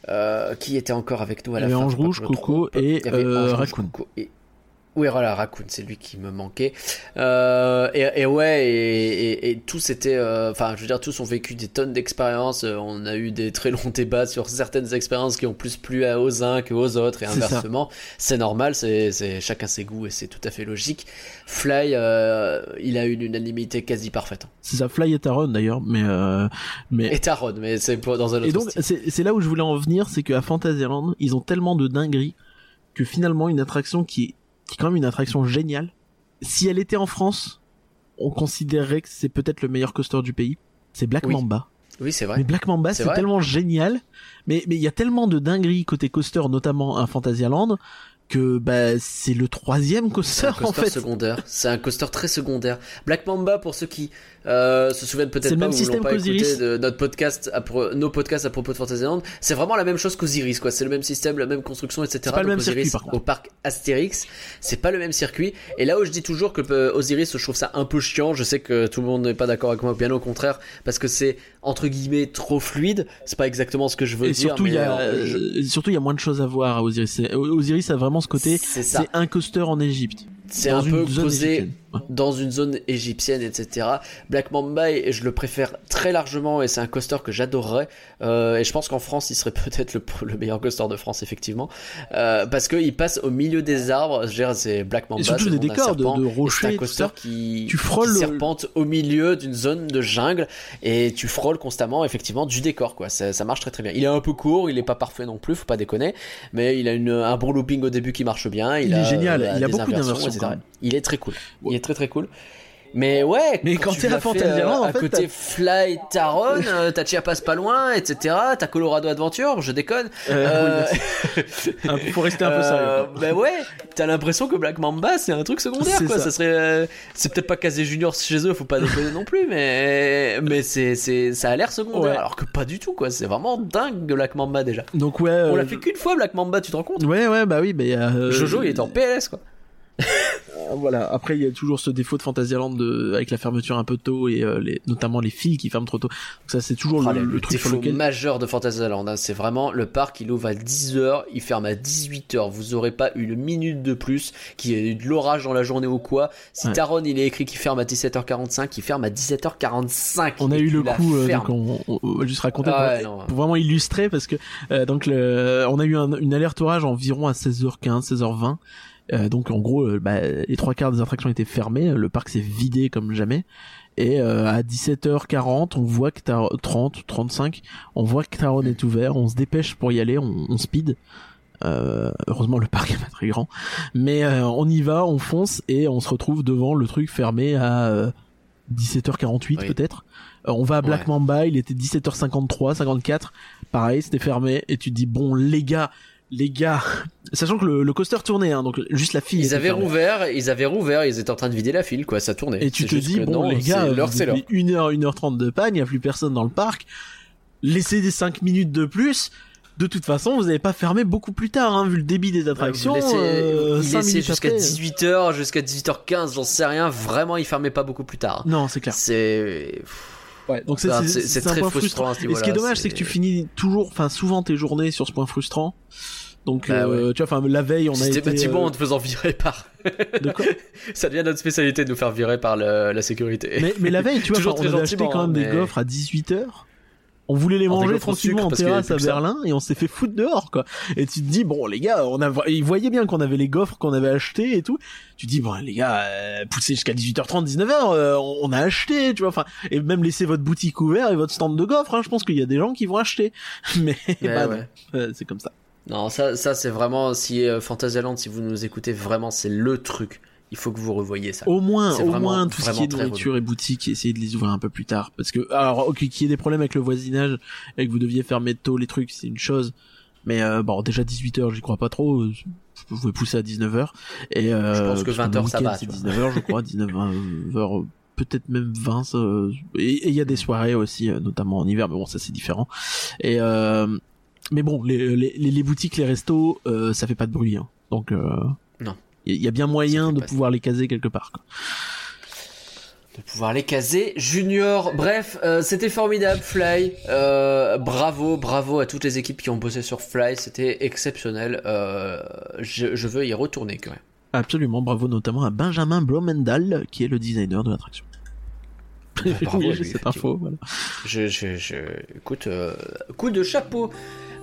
euh, qui était encore avec nous à Il y la avait fin. Ange Rouge, Coco et, Il y avait euh, Ange Rouge, Raccoon. Coco et- Oui, voilà, Raccoon, c'est lui qui me manquait. Euh, et, et ouais, et, et- et tous étaient, euh, enfin, je veux dire, tous ont vécu des tonnes d'expériences. Euh, On a eu des très longs débats sur certaines expériences qui ont plus plu à aux uns qu'aux autres et inversement. C'est normal, c'est, c'est chacun ses goûts et c'est tout à fait logique. Fly, euh, il a une unanimité quasi parfaite. C'est ça, Fly et Taron d'ailleurs, mais euh, mais Et Taron, mais c'est pour- dans un autre Et donc, c'est là où je voulais en venir, c'est qu'à Fantasyland, ils ont tellement de dingueries que finalement, une attraction qui est, qui est quand même une attraction géniale, si elle était en France, on considérerait que c'est peut-être le meilleur coaster du pays. C'est Black Oui. Mamba. Oui, c'est vrai. Mais Black Mamba, C'est tellement génial. Mais mais il y a tellement de dingueries côté coaster, notamment à Fantasyland, que bah c'est le troisième un coaster en fait. secondaire. C'est un coaster très secondaire. Black Mamba, pour ceux qui euh, se souviennent peut-être pas même ou l'ont système pas qu'Osiris. écouté de notre podcast, à pro- nos podcasts à propos de Fantasyland, c'est vraiment la même chose qu'Osiris, quoi. C'est le même système, la même construction, etc. Pas le même circuit, Osiris, par contre. Au parc Astérix, c'est pas le même circuit. Et là où je dis toujours que euh, Osiris, je trouve ça un peu chiant. Je sais que tout le monde n'est pas d'accord avec moi, bien au contraire, parce que c'est entre guillemets trop fluide. C'est pas exactement ce que je veux Et dire. surtout, il y a, euh, je- surtout, il y a moins de choses à voir à Osiris. Osiris a vraiment ce côté, C'est ça. c'est un coaster en Égypte. C'est un peu posé dans une zone égyptienne, etc. Black Mamba, je le préfère très largement et c'est un coaster que j'adorerais. Euh, et je pense qu'en France, il serait peut-être le, le meilleur coaster de France, effectivement, euh, parce qu'il passe au milieu des arbres. C'est Black Mamba. Et surtout des décors serpent, de et C'est rochers. un coaster qui, Tu frôles qui le- serpente au milieu d'une zone de jungle et tu frôles constamment effectivement du décor quoi. Ça, ça marche très très bien. Il est un peu court, il est pas parfait non plus, faut pas déconner, mais il a une, un bon looping au début qui marche bien. Il, Il est génial, euh, il a beaucoup inversions, d'inversions, etc. quand. Il est très cool. Il est très très cool. Mais ouais, Mais quand tu t'es à Fantasyland, en à fait, côté t'as- Fly Taron, euh, t'as Chiapas pas loin, etc. T'as Colorado Adventure, je déconne. Euh, Euh, oui, un- faut rester un peu euh, sérieux. quoi. bah ouais, t'as l'impression que Black Mamba c'est un truc secondaire quoi. ça. Ça, serait, euh, c'est peut-être pas Casé Junior chez eux, faut pas déconner non plus, mais mais c'est c'est ça a l'air secondaire Ouais. alors que pas du tout quoi. C'est vraiment dingue Black Mamba déjà. Donc ouais. On euh, l'a fait qu'une fois Black Mamba, tu te rends compte? Ouais, ouais, bah oui, mais euh, Jojo il est en PLS quoi. Euh, voilà. Après, il y a toujours ce défaut de Fantasyland de, avec la fermeture un peu tôt et euh, les, notamment les fils qui ferment trop tôt. Donc ça, c'est toujours Ah, le, le, le truc sur défaut lequel. majeur de Fantasyland, hein, c'est vraiment le parc, il ouvre à 10h, il ferme à 18h. Vous aurez pas une minute de plus, qu'il y ait eu de l'orage dans la journée ou quoi. Si Ouais. Taron il est écrit qu'il ferme à 17h45, il ferme à 17h45. On a eu le coup, euh, donc on, on- on va juste raconter Ah pour, ouais, pour vraiment illustrer parce que euh, donc le, on a eu un- une alerte orage environ à 16h15, 16h20. Euh, donc en gros, euh, bah, les trois quarts des attractions étaient fermées, le parc s'est vidé comme jamais. Et euh, à 17h40, on voit que Tar 30, 35, on voit que Taron est ouvert, on se dépêche pour y aller, on, on speed. Euh, heureusement le parc est pas très grand, mais euh, on y va, on fonce et on se retrouve devant le truc fermé à euh, 17h48 Oui. peut-être. Euh, on va à Black Ouais. Mamba, il était 17h53, 54, pareil, c'était fermé et tu te dis bon les gars, les gars, sachant que le, le coaster tournait, hein, donc juste la fille. Ils avaient fermée. rouvert, ils avaient rouvert, ils étaient en train de vider la file, quoi, ça tournait. Et tu te dis, bon, non, les gars, c'est l'heure, vous c'est l'heure. avez 1h, 1h30 de panne, il n'y a plus personne dans le parc. Laissez des 5 minutes de plus. De toute façon, vous n'avez pas fermé beaucoup plus tard, hein, vu le débit des attractions. Laissez, euh, jusqu'à après. 18h, jusqu'à 18h15, j'en sais rien. Vraiment, il fermait pas beaucoup plus tard. Non, c'est clair. C'est. Ouais, donc c'est, Ah, très point frustrant à ce Et ce qui est dommage, c'est que tu finis toujours, enfin, souvent tes journées sur ce point frustrant. Donc, Bah euh, tu vois, enfin, la veille, on a été. Systématiquement euh, en te faisant virer par. de quoi Ça devient notre spécialité de nous faire virer par le- la sécurité. mais, mais la veille, tu vois, Toujours on avait acheté quand même des gaufres à 18h. On voulait les manger tranquillement en terrasse à. Berlin et on s'est fait foutre dehors quoi. Et tu te dis bon les gars, on a ils voyaient bien qu'on avait les gaufres qu'on avait achetées et tout. Tu te dis bon les gars, euh, poussez jusqu'à 18h30, 19h, euh, on, a acheté, tu vois enfin et même laissez votre boutique ouverte et votre stand de gaufres, hein, je pense qu'il y a des gens qui vont acheter. Mais Ouais, bah, ouais. c'est comme ça. Non, ça, ça c'est vraiment. Si euh, Fantasyland, si vous nous écoutez, vraiment, c'est le truc. Il faut que vous revoyiez ça. Au moins, au vraiment- moins tout ce qui est nourriture et boutique, essayez de les ouvrir un peu plus tard. Parce que, alors, ok, qu'il y ait des problèmes avec le voisinage et que vous deviez fermer tôt les trucs, c'est une chose. Mais euh, bon, déjà 18h, j'y crois pas trop. euh, Vous pouvez pousser à 19h. Et, euh, Je pense que parce 20 heures, le ça week-end, va, C'est tu vois. 19h, je crois, 19h, peut-être même 20. ça, euh, et il y a des soirées aussi, euh, notamment en hiver, mais bon, ça c'est différent. Et euh, mais bon, les, les, boutiques, les restos, euh, ça fait pas de bruit. Hein. Donc, euh, Non. Il y, y a bien moyen de pouvoir les caser quelque part. Quoi. de pouvoir les caser. Junior, bref, euh, c'était formidable, Fly. Euh, bravo, bravo à toutes les équipes qui ont bossé sur Fly, c'était exceptionnel. Euh, je, je veux y retourner quand même. Absolument, bravo notamment à Benjamin Blomendal, qui est le designer de l'attraction. bravo Oui, j'ai cette info, voilà. Je, je, je, écoute, euh, coup de chapeau.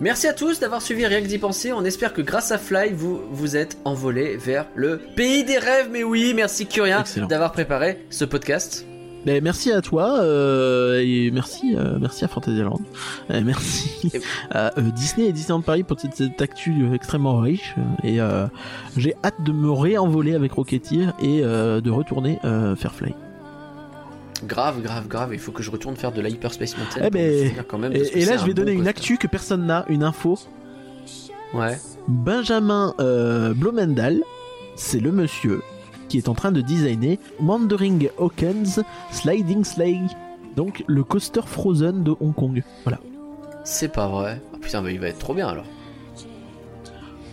Merci à tous d'avoir suivi Rien que d'y penser. On espère que grâce à Fly, vous vous êtes envolés vers le pays des rêves. Mais oui, merci Curien d'avoir préparé ce podcast. Ben, merci à toi, euh, et merci, euh, merci à Fantasyland. Euh, merci à euh, Disney et Disneyland Paris pour cette, cette actu extrêmement riche. Et euh, j'ai hâte de me réenvoler avec Rocketeer et euh, de retourner euh, faire Fly. Grave, grave, grave. Il faut que je retourne faire de la Hyperspace Mountain. Eh ben, quand même Et, et là, je vais bon donner une coaster. actu que personne n'a, une info. Ouais. Benjamin euh, Blomendal, c'est le monsieur qui est en train de designer Wandering Hawkins Sliding Sleigh. Donc le coaster Frozen de Hong Kong. Voilà. C'est pas vrai. Ah, putain, bah, il va être trop bien alors.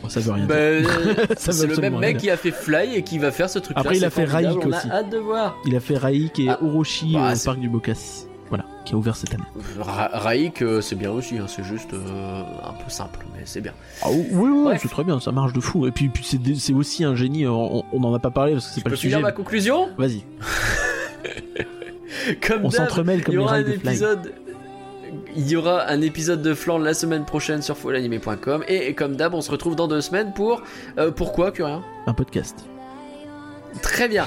Ça veut rien dire. Bah, euh, Ça veut c'est le même mec rien qui a fait Fly et qui va faire ce truc-là. Après, il a fait Raik On aussi. a hâte de voir. Il a fait Raik et Ah. Orochi Bah, au parc du Bocas. Voilà, qui a ouvert cette année. Ra- Raik, euh, c'est bien aussi. hein, C'est juste euh, un peu simple, mais c'est bien. Ah, oui, oui, c'est très bien, ça marche de fou. Et puis, puis c'est, aussi un génie, on, on en a pas parlé parce que c'est pas peux le sujet. finir ma conclusion? Vas-y, Comme on s'entremêle il comme y les aura rails un de Fly. Il y aura un épisode de flan la semaine prochaine sur folanimé.com et, et comme d'hab, on se retrouve dans deux semaines pour euh, pourquoi que rien. Un podcast. Très bien.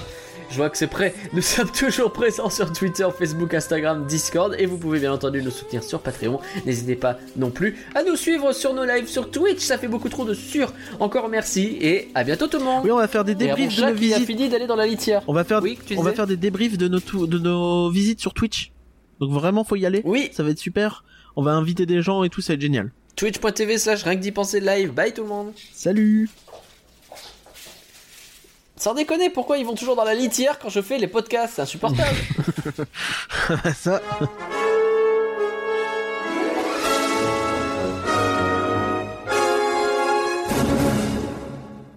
Je vois que c'est prêt. Nous sommes toujours présents sur Twitter, Facebook, Instagram, Discord et vous pouvez bien entendu nous soutenir sur Patreon. N'hésitez pas non plus à nous suivre sur nos lives sur Twitch. Ça fait beaucoup trop de sur. Encore merci et à bientôt tout le monde. Oui, on va faire des débriefs de nos visites. fini d'aller dans la litière. On va faire, Oui, on va faire des débriefs de nos, de nos visites sur Twitch. Donc vraiment, faut y aller. Oui, Ça va être super. On va inviter des gens et tout, ça va être génial. twitch.tv slash rien que d'y penser live. Bye tout le monde. Salut Sans déconner, pourquoi ils vont toujours dans la litière quand je fais les podcasts? C'est insupportable. Ça...